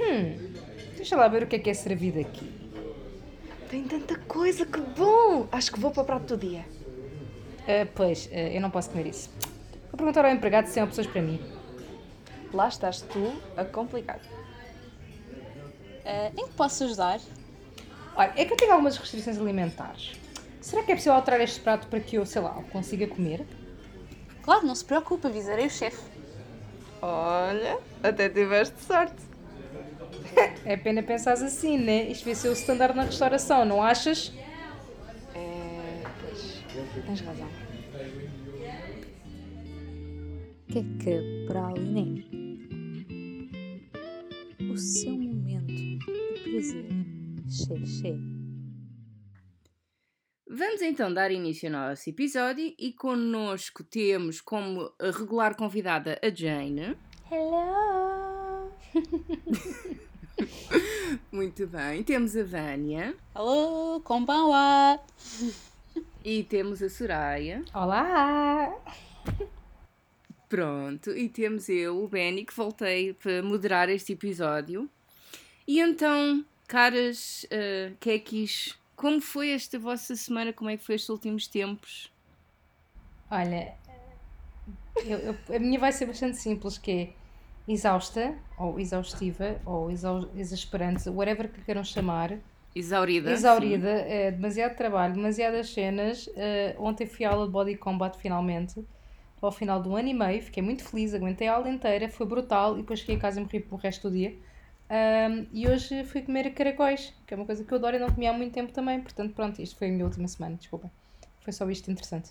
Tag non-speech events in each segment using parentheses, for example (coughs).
Hum, deixa lá ver o que é que é servido aqui. Tem tanta coisa, que bom! Acho que vou para o prato do dia. Ah, pois, ah, eu não posso comer isso. Vou perguntar ao empregado se tem opções para mim. Lá estás tu a complicar. Ah, em que posso ajudar? Olha, é que eu tenho algumas restrições alimentares. Será que é possível alterar este prato para que eu, sei lá, consiga comer? Claro, não se preocupe, avisarei o chefe. Olha, até tiveste sorte. É pena pensares assim, né? Isto vai ser o standard na restauração, não achas? É. Pois, tens razão. Queca Praliné. O seu momento de prazer. Xexé. Vamos então dar início ao nosso episódio e connosco temos como regular convidada a Jane. Hello! (laughs) Muito bem. Temos a Vânia Alô, konbanwa! e temos a Soraya. Olá! Pronto, e temos eu, o Benny, que voltei para moderar este episódio. E então, caras uh, Kekis, como foi esta vossa semana? Como é que foi estes últimos tempos? Olha, eu- eu- a minha vai ser bastante simples, que é exausta, ou exaustiva, ou exau- exasperante, whatever que queiram chamar. Exaurida? Exaurida, é, demasiado trabalho, demasiadas cenas. Eh, ontem fui à aula de body combat finalmente, ao final de um ano e meio, fiquei muito feliz, aguentei a aula inteira, foi brutal e depois cheguei a casa e morri pelo resto do dia. Ahm, e hoje fui comer caracóis, que é uma coisa que eu adoro e não comia há muito tempo também, portanto pronto, isto foi a minha última semana, desculpa. Foi só isto interessante.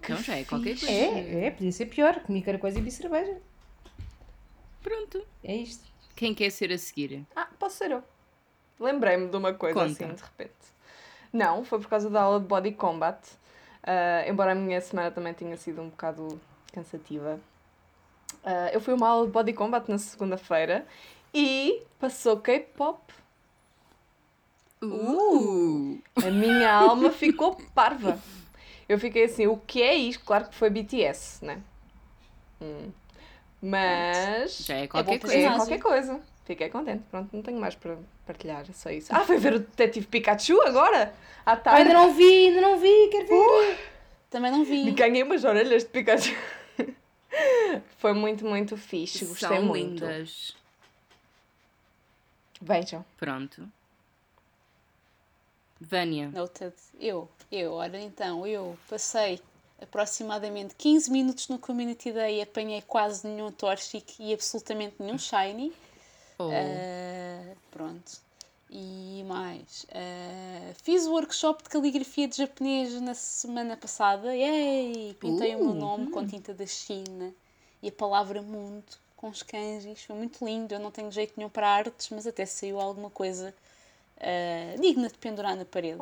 Então já é qualquer coisa. É, é, podia ser pior, comi caracóis e bebi cerveja, Pronto. é isto. Quem quer ser a seguir? Ah, posso ser eu. Lembrei-me de uma coisa Conta. assim, de repente. Não, foi por causa da aula de body combat. Ah, embora a minha semana também tenha sido um bocado cansativa. Ah, eu fui uma aula de body combat na segunda-feira e passou K-pop. Uh! A minha alma ficou parva. Eu fiquei assim, o que é isto? Claro que foi BTS, né? Hum. Mas. Já é bom qualquer para coisa. É qualquer coisa. Fiquei contente. Pronto, não tenho mais para partilhar. É só isso. Ah, foi ver o Detetive Pikachu agora? À Ah, tarde. ainda não vi, ainda não vi, quero ver. Também não vi. Ganhei umas orelhas de Pikachu. Foi muito, muito fixe. Gostei São muito. lindas. Vejam. Pronto. Vânia. Noted. Eu, eu, ora então, eu passei aproximadamente 15 minutos no Community Day e apanhei quase nenhum Torchic e absolutamente nenhum Shiny. Oh. Ah, pronto. E mais. ah, fiz o workshop de caligrafia de japonês na semana passada. Yay! Pintei o meu Uh, nome com tinta da China e a palavra mundo com os kanjis. Foi muito lindo. Eu não tenho jeito nenhum para artes, mas até saiu alguma coisa ah, digna de pendurar na parede.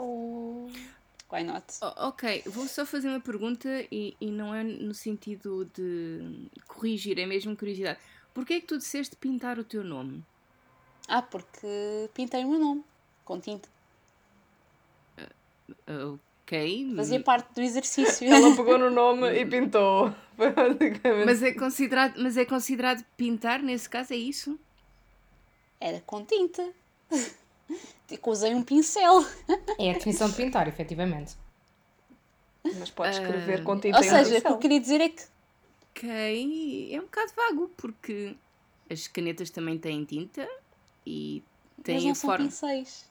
Why not? Oh, ok, vou só fazer uma pergunta e, e não é no sentido de corrigir, é mesmo curiosidade. Porquê é que tu disseste pintar o teu nome? Ah, porque pintei o meu nome com tinta. Ok, Fazia parte do exercício. Ela pegou no (laughs) nome e pintou. Mas é, considerado, mas é considerado pintar nesse caso, é isso? Era com tinta. Tipo, (laughs) usei um pincel. É a definição de pintar, efetivamente. Mas pode escrever Ah, com tinta Ou seja, o que eu queria dizer é que Ok, é um bocado vago, porque as canetas também têm tinta e têm não a são forma. pincéis.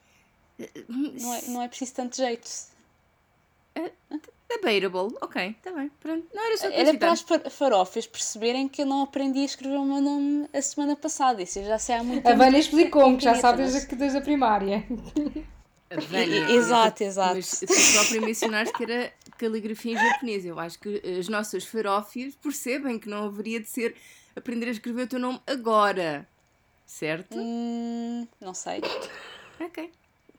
Não é, não é preciso tanto jeito. Debatable, ok, está bem, pronto. Não era só Era para as curiosidade. far- farofas perceberem que eu não aprendi a escrever o meu nome a semana passada. Isso já sei há muito A. Vânia explicou-me, que já Caneta, sabe mas- desde, a- desde a primária. A Vânia, exato, exato. Mas tu próprio mencionaste que era caligrafia em japonês. Eu acho que as nossas farófias percebem que não haveria de ser aprender a escrever o teu nome agora. Certo? Hum, não sei. Ok.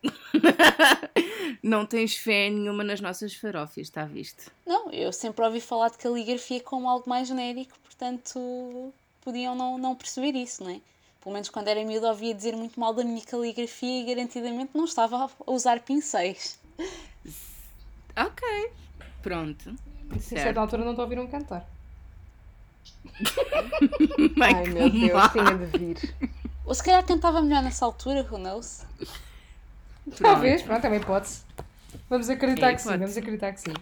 (laughs) não tens fé nenhuma nas nossas farófias, está visto? Não, eu sempre ouvi falar de caligrafia como algo mais genérico, portanto podiam não, não perceber isso, não é? Pelo menos quando era miúdo ouvia dizer muito mal da minha caligrafia e garantidamente não estava a usar pincéis. Ok. Pronto. Se a certa altura não te ouviram cantar. (laughs) Ai meu Deus, tinha de vir. Ou se calhar cantava melhor nessa altura, who knows? Talvez, pronto, é uma hipótese. Vamos acreditar É que sim, hipótese. vamos acreditar que sim.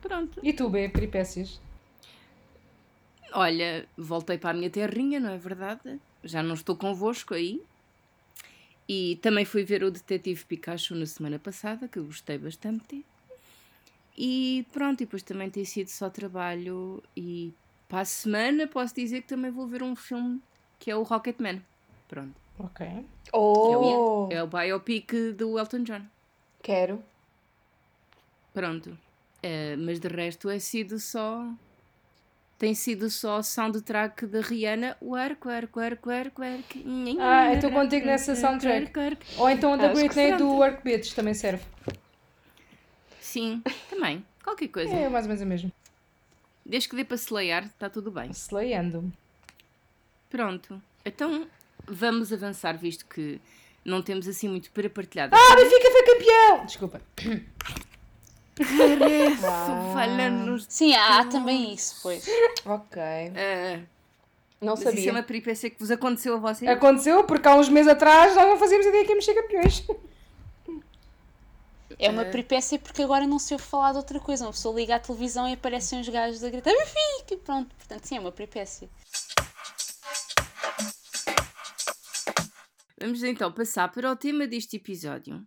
Pronto. E tu, B, peripécias? Olha, voltei para a minha terrinha, não é verdade? Já não estou convosco aí. E também fui ver o Detetive Pikachu na semana passada, que eu gostei bastante. E pronto, e depois também tem sido só trabalho. E para a semana posso dizer que também vou ver um filme que é o Rocketman. Pronto. Ok. Oh, É o biopic do Elton John. quero. Pronto. Eh, mas de resto é sido só. Tem sido só soundtrack da Rihanna. Work, work, work, work, work. Ah, eu estou contigo nessa soundtrack. Ou então a da Britney do. Work Bitch também serve. Sim, também. Qualquer coisa. É mais ou menos a mesma. Desde que dê para seleiar, está tudo bem. Slayando. Pronto. Então vamos avançar, visto que não temos assim muito para partilhar. Ah, Benfica foi campeão! Desculpa. Parece, falando. Sim, há, também isso, pois. Ok. Ah, Não mas isso é sabia. uma peripécia que vos aconteceu a vocês? Aconteceu porque há uns meses atrás nós não fazíamos ideia que íamos ser campeões. É uma peripécia porque agora não se ouve falar de outra coisa. Uma pessoa liga à televisão e aparecem uns gajos a gritar Benfica! e Pronto, portanto, sim, é uma peripécia. Vamos então passar para o tema deste episódio,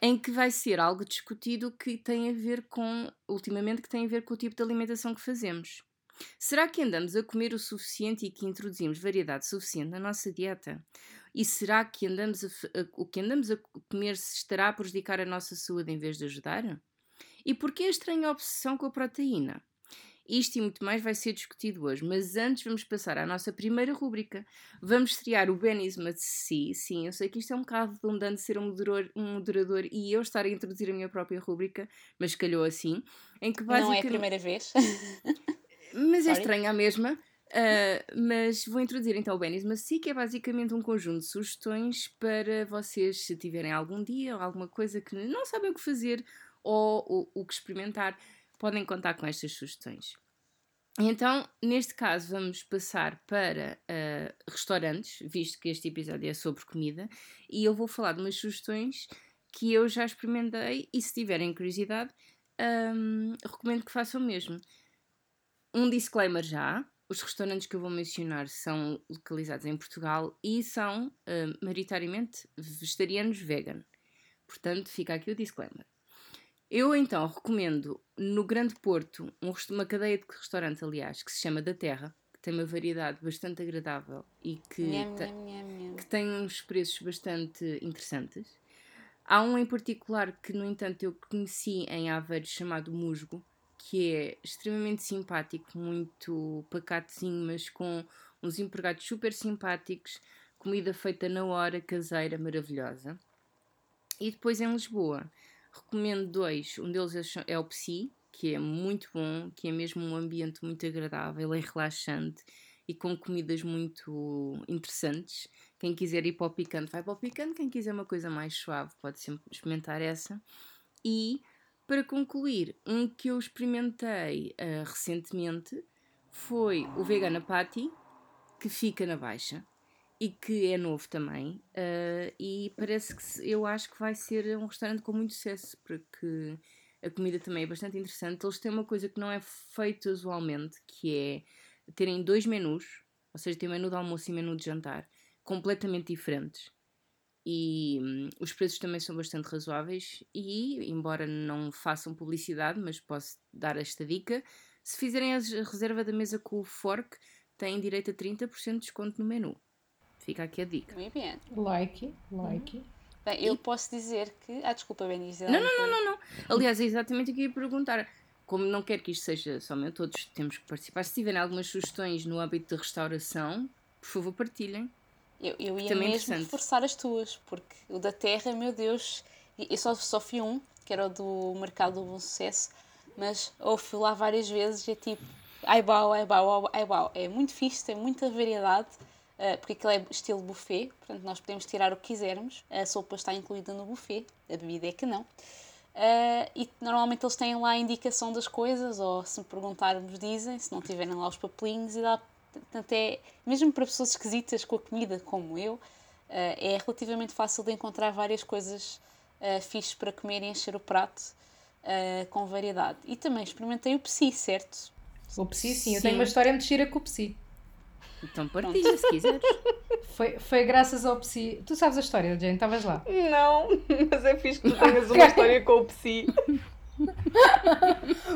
em que vai ser algo discutido que tem a ver com, ultimamente, que tem a ver com o tipo de alimentação que fazemos. Será que andamos a comer o suficiente e que introduzimos variedade suficiente na nossa dieta? E será que andamos a, a- o que andamos a comer se estará a prejudicar a nossa saúde em vez de ajudar? E porquê a estranha obsessão com a proteína? Isto e muito mais vai ser discutido hoje, mas antes vamos passar à nossa primeira rúbrica, Vamos estrear o Benny's Must See. Sim, eu sei que isto é um bocado redundante ser um moderador, um moderador e eu estar a introduzir a minha própria rúbrica, mas calhou assim. Em que Não é a basicamente. primeira vez. (laughs) Mas é estranha a mesma. Ah, mas vou introduzir então o Must See, que é basicamente um conjunto de sugestões para vocês, se tiverem algum dia ou alguma coisa que não sabem o que fazer ou o, o que experimentar, podem contar com estas sugestões. Então, neste caso, vamos passar para ah, restaurantes, visto que este episódio é sobre comida, e eu vou falar de umas sugestões que eu já experimentei e se tiverem curiosidade, ahm, recomendo que façam o mesmo. Um disclaimer já: os restaurantes que eu vou mencionar são localizados em Portugal e são ah, maioritariamente vegetarianos vegan. Portanto, fica aqui o disclaimer. Eu então recomendo no Grande Porto um uma cadeia de restaurantes, aliás, que se chama Da Terra, que tem uma variedade bastante agradável e que, Nham, nham, nham, nham. que tem uns preços bastante interessantes. Há um em particular que, no entanto, eu conheci em Aveiro chamado Musgo, que é extremamente simpático, muito pacatozinho, mas com uns empregados super simpáticos, comida feita na hora, caseira, maravilhosa. E depois em Lisboa, recomendo dois. Um deles é é o Psi, que é muito bom, que é mesmo um ambiente muito agradável, é relaxante e com comidas muito interessantes. Quem quiser ir para o picante, vai para o picante. Quem quiser uma coisa mais suave, pode sempre experimentar essa. E, para concluir, um que eu experimentei ah, recentemente foi o Vegana Patty, que fica na Baixa e que é novo também. ah, e parece que se- eu acho que vai ser um restaurante com muito sucesso, porque a comida também é bastante interessante. Eles têm uma coisa que não é feita usualmente, que é terem dois menus, ou seja, tem menu de almoço e menu de jantar, completamente diferentes. E hum, os preços também são bastante razoáveis. E, embora não façam publicidade, mas posso dar esta dica: se fizerem a reserva da mesa com o fork, têm direito a 30% de desconto no menu. Fica aqui a dica. Muito bem. Like, like. Bem, eu posso dizer que. Ah, desculpa, Benny. Não, não, não, não, não. Aliás, é exatamente o que eu ia perguntar. Como não quero que isto seja somente todos temos que participar, se tiverem algumas sugestões no âmbito de restauração, por favor partilhem. Eu, eu ia Também é mesmo reforçar as tuas, porque o da Terra, meu Deus, eu só, só fui um, que era o do Mercado do Bom Sucesso, mas eu fui lá várias vezes e é tipo, ai bau, ai bau, ai bau. É muito fixe, tem muita variedade, porque aquilo é estilo buffet, portanto nós podemos tirar o que quisermos, a sopa está incluída no buffet, a bebida é que não. Uh, e normalmente eles têm lá a indicação das coisas, ou se me perguntarmos, dizem, se não tiverem lá os papelinhos, e dá, portanto, é, mesmo para pessoas esquisitas com a comida, como eu, uh, é relativamente fácil de encontrar várias coisas uh, fixes para comer e encher o prato uh, com variedade. E também experimentei o psi, certo? O psi, sim, sim. eu tenho uma história muito gira com o psi. Então partilha, se quiseres. (laughs) Foi, foi graças ao Psi. Tu sabes a história, Jane? Estavas lá? Não, (laughs) mas é fixe que tu (laughs) tenhas uma história com o Psi.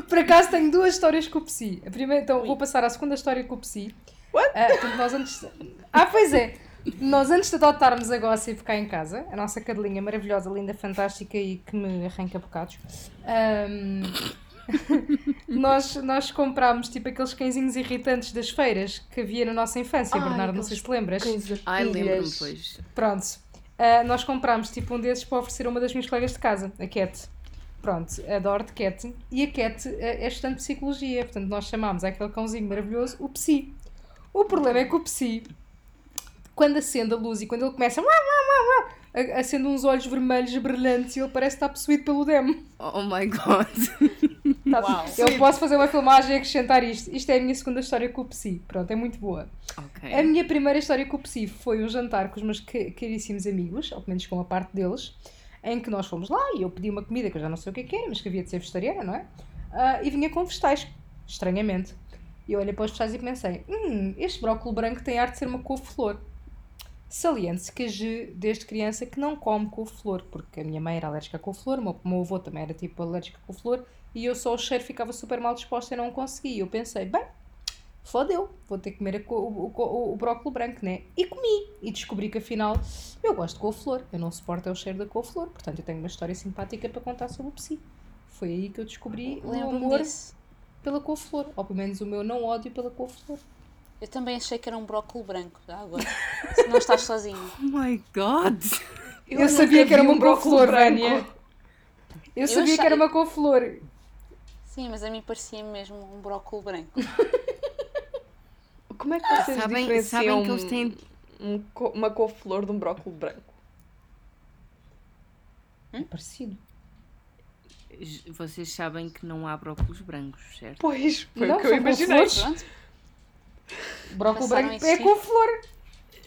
Por acaso tenho duas histórias com o Psi. A primeira, então vou passar à segunda história com o Psi. What? Uh, nós antes... Ah, pois é! Nós antes de adotarmos a Gossip cá em casa, a nossa cadelinha maravilhosa, linda, fantástica e que me arranca bocados, um, (laughs) nós, nós comprámos tipo aqueles cãezinhos irritantes das feiras que havia na nossa infância, Ai, Bernardo, não sei se te lembras. Ai, lembro-me, pois. Pronto. Uh, nós comprámos tipo um desses para oferecer a uma das minhas colegas de casa, a Cat. Pronto, adoro de Cat. E a Cat uh, é estudante de psicologia, portanto nós chamámos aquele cãozinho maravilhoso o Psi. O problema é que o Psi, quando acende a luz e quando ele começa acende uns olhos vermelhos brilhantes e ele parece estar possuído pelo demo. Oh my god! (laughs) Tá, Uau. Eu posso fazer uma filmagem e acrescentar isto. Isto é a minha segunda história com o Psi. Pronto, é muito boa. Okay. A minha primeira história com o Psi foi um jantar com os meus caríssimos amigos, ou pelo menos com uma parte deles, em que nós fomos lá e eu pedi uma comida que eu já não sei o que, é que era, mas que havia de ser vegetariana, não é? Uh, e vinha com vegetais, estranhamente. E eu olhei para os vegetais e pensei: hum, este brócolis branco tem arte de ser uma couve-flor. Saliente-se que a G, desde criança, que não come couve-flor, porque a minha mãe era alérgica a couve-flor, o meu, meu avô também era tipo alérgico a couve-flor, e eu só o cheiro ficava super mal disposta e não conseguia. Eu pensei, bem, fodeu, vou ter que comer o, o, o, o brócolis branco, né? E comi. E descobri que afinal eu gosto de couve-flor, eu não suporto é o cheiro da couve-flor, portanto eu tenho uma história simpática para contar sobre o psi. Foi aí que eu descobri o amor disso. pela couve-flor, ou pelo menos o meu não ódio pela couve-flor. Eu também achei que era um brócolis branco, já agora. Se não estás sozinho. (laughs) Oh my god! Eu, eu sabia que era uma couve-flor, Vânia. Eu, eu sabia achei... que era uma couve-flor. Sim, mas a mim parecia mesmo um brócolis branco. Como é que vocês sabem, diferenciam sabem que eles têm... um, uma couve-flor de um brócolis branco? Hum? É parecido. Vocês sabem que não há brócolis brancos, certo? Pois, foi não, o que eu imaginei. Brócolis branco é couve-flor.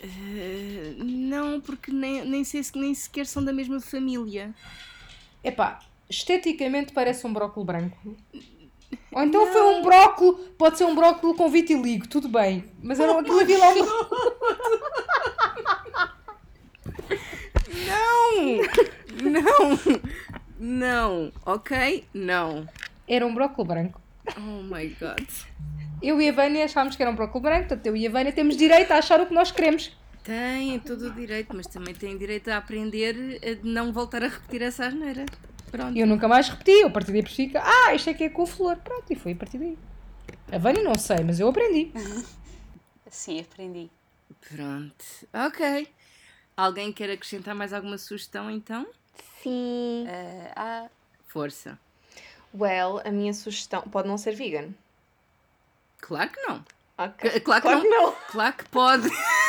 Uh, não, porque nem, nem sei se nem sequer são da mesma família. Epá, esteticamente parece um brócolis branco. Ou então não. foi um brócolis, pode ser um brócolis com vitiligo, tudo bem. Mas era (laughs) aquilo havia lá um. Não! Não! Não! Ok? Não. Era um brócolis branco. Oh my god. Eu e a Vânia achámos que era um brócolis branco, portanto eu e a Vânia temos direito a achar o que nós queremos. Tem todo o direito, mas também tem direito a aprender a não voltar a repetir essa asneira. Pronto. Eu nunca mais repeti, eu a partir daí percebi que, ah, isto é que é com flor. Pronto, e foi a partir daí. A Vânia não sei, mas eu aprendi. (laughs) Sim, aprendi. Pronto, ok. Alguém quer acrescentar mais alguma sugestão então? Sim. Uh, ah. Força. Well, a minha sugestão pode não ser vegan. Claro que não. Okay. Claro, que, claro não. que não. Claro que pode. (laughs)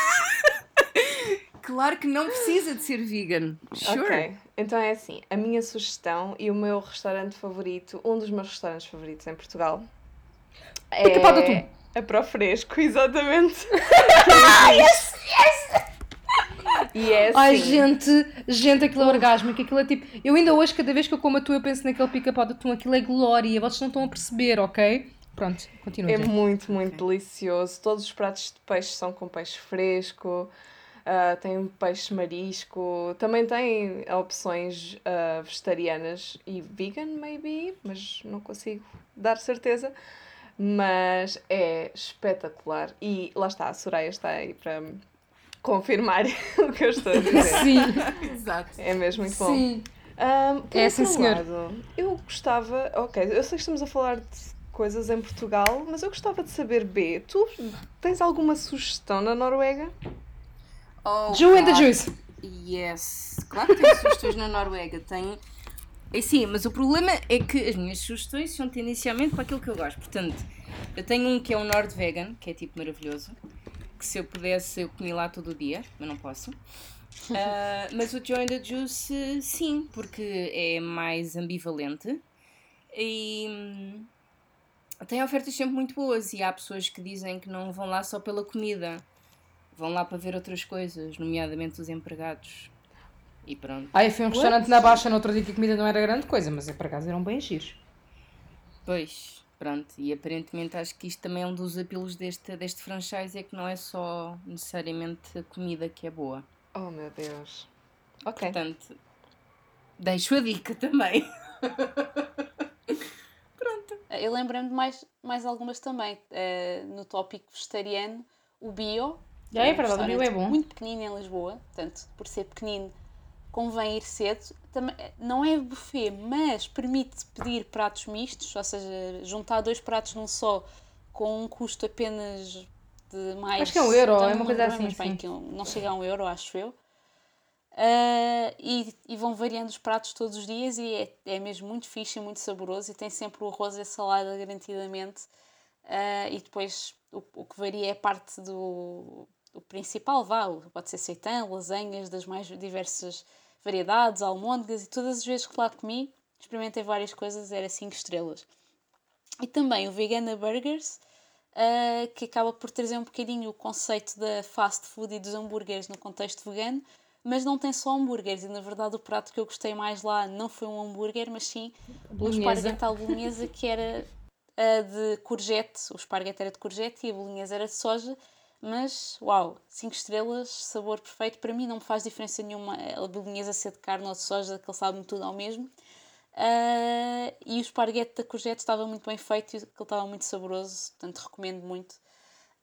claro que não precisa de ser vegan. Sure. Ok. Então é assim, a minha sugestão e o meu restaurante favorito, um dos meus restaurantes favoritos em Portugal, é a Pro Fresco, (laughs) exatamente. (laughs) ah, yes, yes! E é assim. Ai, gente, gente, aquilo é orgásmico, aquilo é tipo. Eu ainda hoje, cada vez que eu como a tua, eu penso naquele pica-pau de atum, aquilo é glória, vocês não estão a perceber, ok? Pronto, continua. É muito, muito okay. delicioso. Todos os pratos de peixe são com peixe fresco. Uh, tem peixe marisco, também tem opções uh, vegetarianas e vegan, maybe, mas não consigo dar certeza. Mas é espetacular. E lá está, a Soraya está aí para confirmar (laughs) o que eu estou a dizer. (laughs) Sim, exato. É mesmo muito bom. Sim. Um, é assim, senhor. Lado, eu gostava. Ok, eu sei que estamos a falar de coisas em Portugal, mas eu gostava de saber, B, tu tens alguma sugestão na Noruega? Oh, Jew and the Jews. Yes. Claro que tenho sugestões na Noruega. Tenho. É sim, mas o problema é que as minhas sugestões são tendencialmente para aquilo que eu gosto. Portanto, eu tenho um que é um Nord Vegan, que é tipo maravilhoso. Que se eu pudesse, eu comi lá todo o dia, mas não posso. Uh, (laughs) mas o Join the Juice, sim, porque é mais ambivalente e hum, tem ofertas sempre muito boas. E há pessoas que dizem que não vão lá só pela comida, vão lá para ver outras coisas, nomeadamente os empregados. E pronto. Ah, eu fui a um restaurante na Baixa no outro dia que a comida não era grande coisa, mas por acaso eram bem giros. Pois, pronto. E aparentemente acho que isto também é um dos apelos deste, deste franchise, é que não é só necessariamente a comida que é boa. Oh meu Deus. Ok. Portanto, deixo a dica também. (laughs) Pronto. Eu lembro-me de mais, mais algumas também. Uh, no tópico vegetariano, o bio. Já é verdade, o bio é bom. Muito pequenino em Lisboa, portanto, por ser pequenino, convém ir cedo. Também, não é buffet, mas permite pedir pratos mistos, ou seja, juntar dois pratos num só com um custo apenas de mais. Acho que é um euro, é uma coisa assim. Bem, que não chega a um euro, acho eu. Uh, e, e, vão variando os pratos todos os dias e é, é mesmo muito fixe e muito saboroso e tem sempre o arroz e a salada garantidamente uh, e depois o, o, que varia é parte do, do principal, vá, pode ser seitã, lasanhas das mais diversas variedades, almôndegas e todas as vezes que lá comi experimentei várias coisas, era 5 estrelas. E também o Vegana Burgers, uh, que acaba por trazer um bocadinho o conceito da fast food e dos hambúrgueres no contexto vegano, mas não tem só hambúrgueres. E na verdade, o prato que eu gostei mais lá não foi um hambúrguer, mas sim um esparguete à bolonhesa que era de courgette. O esparguete era de courgette e a bolonhesa era de soja. Mas, uau, 5 estrelas, sabor perfeito. Para mim não me faz diferença nenhuma a bolonhesa ser de carne ou de soja, que ele sabe-me tudo ao mesmo. Uh, e o esparguete da courgette estava muito bem feito e ele estava muito saboroso, portanto recomendo muito.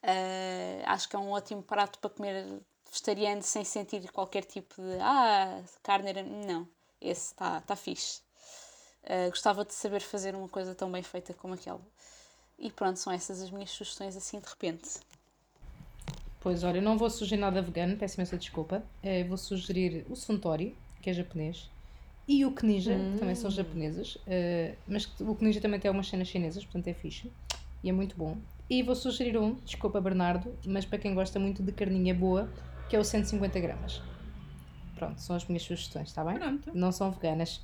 Uh, acho que é um ótimo prato para comer vegetariano sem sentir qualquer tipo de ah, carne era. Não, esse está tá fixe. Uh, gostava de saber fazer uma coisa tão bem feita como aquela. E pronto, são essas as minhas sugestões assim de repente. Pois olha, eu não vou sugerir nada vegano, peço imensa desculpa. Eu vou sugerir o Suntory, que é japonês, e o Knija, hum. que também são hum. japonesas, uh, mas o Knija também tem algumas cenas chinesas, portanto é fixe e é muito bom. E vou sugerir um, desculpa Bernardo, mas para quem gosta muito de carninha boa, que é o 150 gramas. Pronto, são as minhas sugestões, está bem? Pronto. Não são veganas.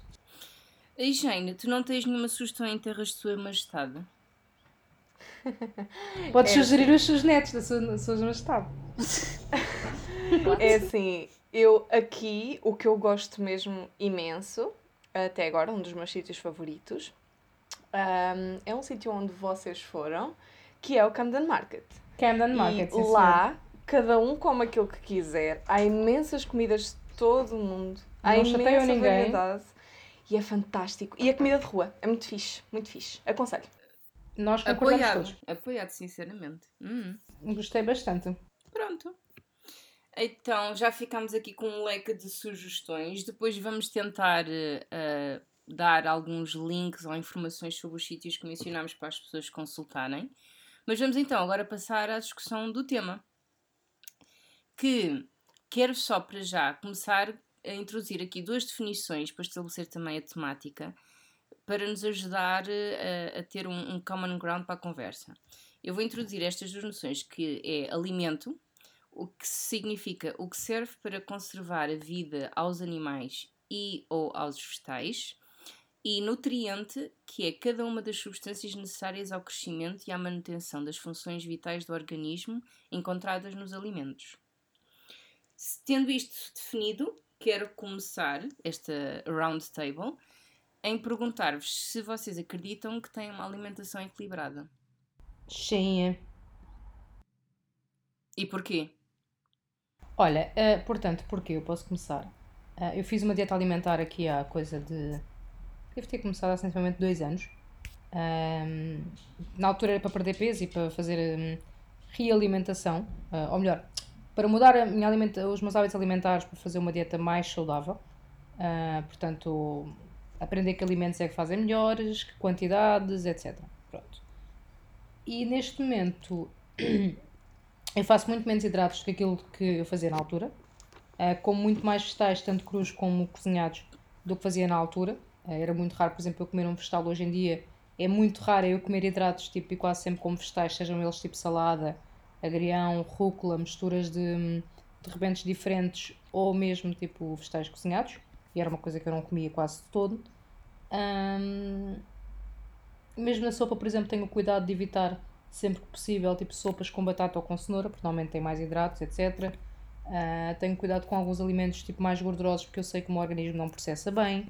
E Jane, tu não tens nenhuma sugestão em terras de Sua Majestade? (laughs) Podes é sugerir assim. os seus netos da Sua, sua Majestade. (laughs) é assim, eu aqui, o que eu gosto mesmo imenso, até agora, um dos meus sítios favoritos, um, é um sítio onde vocês foram, que é o Camden Market. Camden Market, e sim, lá cada um come aquilo que quiser. Há imensas comidas de todo o mundo. Há não imensa ninguém. variedade. E é fantástico. E a comida de rua é muito fixe, muito fixe. Aconselho. Nós Apoiado. Todos. Apoiado, sinceramente. Hum. Gostei bastante. Pronto. Então, já ficamos aqui com um leque de sugestões. Depois vamos tentar uh, dar alguns links ou informações sobre os sítios que mencionámos para as pessoas consultarem. Mas vamos então agora passar à discussão do tema que quero só para já começar a introduzir aqui duas definições para estabelecer também a temática, para nos ajudar eh, a, a ter um, um, common ground para a conversa. Eu vou introduzir estas duas noções, que é alimento, o que significa o que serve para conservar a vida aos animais e ou aos vegetais, e nutriente, que é cada uma das substâncias necessárias ao crescimento e à manutenção das funções vitais do organismo encontradas nos alimentos. Tendo isto definido, quero começar esta round table em perguntar-vos se vocês acreditam que têm uma alimentação equilibrada. Sim. E porquê? Olha, uh, portanto, porquê? Eu posso começar. Uh, eu fiz uma dieta alimentar aqui há coisa de. Devo ter começado há sensivelmente dois anos. Um, na altura era para perder peso e para fazer um, realimentação, uh, ou melhor, para mudar os meus hábitos alimentares para fazer uma dieta mais saudável. Uh, portanto, aprender que alimentos é que fazem melhores, que quantidades, etc. Pronto. E neste momento (clears throat) eu faço muito menos hidratos do que aquilo que eu fazia na altura. Uh, como muito mais vegetais, tanto crus como cozinhados, do que fazia na altura. Uh, era muito raro, por exemplo, eu comer um vegetal hoje em dia. É muito raro eu comer hidratos tipo, e quase sempre como vegetais, sejam eles tipo salada, agrião, rúcula, misturas de, de rebentos diferentes ou mesmo tipo vegetais cozinhados. E era uma coisa que eu não comia quase todo. Um, mesmo na sopa, por exemplo, tenho cuidado de evitar sempre que possível, tipo sopas com batata ou com cenoura, porque normalmente tem mais hidratos, etc. Uh, ah, tenho cuidado com alguns alimentos tipo mais gordurosos, porque eu sei que o meu organismo não processa bem.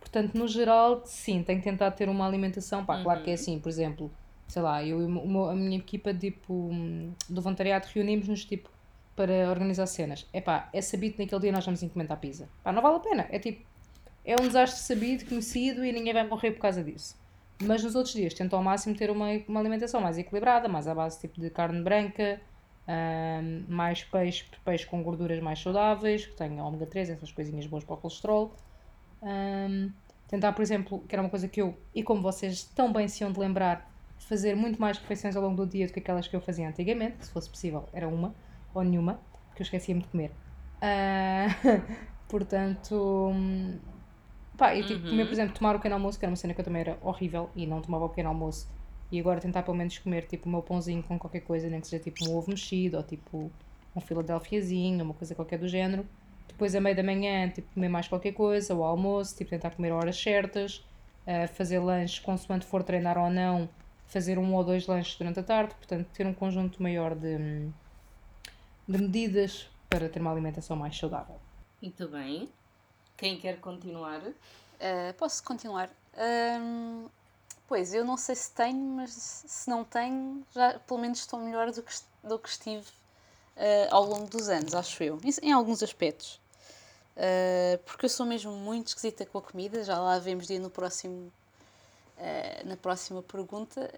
Portanto, no geral, sim, tenho tentado ter uma alimentação. Pá, uhum. claro que é uhum. assim, por exemplo, sei lá, eu e a minha equipa tipo, do voluntariado reunimos-nos tipo, para organizar cenas. É pá, é sabido que naquele dia nós vamos encomendar pizza. Pá, não vale a pena. É tipo, é um desastre sabido, conhecido e ninguém vai morrer por causa disso. Mas nos outros dias tento ao máximo ter uma, uma alimentação mais equilibrada, mais à base tipo de carne branca, mais peixe, peixe com gorduras mais saudáveis, que tenha ômega 3, essas coisinhas boas para o colesterol. Tentar, por exemplo, que era uma coisa que eu, e como vocês tão bem se iam de lembrar, fazer muito mais refeições ao longo do dia do que aquelas que eu fazia antigamente, se fosse possível, era uma ou nenhuma, porque eu esquecia-me de comer. Uh, (laughs) portanto, Pá, e tipo, uhum. comer, por exemplo, tomar o pequeno almoço, que era uma cena que eu também era horrível e não tomava o pequeno almoço. E agora tentar pelo menos comer tipo o meu pãozinho com qualquer coisa, nem que seja tipo um ovo mexido ou tipo um filadelfiazinho, uma coisa qualquer do género. Depois, a meio da manhã, tipo, comer mais qualquer coisa, o almoço, tipo, tentar comer horas certas, uh, fazer lanches, consoante for treinar ou não, fazer um ou dois lanches durante a tarde, portanto, ter um conjunto maior de, de medidas para ter uma alimentação mais saudável. Muito bem. Quem quer continuar? Uh, posso continuar. Um, pois, eu não sei se tenho, mas se não tenho, já pelo menos estou melhor do que, do que estive uh, ao longo dos anos, acho eu, em, alguns aspectos. Uh, porque eu sou mesmo muito esquisita com a comida, já lá vemos dia no próximo, na próxima pergunta.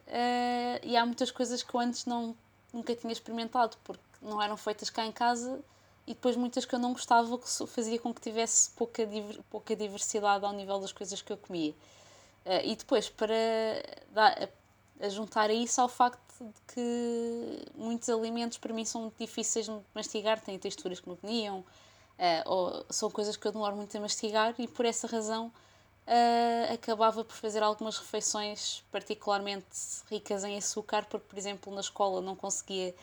e há muitas coisas que eu antes não, nunca tinha experimentado, porque não eram feitas cá em casa e depois muitas que eu não gostava que fazia com que tivesse pouca, pouca diversidade ao nível das coisas que eu comia. Uh, e depois, para dar, a, juntar a isso ao facto de que muitos alimentos para mim são muito difíceis de mastigar, têm texturas que me veniam, uh, ou são coisas que eu demoro muito a mastigar e por essa razão uh, acabava por fazer algumas refeições particularmente ricas em açúcar, porque, por exemplo, na escola não conseguia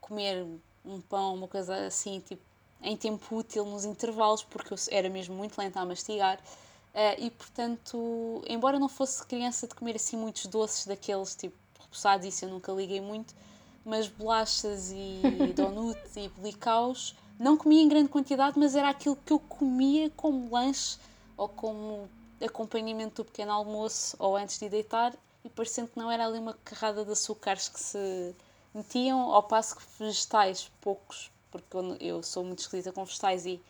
comer um pão, uma coisa assim, tipo, em tempo útil nos intervalos, porque eu era mesmo muito lenta a mastigar. Uh, e portanto, embora não fosse criança de comer assim muitos doces daqueles tipo repousados, isso eu nunca liguei muito, mas bolachas e (laughs) donuts e bolicaus não comia em grande quantidade, mas era aquilo que eu comia como lanche ou como acompanhamento do pequeno almoço ou antes de deitar, e parecendo que não era ali uma carrada de açúcares que se metiam ao passo que vegetais, poucos, porque eu sou muito esquisita com vegetais e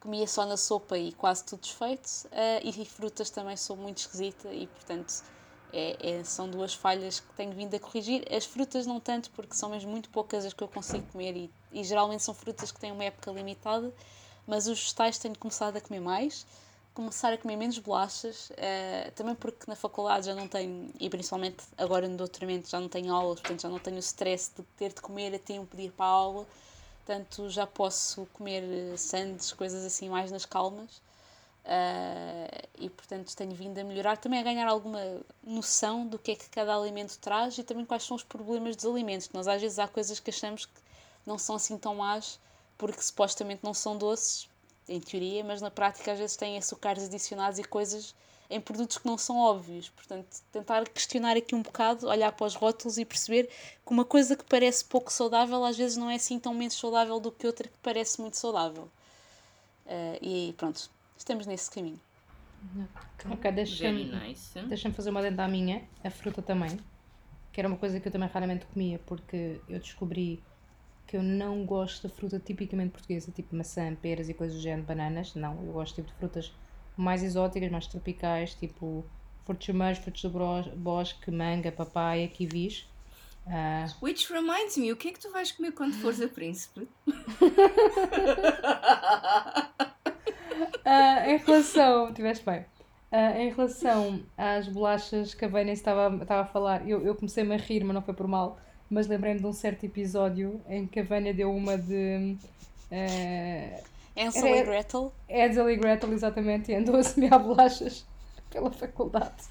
comia só na sopa e quase tudo desfeito, uh, e frutas também sou muito esquisita e, portanto, é, é, são duas falhas que tenho vindo a corrigir. As frutas não tanto, porque são mesmo muito poucas as que eu consigo comer e, e geralmente são frutas que têm uma época limitada, mas os vegetais tenho começado a comer mais começar a comer menos bolachas, uh, também porque na faculdade já não tenho, e principalmente agora no doutoramento já não tenho aulas, portanto já não tenho o stress de ter de comer a tempo de ir para a aula, portanto já posso comer eh, sandes, coisas assim mais nas calmas. Uh, e portanto tenho vindo a melhorar, também a ganhar alguma noção do que é que cada alimento traz e também quais são os problemas dos alimentos. Nós às vezes há coisas que achamos que não são assim tão más porque supostamente não são doces, em teoria, mas na prática às vezes têm açúcares adicionados e coisas em produtos que não são óbvios. Portanto, tentar questionar aqui um bocado, olhar para os rótulos e perceber que uma coisa que parece pouco saudável às vezes não é assim tão menos saudável do que outra que parece muito saudável. Uh, e pronto, estamos nesse caminho. Ok, deixa-me nice. deixa fazer uma dentro à minha, a fruta também, que era uma coisa que eu também raramente comia, porque eu descobri que eu não gosto de fruta tipicamente portuguesa, tipo maçã, peras e coisas do género, bananas. Não, eu gosto tipo, de frutas mais exóticas, mais tropicais, tipo frutos vermelhos, frutos do bosque, manga, papaya, kiwis. Uh... Which reminds me, o que é que tu vais comer quando fores a príncipe? uh, (laughs) em relação. Tiveste bem. Uh, em relação às bolachas que a Vânia estava, estava a falar, eu, eu comecei-me a rir, mas não foi por mal mas lembrei-me de um certo episódio em que a Vânia deu uma de. Uh, Ansel e Gretel? Ansel e Gretel, exatamente, e andou a semear bolachas (laughs) pela faculdade.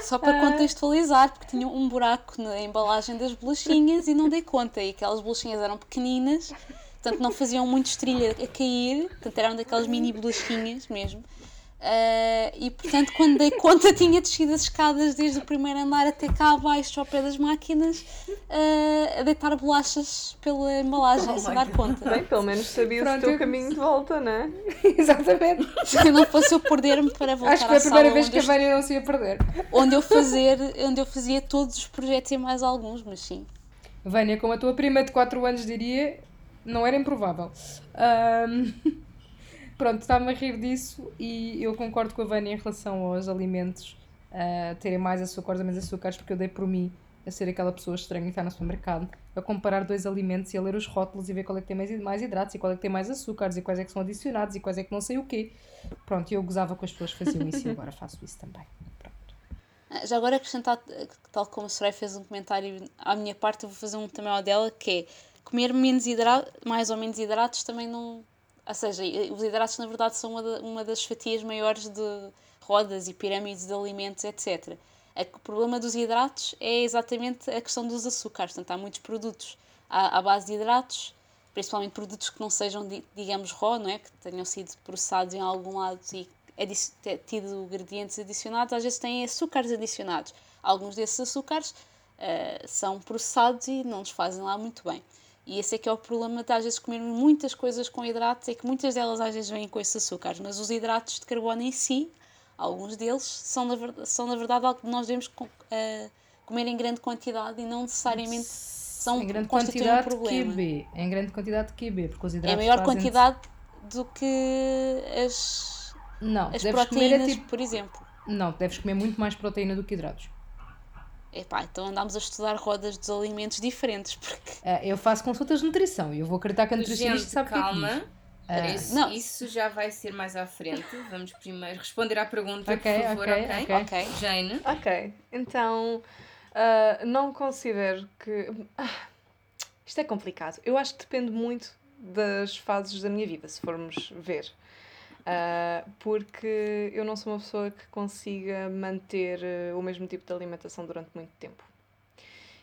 Só para uh, contextualizar, porque tinha um buraco na embalagem das bolachinhas e não dei conta, e aquelas bolachinhas eram pequeninas portanto não faziam muito estrilha a cair, portanto eram daquelas mini bolachinhas mesmo. Uh, e portanto, quando dei conta, tinha descido as escadas desde o primeiro andar até cá abaixo, ao pé das máquinas, uh, a deitar bolachas pela embalagem, oh sem dar conta. Bem, pelo menos sabias Pronto, o teu eu... caminho de volta, não é? (laughs) Exatamente. Se não fosse eu perder-me para voltar Acho que foi a primeira vez que a Vânia não se ia perder. Onde eu, fazer, onde eu fazia todos os projetos e mais alguns, mas sim. Vânia, como a tua prima de 4 anos diria, não era improvável. Um... Pronto, estava-me a rir disso e eu concordo com a Vânia em relação aos alimentos uh, terem mais açúcares ou menos açúcares, porque eu dei por mim a ser aquela pessoa estranha que está no supermercado, a comparar dois alimentos e a ler os rótulos e ver qual é que tem mais, mais hidratos e qual é que tem mais açúcares e quais é que são adicionados e quais é que não sei o quê. Pronto, eu gozava com as pessoas que faziam isso e agora faço isso também. Pronto. Ah, já agora acrescentar, tal como a Soraya fez um comentário à minha parte, eu vou fazer um também ao dela, que é comer menos hidratos, mais ou menos hidratos também não ou seja, os hidratos na verdade são uma, uma das fatias maiores de rodas e pirâmides de alimentos, etc. O problema dos hidratos é exatamente a questão dos açúcares. Portanto, há muitos produtos à, à base de hidratos, principalmente produtos que não sejam, digamos, raw, não é? que tenham sido processados em algum lado e tido ingredientes adicionados, às vezes têm açúcares adicionados. Alguns desses açúcares uh, são processados e não nos fazem lá muito bem. E esse é que é o problema de às vezes comer muitas coisas com hidratos, é que muitas delas às vezes vêm com esses açúcares, mas os hidratos de carbono em si, alguns deles, são na verdade, são, na verdade algo que nós devemos uh, comer em grande quantidade e não necessariamente são em grande quantidade um. De QB, em grande quantidade de QB, porque os hidratos É maior quantidade do que as, não, as proteínas, é tipo, por exemplo. Não, deves comer muito mais proteína do que hidratos. Epá, então andámos a estudar rodas dos alimentos diferentes. Porque... Uh, eu faço consultas de nutrição e eu vou acreditar que a nutricionista sabe calma. que é Uh, isso, não. isso já vai ser mais à frente. Vamos primeiro responder à pergunta, okay, por favor, ok? Ok, okay. Jane. Ok, então uh, não considero que. Uh, isto é complicado. Eu acho que depende muito das fases da minha vida, se formos ver. Uh, porque eu não sou uma pessoa que consiga manter uh, o mesmo tipo de alimentação durante muito tempo.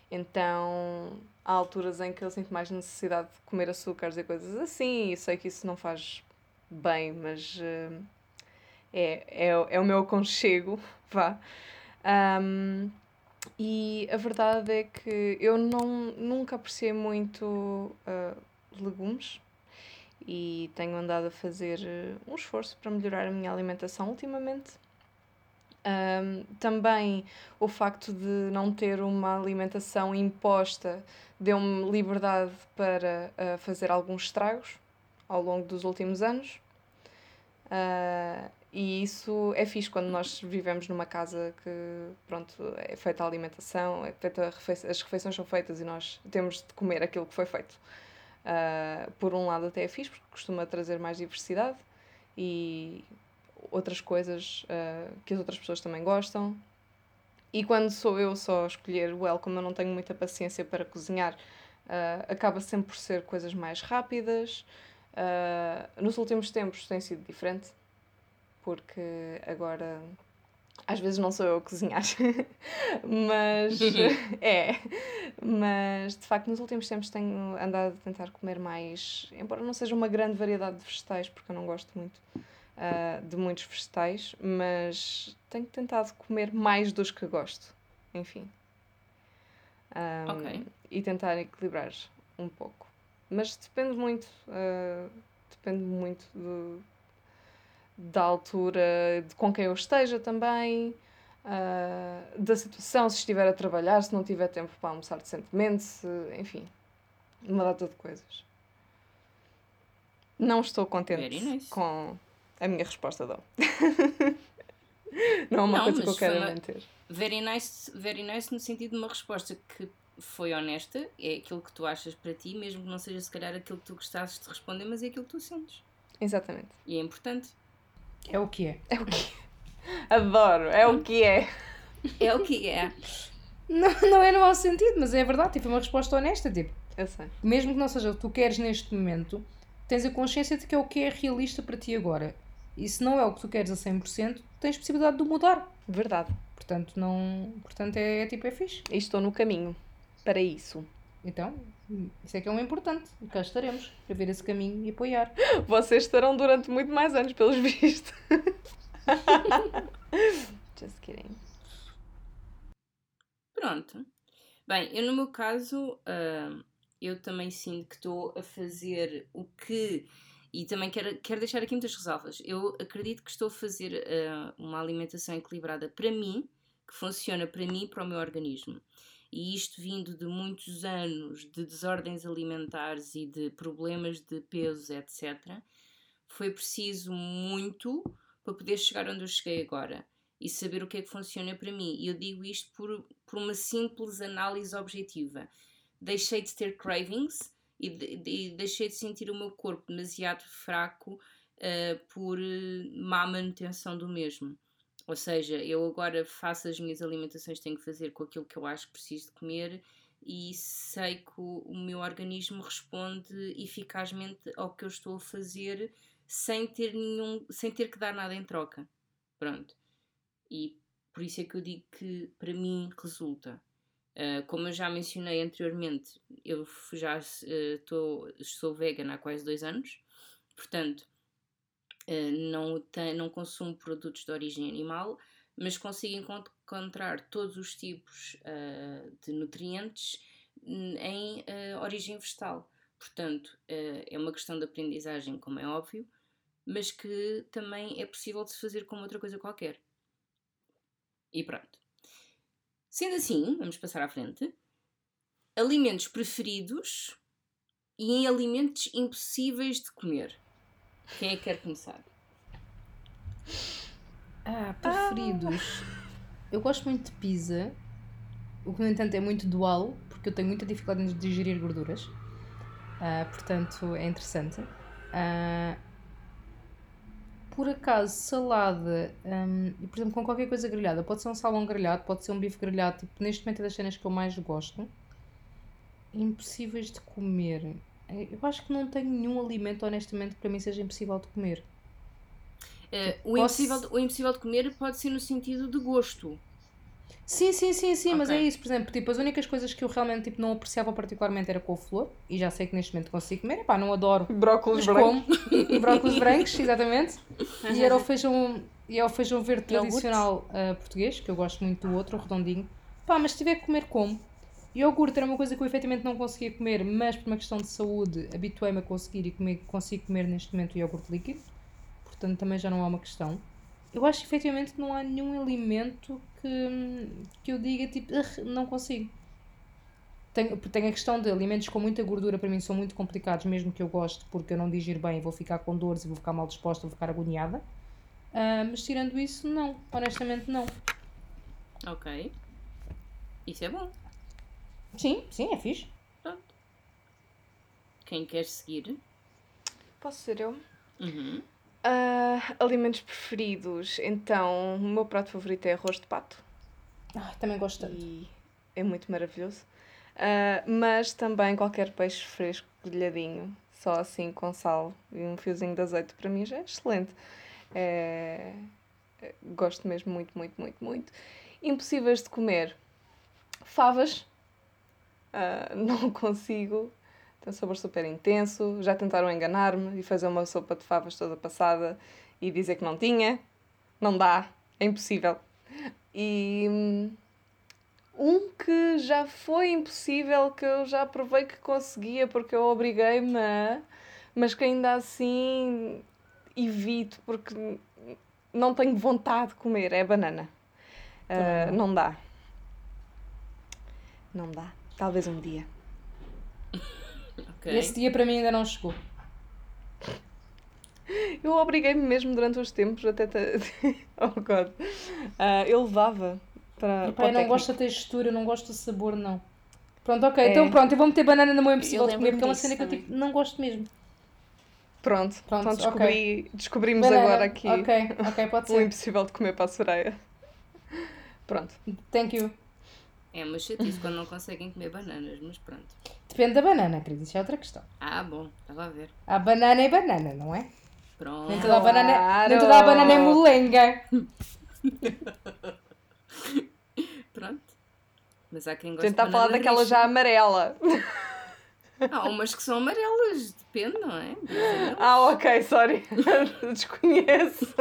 Então, há alturas em que eu sinto mais necessidade de comer açúcares e coisas assim, e sei que isso não faz bem, mas uh, é, é, é o meu aconchego, (laughs) vá. Um, e a verdade é que eu não, nunca apreciei muito legumes e tenho andado a fazer eh, um esforço para melhorar a minha alimentação ultimamente. Um, também o facto de não ter uma alimentação imposta deu-me liberdade para uh, fazer alguns estragos ao longo dos últimos anos. Uh, e isso é fixe quando nós vivemos numa casa que pronto, é feita a alimentação, é feita a as refeições são feitas e nós temos de comer aquilo que foi feito. Uh, por um lado até é fixe, porque costuma trazer mais diversidade e outras coisas uh, que as outras pessoas também gostam. E quando sou eu só a escolher, well, como eu não tenho muita paciência para cozinhar, uh, acaba sempre por ser coisas mais rápidas. nos últimos tempos tem sido diferente, porque agora às vezes não sou eu a cozinhar, (laughs) mas (laughs) é. Mas de facto, nos últimos tempos tenho andado a tentar comer mais, embora não seja uma grande variedade de vegetais, porque eu não gosto muito uh, de muitos vegetais, mas tenho tentado comer mais dos que gosto, enfim. Um, okay. E tentar equilibrar um pouco. Mas depende muito, uh, depende muito do da altura de com quem eu esteja também, uh, da situação, se estiver a trabalhar, se não tiver tempo para almoçar decentemente, se, enfim, uma data de coisas. Não estou contente nice. com a minha resposta, não. (laughs) não é uma não, coisa que eu quero manter. Very nice, very nice no sentido de uma resposta que foi honesta, é aquilo que tu achas para ti, mesmo que não seja se calhar aquilo que tu gostasses de responder, mas é aquilo que tu sentes. Exatamente. E é importante. É o que é. É o que é. Adoro, é o que é. É o que é. Não, não é no mau sentido, mas é verdade, tipo, é uma resposta honesta, tipo. Eu sei. Mesmo que não seja o que tu queres neste momento, tens a consciência de que é o que é realista para ti agora. E se não é o que tu queres a 100%, tens possibilidade de mudar. Verdade. Portanto, não, portanto é, é tipo, é fixe. E estou no caminho para isso. Então, isso é que é um importante. E cá estaremos para ver esse caminho e apoiar. (gasps) Vocês estarão durante muito mais anos, pelos vistos. (laughs) Just kidding. Pronto. Bem, eu no meu caso, ah, eu também sinto que estou a fazer o que. E também quero, quero deixar aqui muitas ressalvas. Eu acredito que estou a fazer ah, uma alimentação equilibrada para mim, que funciona para mim e para o meu organismo. E isto vindo de muitos anos de desordens alimentares e de problemas de peso, etc., foi preciso muito para poder chegar onde eu cheguei agora e saber o que é que funciona para mim. E eu digo isto por, por uma simples análise objetiva. Deixei de ter cravings e, de, de, deixei de sentir o meu corpo demasiado fraco uh, por má manutenção do mesmo. Ou seja, eu agora faço as minhas alimentações, tenho que fazer com aquilo que eu acho que preciso de comer e sei que o meu organismo responde eficazmente ao que eu estou a fazer sem ter nenhum, sem ter que dar nada em troca. Pronto. E por isso é que eu digo que para mim resulta. Uh, como eu já mencionei anteriormente, eu já uh, tô, sou vegan há quase dois anos, portanto, não, tem, não consumo produtos de origem animal, mas consigo encontrar todos os tipos de nutrientes em origem vegetal. Portanto, é uma questão de aprendizagem, como é óbvio, mas que também é possível de se fazer com outra coisa qualquer. E pronto. Sendo assim, vamos passar à frente. Alimentos preferidos e em alimentos impossíveis de comer. Quem é que quer começar? Ah, preferidos. Eu gosto muito de pizza. O que, no entanto, é muito dual, porque eu tenho muita dificuldade em digerir gorduras. Uh, portanto, é interessante. Uh, por acaso, salada, um, e por exemplo, com qualquer coisa grelhada, pode ser um salmão grelhado, pode ser um bife grelhado, tipo, neste momento é das cenas que eu mais gosto. Impossíveis de comer. É, eu acho que não tenho nenhum alimento, honestamente, que para mim seja impossível de comer. Uh, o, Posso... impossível, o impossível de comer pode ser no sentido de gosto. Sim, sim, sim, sim, okay. mas é isso, por exemplo, tipo, as únicas coisas que eu realmente tipo, não apreciava particularmente era couve-flor, e já sei que neste momento consigo comer, pá, não adoro. Brócolis brancos. (laughs) Brócolis brancos, exatamente. E era o (laughs) feijão, e é o feijão verde tradicional uh, português, que eu gosto muito do outro, redondinho. Pá, mas se tiver que comer, como. Iogurte era uma coisa que eu efetivamente não conseguia comer, mas por uma questão de saúde habituei-me a conseguir e comer, consigo comer neste momento iogurte líquido, portanto também já não é uma questão eu acho que efetivamente não há nenhum alimento que, que eu diga tipo, não consigo. Tenho, tenho a questão de alimentos com muita gordura para mim são muito complicados, mesmo que eu goste, porque eu não digiro bem, vou ficar com dores e vou ficar mal disposta, vou ficar agoniada. Uh, mas tirando isso, não. Honestamente, não. Ok. Isso é bom. Sim, sim, é fixe. Pronto. Quem quer seguir? Posso ser eu? Uhum. Uh, alimentos preferidos. Então, o meu prato favorito é arroz de pato. Ah, também gosto tanto. E é muito maravilhoso. Uh, mas também qualquer peixe fresco, grelhadinho, só assim com sal e um fiozinho de azeite, para mim já é excelente. É... Gosto mesmo muito, muito, muito, muito. Impossíveis de comer. Favas. Uh, (laughs) não consigo tem um sabor super intenso. Já tentaram enganar-me e fazer uma sopa de favas toda passada e dizer que não tinha. Não dá, é impossível. E hum, um que já foi impossível, que eu já provei que conseguia porque eu obriguei-me a. Mas que ainda assim evito porque não tenho vontade de comer, é a banana. Uh, não dá. Não dá. Talvez um dia. (laughs) Okay. Esse dia para mim ainda não chegou. Eu obriguei-me mesmo durante os tempos até. (laughs) oh God. Uh, eu levava para. Eu não gosto da textura, não gosto do sabor, não. Pronto, ok. É. Então pronto, eu vou meter banana no meu impossível de comer, porque é uma cena que eu tipo, não gosto mesmo. Pronto, Pronto então descobri, okay. descobrimos banana. agora aqui Ok, ok, pode (laughs) ser. o impossível de comer para a Soraya. Pronto. Thank you. É uma chatice quando não conseguem comer bananas, mas pronto. Depende da banana, querida, isso é outra questão. Ah, bom, estava a ver. Há banana e banana, não é? Pronto. Nem toda a banana, claro. nem toda a banana é molenga. (laughs) pronto. Mas há quem A goste gente está a de falar daquela já amarela. Há umas que são amarelas, depende, não é? Depende. Ah, ok, sorry. (laughs) Desconheço.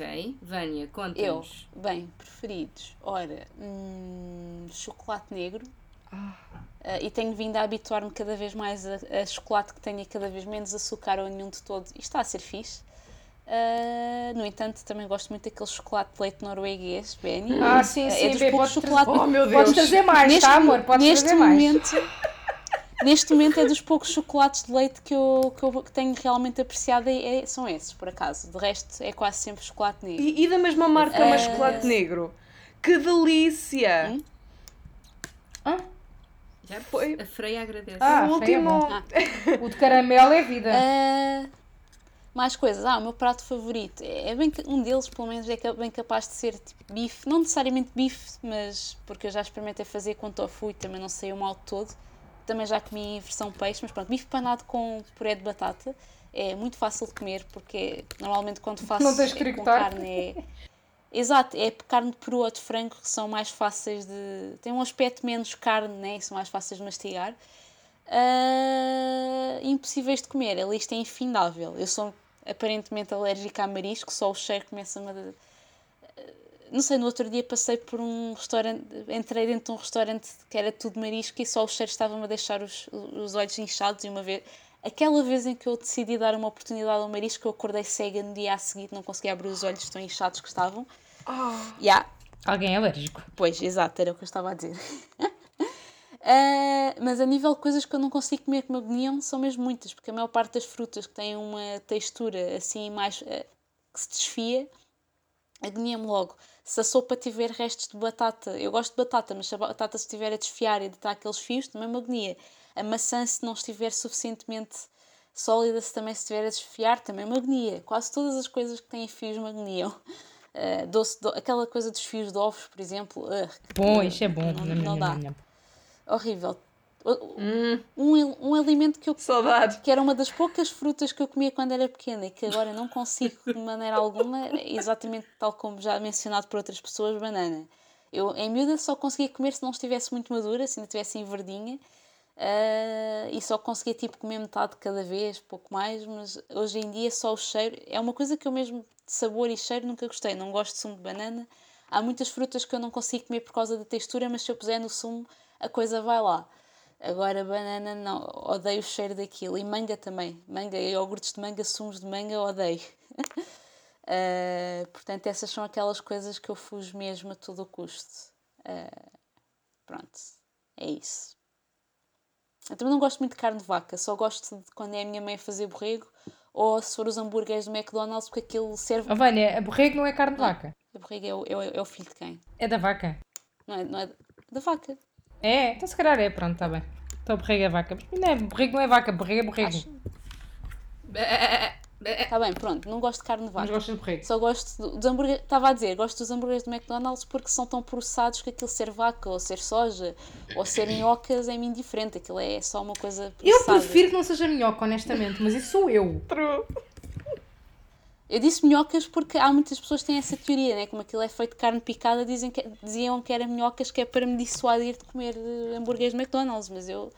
Ok, Vânia, Eu, conta-nos. bem, preferidos. Ora, hum, chocolate negro. Ah. Ah, e tenho vindo a habituar-me cada vez mais a, a chocolate que tenha cada vez menos açúcar ou nenhum de todo. Isto está a ser fixe. Ah, no entanto, também gosto muito daquele chocolate de leite norueguês, Benny. Ah, sim, É sim, dos bem, podes, chocolate- trazer, Oh, meu podes Deus. trazer mais, tá, amor? Podes neste trazer mais. Neste momento é dos poucos chocolates de leite que eu, que eu tenho realmente apreciado é, é- são esses, por acaso. De resto, é quase sempre chocolate negro. E, e da mesma marca, mas Eh, chocolate negro. Que delícia! Hum? Ah, Já Foi- A Freia agradece. Ah, o último. bom. o de caramelo é vida. Ah, mais coisas. Ah, o meu prato favorito. É é bem, um deles, pelo menos, é bem capaz de ser tipo bife. Não necessariamente bife, mas porque eu já experimentei fazer com tofu e também não sei o mal todo. Também já comi em versão peixe, mas pronto, bife panado com puré de batata. É muito fácil de comer porque normalmente quando faço Não tens que com carne é. (laughs) Exato, é carne de peru ou de frango que são mais fáceis de. têm um aspecto menos carne, né? E são mais fáceis de mastigar. Ah, impossíveis de comer, a lista é infindável. Eu sou aparentemente alérgica a marisco, só o cheiro começa-me a. Não sei, no outro dia passei por um restaurante, entrei dentro de um restaurante que era tudo marisco e só o cheiro estava-me a deixar os, os olhos inchados. E uma vez, aquela vez em que eu decidi dar uma oportunidade ao marisco, eu acordei cega no dia a seguir, não conseguia abrir os olhos, tão inchados que estavam. Ah, Ya, Alguém é alérgico. Pois, exato, era o que eu estava a dizer. Ah, (laughs) mas a nível de coisas que eu não consigo comer que me agoniam, são mesmo muitas, porque a maior parte das frutas que têm uma textura assim mais. ah, que se desfia, agonia-me logo. Se a sopa tiver restos de batata, eu gosto de batata, mas se a batata se estiver a desfiar e deitar aqueles fios, também me agonia. A maçã, se não estiver suficientemente sólida, se também estiver a desfiar, também me agonia. Quase todas as coisas que têm fios me agoniam. Ah, (laughs) doce, do- aquela coisa dos fios de ovos, por exemplo, ugh, Bom, isto é bom. Não, não nham, dá. horrível. Hum, Um, um alimento que eu saudade. que era uma das poucas frutas que eu comia quando era pequena e que agora não consigo de maneira alguma, é exatamente tal como já mencionado por outras pessoas, banana. Eu, em miúda, só conseguia comer se não estivesse muito madura, se ainda estivesse em verdinha, ah, e só conseguia tipo comer metade de cada vez, pouco mais, mas hoje em dia só o cheiro é uma coisa que eu mesmo de sabor e cheiro nunca gostei. Não gosto de sumo de banana. Há muitas frutas que eu não consigo comer por causa da textura, mas se eu puser no sumo, a coisa vai lá. Agora, banana, não, odeio o cheiro daquilo. E manga também. Manga, iogurtes de manga, sumos de manga, odeio. Ah, (laughs) portanto, essas são aquelas coisas que eu fujo mesmo a todo o custo. Ah, pronto, é isso. Eu também não gosto muito de carne de vaca, só gosto de quando é a minha mãe a fazer borrego ou se for os hambúrgueres do McDonald's, porque aquilo serve. Oh, Vânia, a borrego não é carne de vaca. O borrego é o, é, o, é o filho de quem? É da vaca. Não é, não é da vaca. É, então se calhar é, pronto, está bem. Então borrego é vaca. Mas não é, borrego não é vaca, borrego é borrego. Acho. Está bem, pronto, não gosto de carne de vaca. Mas gostas de borrego. Só gosto do- dos hambúrgueres. Estava a dizer, gosto dos hambúrgueres do McDonald's porque são tão processados que aquilo ser vaca, ou ser soja, ou ser (coughs) minhocas é-me indiferente. Aquilo é só uma coisa Eu processada. prefiro que não seja minhoca, honestamente, mas isso sou eu. True. Eu disse minhocas porque há muitas pessoas que têm essa teoria, né? Como aquilo é feito de carne picada, dizem que, diziam que era minhocas que é para me dissuadir de comer eh, hambúrgueres do McDonald's, mas eu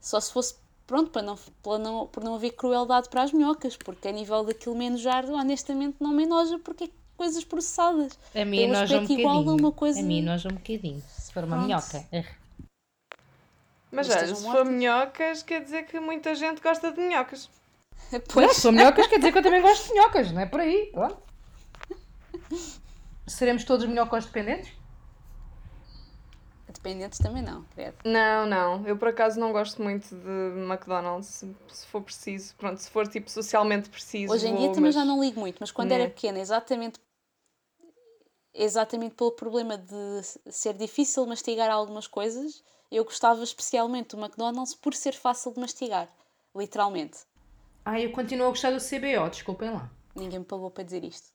só se fosse pronto para não, para não, por não haver crueldade para as minhocas, porque a nível daquilo me enojar, honestamente não me enoja porque é coisas processadas. A mim um nós um igual a bocadinho. uma coisa- A mim nós um bocadinho. Se for uma Pronto. minhoca. Mas Mas olha, se for minhocas, quer dizer que muita gente gosta de minhocas. (laughs) Não, Pois, se sou minhocas, quer dizer que eu também gosto de minhocas, não é por aí. Pronto. Seremos todos minhocos dependentes? dependentes também não, credo. Não, não. Eu por acaso não gosto muito de McDonald's, se, se for preciso. Pronto, se for tipo socialmente preciso. Hoje em vou, dia também mas- já não ligo muito, mas quando Né. era pequena, exatamente exatamente pelo problema de ser difícil mastigar algumas coisas, eu gostava especialmente do McDonald's por ser fácil de mastigar, literalmente. Ah, eu continuo a gostar do CBO, desculpem lá. Ninguém me pagou para dizer isto.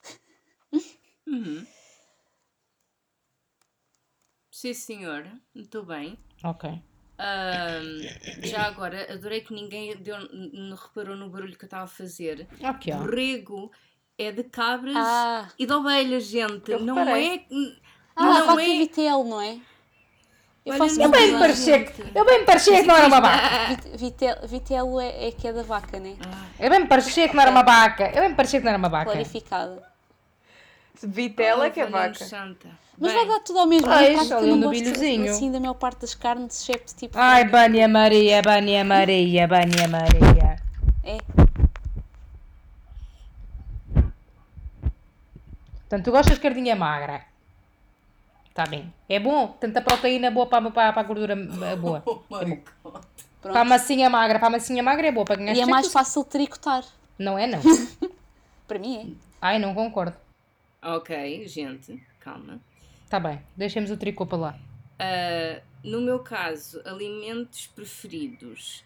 Uhum. Sim, senhor. Muito bem. Ok. Ahm, já agora, adorei que ninguém deu, reparou no barulho que eu estava a fazer. Ok. Borrego é de cabras Ah, e de ovelhas, gente. Eu não reparei. é. ah não vaca é. e vitelo, não é? Eu faço Eu bem me parecia que, eu bem me parecia que não era uma vaca. Vit- Vitelo, vitelo é, é que é da vaca, né? Eu bem me parecia que não era uma vaca. Eu bem me parecia que não era uma vaca. Clarificada. Vitela é que é vaca. Santa. Mas Bem, vai dar tudo ao mesmo. É que ali eu não no gosto assim da maior parte das carnes, excepto tipo. Ai, Bânia Maria, Bânia Maria, Bânia Maria. É. Portanto, tu gostas de cardinha magra. Está bem. É bom. Tanta proteína boa para, para, para a gordura eh, boa. (laughs) Oh God. Pronto. Para a massinha magra. Para a massinha magra é boa. Para ganhar E é mais fácil de tricotar. Não é, não. (laughs) Para mim Ai, não concordo. Ok, gente, calma. Está bem. Deixemos o tricô para lá. Ah, no meu caso, alimentos preferidos.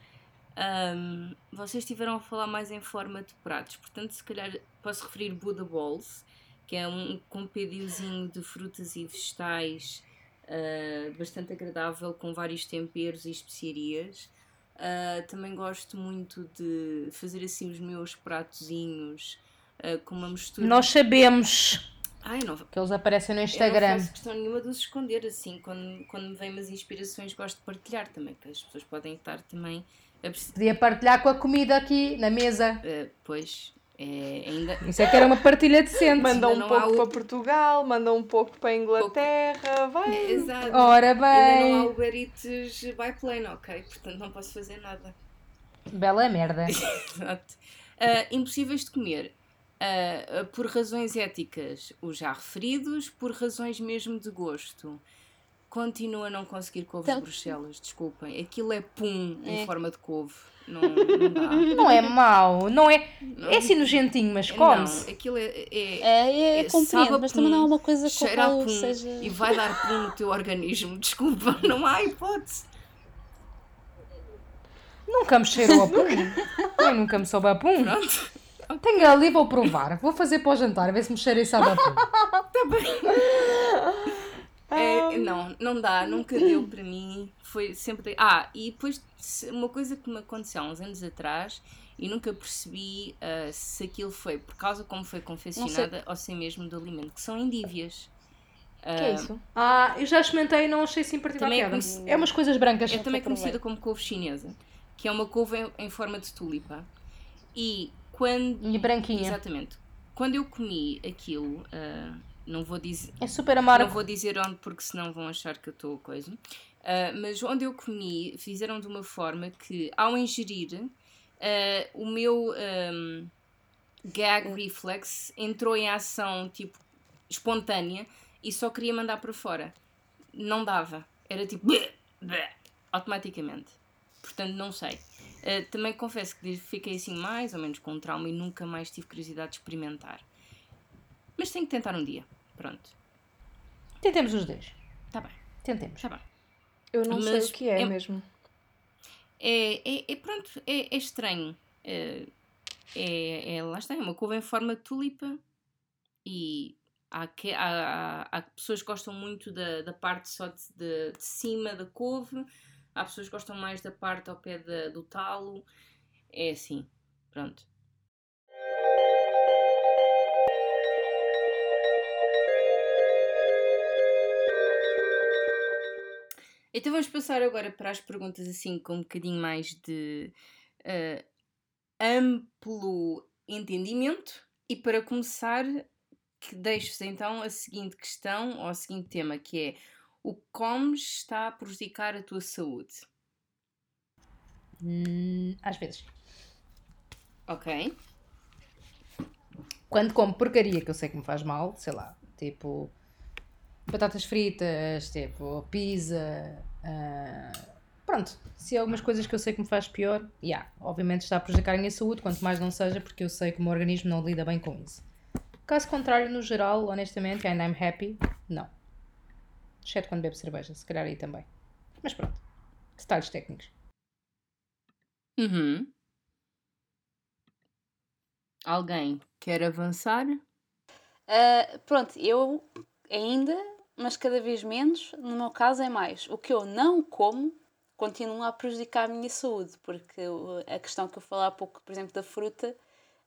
Ahm, vocês estiveram a falar mais em forma de pratos, portanto, se calhar posso referir Buddha Balls, que é um compêndiozinho de frutas e vegetais ah, bastante agradável, com vários temperos e especiarias. Ah, também gosto muito de fazer assim os meus pratozinhos ah, com uma mistura. Nós sabemos Ai, não, que eles aparecem no eu Instagram. não faço questão nenhuma de os esconder, assim, quando, quando me vêm umas inspirações gosto de partilhar também, que as pessoas podem estar também a Podia partilhar com a comida aqui na mesa. eh, pois, é, ainda... Isso é que era uma partilha decente. Manda um pouco o- para Portugal, manda um pouco para a Inglaterra, vai. Exato. Ora Ainda não há bem. Uber Eats by plane, ok? Portanto não posso fazer nada. Bela merda. (laughs) Exato. Ah, impossíveis de comer. Ah, por razões éticas, os já referidos, por razões mesmo de gosto. Continuo a não conseguir couves Então- de Bruxelas, desculpem. Aquilo é pum em É. forma de couve. Não, não dá. (laughs) Não é mau. Não é. Não. É assim nojentinho, mas come-se. aquilo é, é, é. É, é, É, compreendo, mas também não é pum, uma coisa qual pum seja. e vai dar pum no teu organismo. (laughs) Desculpa, não há hipótese. Nunca me cheirou a pum. Nem nunca me soube a pum. Pronto. Tenho ali, vou provar. Vou fazer para o jantar, a ver se me cheira e sabe a pum. (laughs) É, não, não dá, nunca deu para mim. Foi sempre. Ah, e depois uma coisa que me aconteceu há uns anos atrás e nunca percebi ah, se aquilo foi por causa como foi confeccionada ou se é mesmo do alimento, que são endívias. Que é isso? Ah, eu já experimentei e não achei sim particular Também é conhecido- É umas coisas brancas. É também provei. conhecida como couve chinesa, que é uma couve em, em forma de tulipa. E quando. E branquinha. Exatamente. Quando eu comi aquilo, ah, não vou dizer. É super Não amargo. vou dizer onde porque senão vão achar que eu estou coisa. Ah, mas onde eu comi, fizeram de uma forma que ao ingerir, ah, o meu ahm, gag reflex entrou em ação tipo espontânea e só queria mandar para fora. Não dava. Era tipo automaticamente. Portanto, não sei. Ah, também confesso que fiquei assim mais ou menos com um trauma e nunca mais tive curiosidade de experimentar. Mas tenho que tentar um dia. Pronto. Tentemos os dois. Está bem. Tentemos. Está bem. Eu não sei Mas o que é, é- mesmo. É, é, é pronto, é, é estranho. É, é, é- lá está, é uma couve em forma de tulipa e há, que, há, há, há pessoas que gostam muito da, da parte só de, de, de cima da couve, há pessoas que gostam mais da parte ao pé da- do talo. É assim, pronto. Então vamos passar agora para as perguntas assim com um bocadinho mais de eh, amplo entendimento. E para começar, que deixo-vos então a seguinte questão ou o seguinte tema, que é o que comes está a prejudicar a tua saúde. Hum, às vezes. Ok? Quando como porcaria que eu sei que me faz mal, sei lá, tipo batatas fritas, tipo pizza, ah, pronto. Se há algumas coisas que eu sei que me faz pior, yeah, obviamente está a prejudicar a minha saúde, quanto mais não seja, porque eu sei que o meu organismo não lida bem com isso. Caso contrário, no geral, honestamente, and I'm happy, não. Exceto quando bebo cerveja, se calhar aí também. Mas pronto. Detalhes técnicos. Uhum. Alguém quer avançar? Ah, pronto, eu ainda, mas cada vez menos, no meu caso é mais. O que eu não como, continua a prejudicar a minha saúde, porque a questão que eu falei há pouco, por exemplo, da fruta,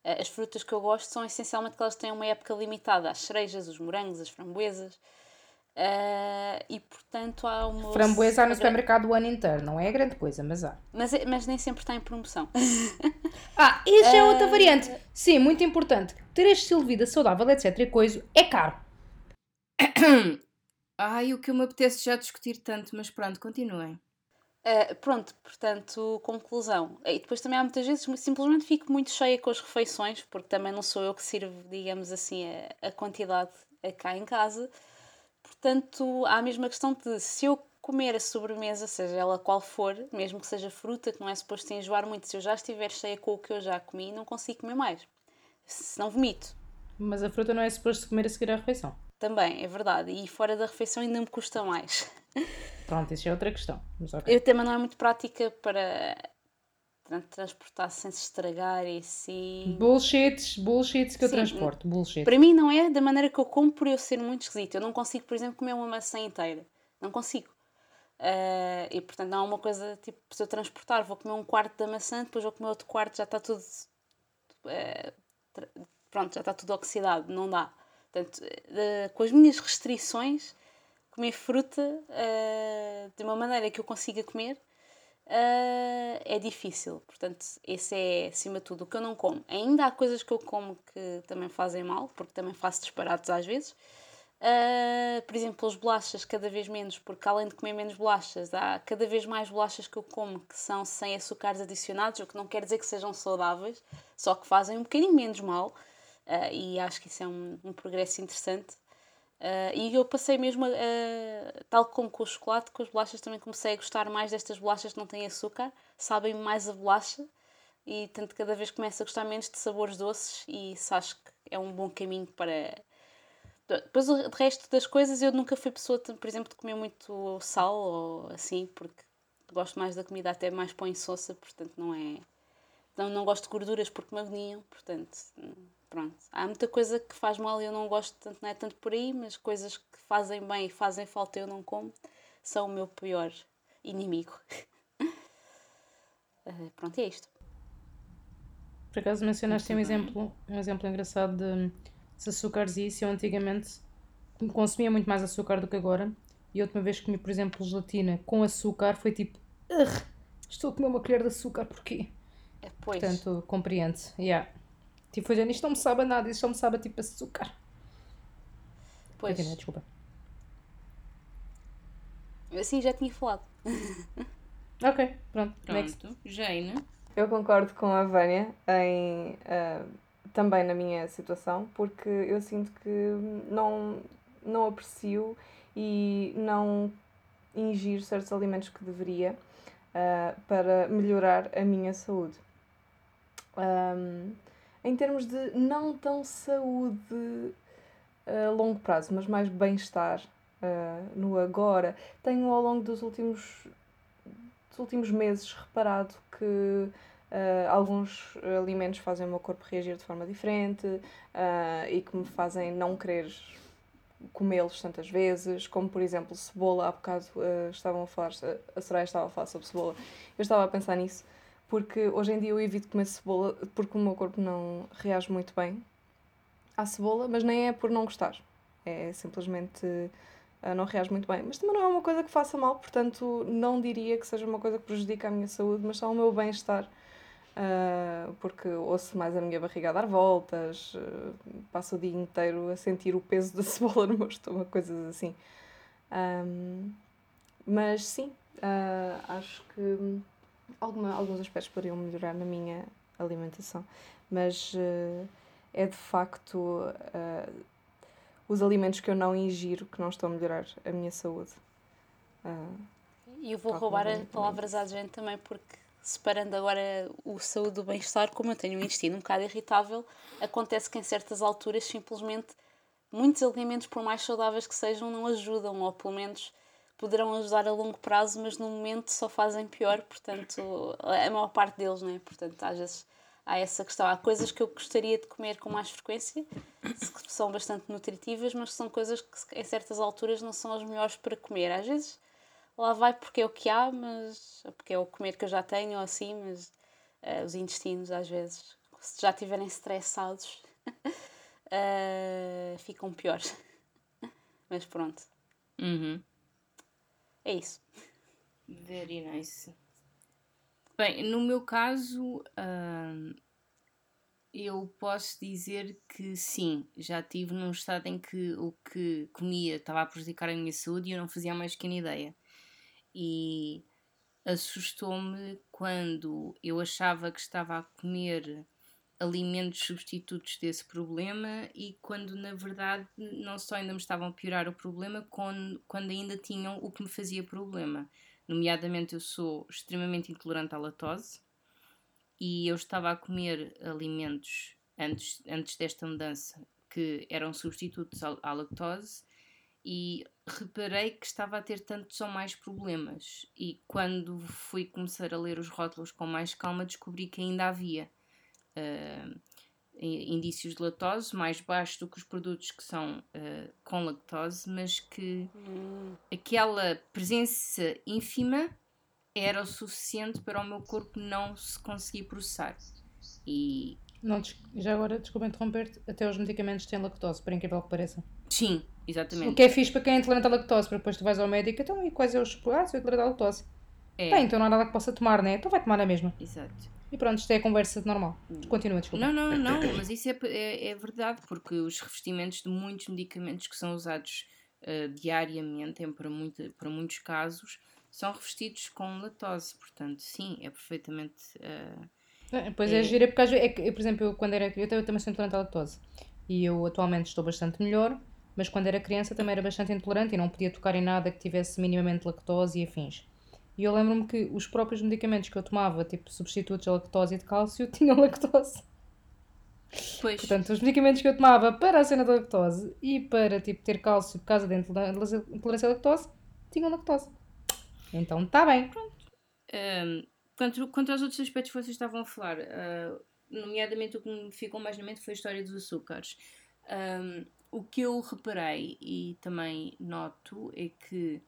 eh, as frutas que eu gosto são essencialmente que elas têm uma época limitada, as cerejas, os morangos, as framboesas. Uh, e portanto há uma. Framboesa há no supermercado o ano inteiro, não é grande coisa, mas há. Mas, é, mas nem sempre está em promoção. (laughs) ah, isso é outra variante. Sim, muito importante. Ter este estilo de vida saudável, etc. e coisa, é caro. (clears throat) Ai, o que eu me apetece já discutir tanto, mas pronto, continuem. Uh, pronto, portanto, conclusão. E depois também há muitas vezes simplesmente fico muito cheia com as refeições, porque também não sou eu que sirvo, digamos assim, a, a quantidade cá em casa. Portanto, há a mesma questão de se eu comer a sobremesa, seja ela qual for, mesmo que seja fruta, que não é suposto enjoar muito, se eu já estiver cheia com o que eu já comi, não consigo comer mais. Se não vomito. Mas a fruta não é suposto comer a seguir à refeição. Também, é verdade. E fora da refeição ainda me custa mais. Pronto, isso é outra questão. Okay. Eu também não é muito prática para transportar sem se estragar e assim. Bullshits, bullshits que Sim, eu transporto, bullshit. Para mim não é da maneira que eu como por eu ser muito esquisito. Eu não consigo, por exemplo, comer uma maçã inteira. Não consigo. Uh, e portanto não é uma coisa tipo, se eu transportar, vou comer um quarto da maçã, depois vou comer outro quarto, já está tudo. Uh, pronto, já está tudo oxidado, não dá. Portanto, uh, com as minhas restrições, comer fruta de uma maneira que eu consiga comer uh, é difícil. Portanto, esse é acima de tudo o que eu não como. Ainda há coisas que eu como que também fazem mal, porque também faço disparates às vezes. Uh, por exemplo, as bolachas cada vez menos, porque além de comer menos bolachas, há cada vez mais bolachas que eu como que são sem açúcares adicionados, o que não quer dizer que sejam saudáveis, só que fazem um bocadinho menos mal. Uh, e acho que isso é um, um progresso interessante. Uh, e eu passei mesmo, a, a, tal como com o chocolate, com as bolachas também comecei a gostar mais destas bolachas que não têm açúcar, sabem mais a bolacha e tanto cada vez começo a gostar menos de sabores doces e isso acho que é um bom caminho para... Depois o resto das coisas eu nunca fui pessoa, por exemplo, de comer muito sal ou assim, porque gosto mais da comida até mais põe insossa, portanto não é... Não, não gosto de gorduras porque me agoniam, portanto Pronto. Há muita coisa que faz mal e eu não gosto tanto, não é tanto por aí, mas coisas que fazem bem e fazem falta eu não como são o meu pior inimigo. uh, (laughs) pronto, é isto. Por acaso mencionaste um exemplo, um exemplo engraçado de, de açúcares e isso. Eu antigamente consumia muito mais açúcar do que agora. E a última vez que comi, por exemplo, gelatina com açúcar foi tipo, estou a comer uma colher de açúcar, porquê? É, pois. Portanto, compreende. Yeah. Tipo, foi isto não me sabe a nada, isto só me sabe a tipo açúcar. Pois. Aqui, desculpa. Assim já tinha falado. (laughs) ok, pronto. Pronto. Next. Jane. Eu concordo com a Vânia em, uh, também na minha situação, porque eu sinto que não, não aprecio e não ingiro certos alimentos que deveria uh, para melhorar a minha saúde. Um, em termos de não tão saúde a longo prazo, mas mais bem-estar uh, no agora. Tenho ao longo dos últimos, dos últimos meses reparado que uh, alguns alimentos fazem o meu corpo reagir de forma diferente uh, e que me fazem não querer comê-los tantas vezes, como por exemplo cebola, há bocado estavam a falar, a Soraya estava a falar sobre cebola, eu estava a pensar nisso porque hoje em dia eu evito comer cebola porque o meu corpo não reage muito bem à cebola, mas nem é por não gostar, é simplesmente uh, não reage muito bem. Mas também não é uma coisa que faça mal, portanto não diria que seja uma coisa que prejudica a minha saúde, mas só o meu bem-estar. Uh, porque ouço mais a minha barriga a dar voltas, uh, passo o dia inteiro a sentir o peso da (laughs) cebola no meu estômago, coisas assim. Um, mas sim, acho que alguma, alguns aspectos poderiam melhorar na minha alimentação, mas uh, é de facto uh, os alimentos que eu não ingiro que não estão a melhorar a minha saúde. Uh, e eu vou roubar as palavras à gente também, porque separando agora o saúde do bem-estar, como eu tenho um intestino um bocado irritável, acontece que em certas alturas simplesmente muitos alimentos, por mais saudáveis que sejam, não ajudam, ou pelo menos poderão ajudar a longo prazo, mas no momento só fazem pior, portanto, a maior parte deles, não é? Portanto, às vezes há essa questão. Há coisas que eu gostaria de comer com mais frequência, que são bastante nutritivas, mas são coisas que em certas alturas não são as melhores para comer. Às vezes lá vai porque é o que há, mas porque é o comer que eu já tenho ou assim, mas uh, os intestinos às vezes, se já estiverem estressados, uh, (laughs) ficam piores. (laughs) mas pronto. Uhum. É isso. Very nice. Bem, no meu caso, eu posso dizer que sim, já estive num estado em que o que comia estava a prejudicar a minha saúde e eu não fazia mais que ideia. E assustou-me quando eu achava que estava a comer alimentos substitutos desse problema e quando na verdade não só ainda me estavam a piorar o problema, quando, quando ainda tinham o que me fazia problema. Nomeadamente, eu sou extremamente intolerante à lactose e eu estava a comer alimentos antes, antes desta mudança que eram substitutos à lactose e reparei que estava a ter tantos ou mais problemas. E quando fui começar a ler os rótulos com mais calma, descobri que ainda havia uh, indícios de lactose mais baixos do que os produtos que são uh, com lactose, mas que hum. aquela presença ínfima era o suficiente para o meu corpo não se conseguir processar. E. Não, já agora, desculpa interromper-te, até os medicamentos têm lactose, por incrível que pareça. Sim, exatamente. O que é fixe para quem é intolerante à lactose, porque depois tu vais ao médico, então e quais é os. Ah, sou intolerante à lactose. É. Bem, então não há nada que possa tomar, né? Então vai tomar na mesma. Exato. E pronto, isto é a conversa normal. Continua, desculpa. Não, não, não, mas isso é, é, é verdade, porque os revestimentos de muitos medicamentos que são usados uh, diariamente, para, muito, para muitos casos, são revestidos com lactose, portanto, sim, é perfeitamente. Uh, pois é, é gira, porque é que, por exemplo, eu, quando era. Eu, eu também sou intolerante à lactose e eu atualmente estou bastante melhor, mas quando era criança também era bastante intolerante e não podia tocar em nada que tivesse minimamente lactose e afins. E eu lembro-me que os próprios medicamentos que eu tomava, tipo substitutos de lactose e de cálcio, (laughs) tinham lactose. Pois. Portanto, os medicamentos que eu tomava para a cena da lactose e para tipo, ter cálcio por causa da intolerância à lactose, tinham lactose. Então está bem. Pronto. Um, quanto, quanto aos outros aspectos que vocês estavam a falar, uh, nomeadamente o que me ficou mais na mente foi a história dos açúcares. Um, o que eu reparei e também noto é que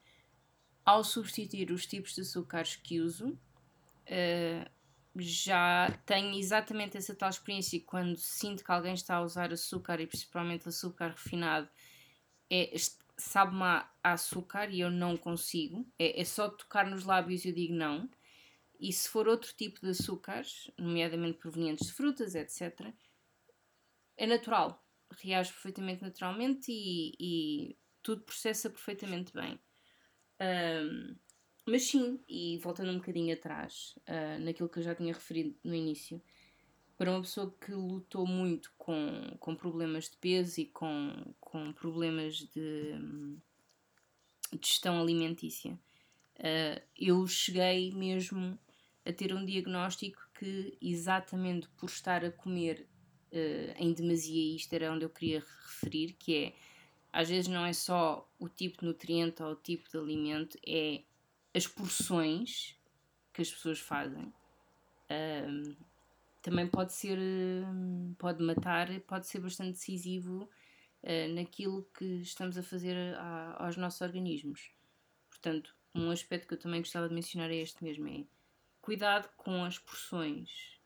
ao substituir os tipos de açúcares que uso, uh, já tenho exatamente essa tal experiência quando sinto que alguém está a usar açúcar e principalmente açúcar refinado, é, sabe-me a, açúcar e eu não consigo. É, é só tocar nos lábios e eu digo não. E se for outro tipo de açúcares, nomeadamente provenientes de frutas, etc., é natural. Reage perfeitamente naturalmente e, e tudo processa perfeitamente bem. Um, mas sim, e voltando um bocadinho atrás, uh, naquilo que eu já tinha referido no início, para uma pessoa que lutou muito com, com problemas de peso e com, com problemas de, de gestão alimentícia, uh, eu cheguei mesmo a ter um diagnóstico que, exatamente por estar a comer uh, em demasia, isto era onde eu queria referir, que é às vezes não é só o tipo de nutriente ou o tipo de alimento, é as porções que as pessoas fazem. Um, também pode ser, pode matar, pode ser bastante decisivo uh, naquilo que estamos a fazer a, aos nossos organismos. Portanto, um aspecto que eu também gostava de mencionar é este mesmo: é cuidado com as porções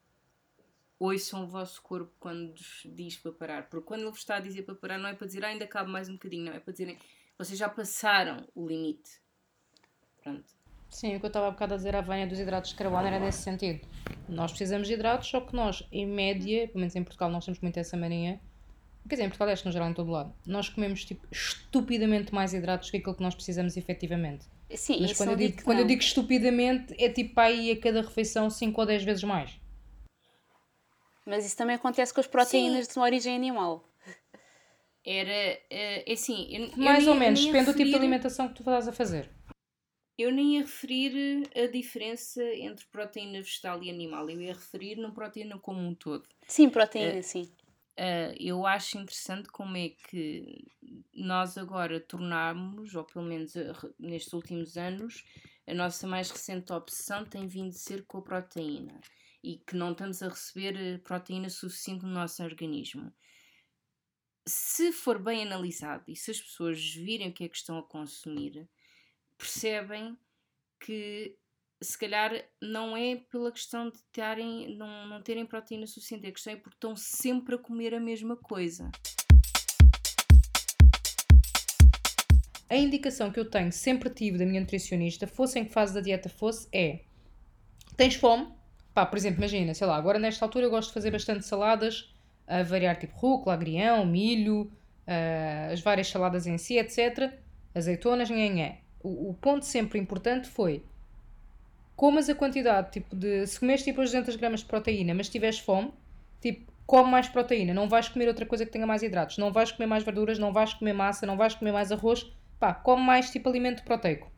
ouçam o vosso corpo quando diz para parar. Porque quando ele vos está a dizer para parar, não é para dizer ah, ainda cabe mais um bocadinho, não. É para dizerem vocês já passaram o limite. Pronto. Sim, o que eu estava a bocado a dizer à venha dos hidratos de carbono era nesse sentido. Nós precisamos de hidratos, só que nós, em média, pelo menos em Portugal, nós temos muito essa mania. Quer dizer, em Portugal, acho no geral, em todo lado. Nós comemos, tipo, estupidamente mais hidratos que aquilo que nós precisamos efetivamente. Sim, Mas quando eu, digo, quando eu digo estupidamente, é tipo aí a cada refeição 5 ou 10 vezes mais. Mas isso também acontece com as proteínas Sim. de origem animal. Era, uh, assim... Eu, Mais eu ou menos, depende referir... do tipo de alimentação que tu estás a fazer. Eu nem ia referir a diferença entre proteína vegetal e animal. Eu ia referir na proteína como um todo. Sim, proteína, uh, sim. Uh, eu acho interessante como é que nós agora tornamos, ou pelo menos nestes últimos anos, a nossa mais recente obsessão tem vindo a ser com a proteína e que não estamos a receber eh, proteína suficiente no nosso organismo. Se for bem analisado e se as pessoas virem o que é que estão a consumir, percebem que se calhar não é pela questão de terem, não, não terem proteína suficiente, a questão é porque estão sempre a comer a mesma coisa. A indicação que eu tenho, sempre tive da minha nutricionista, fosse em que fase da dieta fosse, é: tens fome? Pá, por exemplo, imagina, sei lá, agora nesta altura eu gosto de fazer bastante saladas, a variar tipo rúcula, agrião, milho, uh, as várias saladas em si, etc. Azeitonas, nhanhã. O, o ponto sempre importante foi comas a quantidade, tipo, de. Se comes tipo as 200 gramas de proteína, mas tiveres fome, tipo, come mais proteína. Não vais comer outra coisa que tenha mais hidratos. Não vais comer mais verduras, não vais comer massa, não vais comer mais arroz. Pá, come mais tipo alimento proteico.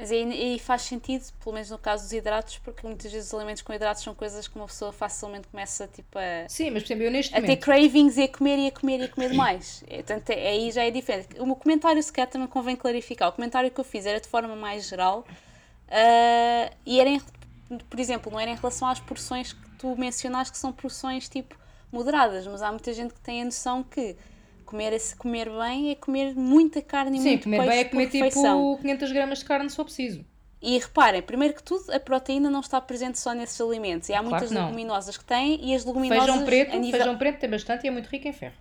Mas aí, faz sentido, pelo menos no caso dos hidratos, porque muitas vezes os alimentos com hidratos são coisas que uma pessoa facilmente começa tipo, a. Sim, mas por exemplo, eu neste a momento. Ter cravings e a comer e a comer e a comer demais. É, portanto, é, aí já é diferente. O meu comentário, sequer também convém clarificar. O comentário que eu fiz era de forma mais geral uh, e era, em, por exemplo, não era em relação às porções que tu mencionaste, que são porções tipo moderadas, mas há muita gente que tem a noção que comer, comer bem é comer muita carne e Sim, muito comer peixe bem é comer tipo 500 gramas de carne se for preciso. E reparem, primeiro que tudo, a proteína não está presente só nesses alimentos. E há claro muitas leguminosas que têm e as leguminosas. Feijão preto, nível... feijão preto tem bastante e é muito rico em ferro.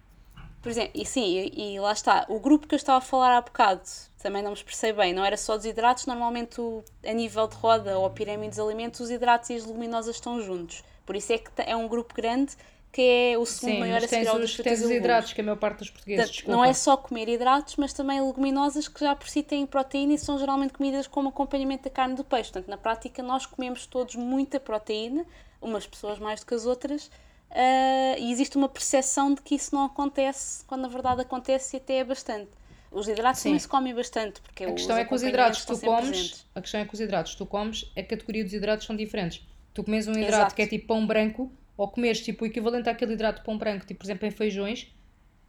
Por exemplo, e sim, e, e, lá está. O grupo que eu estava a falar há bocado, também não me expressei bem, não era só dos hidratos, normalmente o, a nível de roda ou a pirâmide dos alimentos, os hidratos e as leguminosas estão juntos. Por isso é que é um grupo grande que é o segundo Sim, maior a seguir ao dos tens os hidratos, que a maior parte dos portugueses Portanto, Não é só comer hidratos, mas também leguminosas que já por si têm proteína e são geralmente comidas como acompanhamento da carne do peixe. Portanto, na prática, nós comemos todos muita proteína, umas pessoas mais do que as outras, uh, e existe uma percepção de que isso não acontece, quando na verdade acontece e até é bastante. Os hidratos Sim. também se comem bastante, porque a questão é que os hidratos tu comes, presentes. a questão é que os hidratos tu comes, a categoria dos hidratos são diferentes. Tu comes um hidrato Exato. que é tipo pão branco, ou comeres tipo, o equivalente àquele hidrato de pão branco, tipo, por exemplo, em feijões,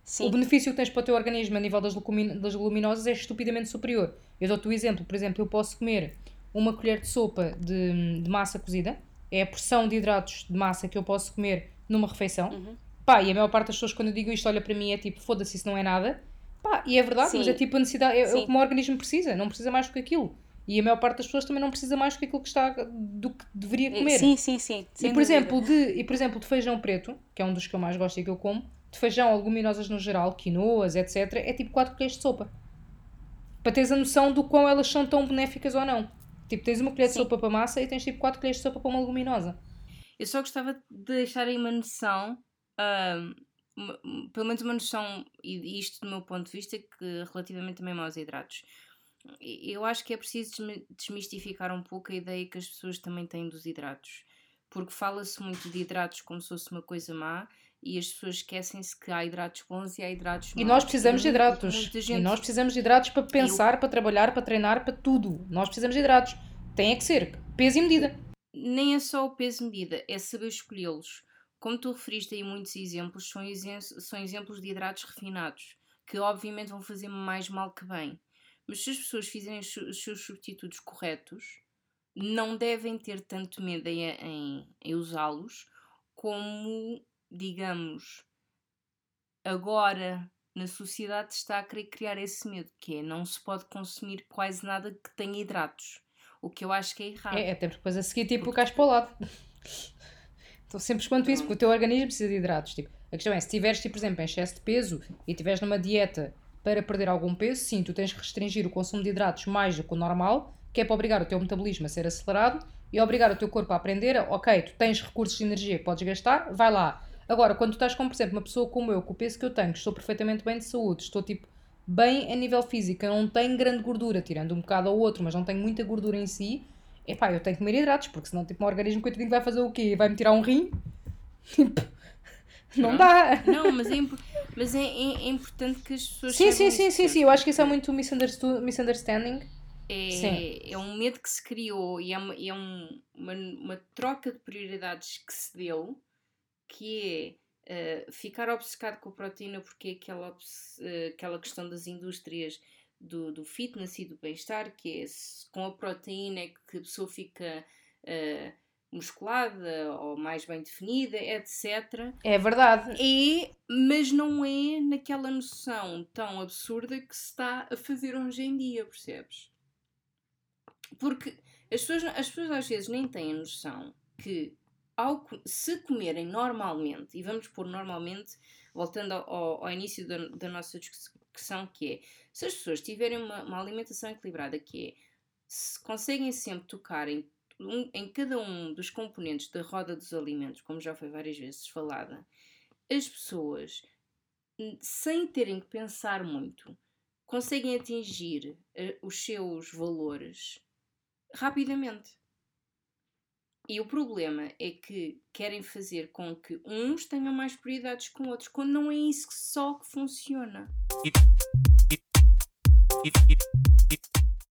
Sim. o benefício que tens para o teu organismo a nível das, das leguminosas é estupidamente superior. Eu dou-te o um exemplo, por exemplo, eu posso comer uma colher de sopa de, de, massa cozida, é a porção de hidratos de massa que eu posso comer numa refeição. Uhum. Pá, e a maior parte das pessoas, quando eu digo isto, olha para mim é tipo, foda-se, isso não é nada. Pá, e é verdade, Sim. mas é tipo a necessidade, é, é o que o meu organismo precisa, não precisa mais do que aquilo. E a maior parte das pessoas também não precisa mais do que aquilo que está do que deveria comer. Sim, sim, sim. E por, exemplo, de, e por exemplo, de feijão preto, que é um dos que eu mais gosto e que eu como, de feijão, leguminosas no geral, quinoas, etc., é tipo 4 colheres de sopa. Para teres a noção do quão elas são tão benéficas ou não. Tipo, tens uma colher de sopa para massa e tens tipo 4 colheres de sopa para uma leguminosa. Eu só gostava de deixar aí uma noção, uma, pelo menos uma noção, e isto do meu ponto de vista, que relativamente também aos hidratos eu acho que é preciso desmistificar um pouco a ideia que as pessoas também têm dos hidratos. Porque fala-se muito de hidratos como se fosse uma coisa má e as pessoas esquecem-se que há hidratos bons e há hidratos maus. E nós precisamos de hidratos. Gente... E nós precisamos de hidratos para pensar, eu... para trabalhar, para treinar, para tudo. Nós precisamos de hidratos. Tem é que ser peso e medida. Nem é só o peso e medida, é saber escolhê-los. Como tu referiste aí muitos exemplos, são, são exemplos de hidratos refinados, que obviamente vão fazer mais mal que bem. Mas se as pessoas fizerem os seus substitutos corretos, não devem ter tanto medo em, em, em usá-los como, digamos, agora na sociedade está a querer criar esse medo, que é não se pode consumir quase nada que tenha hidratos. O que eu acho que é errado. É, até porque depois a seguir tipo porque... cais para o lado. (laughs) Estou sempre quanto isso, porque o teu organismo precisa de hidratos. Tipo, a questão é, se tiveres, tipo, por exemplo, em excesso de peso e estiveres numa dieta para perder algum peso, sim, tu tens que restringir o consumo de hidratos mais do que o normal, que é para obrigar o teu metabolismo a ser acelerado e obrigar o teu corpo a aprender, ok, tu tens recursos de energia que podes gastar, vai lá. Agora, quando tu estás com, por exemplo, uma pessoa como eu, com o peso que eu tenho, estou perfeitamente bem de saúde, estou tipo bem a nível físico, não tenho grande gordura, tirando um bocado ao outro, mas não tenho muita gordura em si, epá, eu tenho que comer hidratos, porque senão tipo, meu organismo coitadinho vai fazer o quê? Vai-me tirar um rim? (laughs) Tipo, não, dá. Não, mas, é, mas é, é, é, importante que as pessoas. Sim, sim, sim, sim, sim. Eu acho que isso é muito misunderstanding. É, é um medo que se criou e é, uma, é um, uma, uma troca de prioridades que se deu que é uh, ficar obcecado com a proteína porque é aquela, uh, aquela questão das indústrias do, do fitness e do bem-estar, que é com a proteína é que a pessoa fica. Uh, musculada ou mais bem definida, etc. É verdade. É, mas não é naquela noção tão absurda que se está a fazer hoje em dia, percebes? Porque As pessoas, as pessoas às vezes nem têm a noção que ao, se comerem normalmente, e vamos pôr normalmente, voltando ao, ao início da, da, nossa discussão, que é se as pessoas tiverem uma, uma alimentação equilibrada, que é se conseguem sempre tocar em, um, em cada um dos componentes da roda dos alimentos, como já foi várias vezes falada, as pessoas, sem terem que pensar muito, conseguem atingir uh, os seus valores rapidamente. E o problema é que querem fazer com que uns tenham mais prioridades com outros, quando não é isso só que funciona.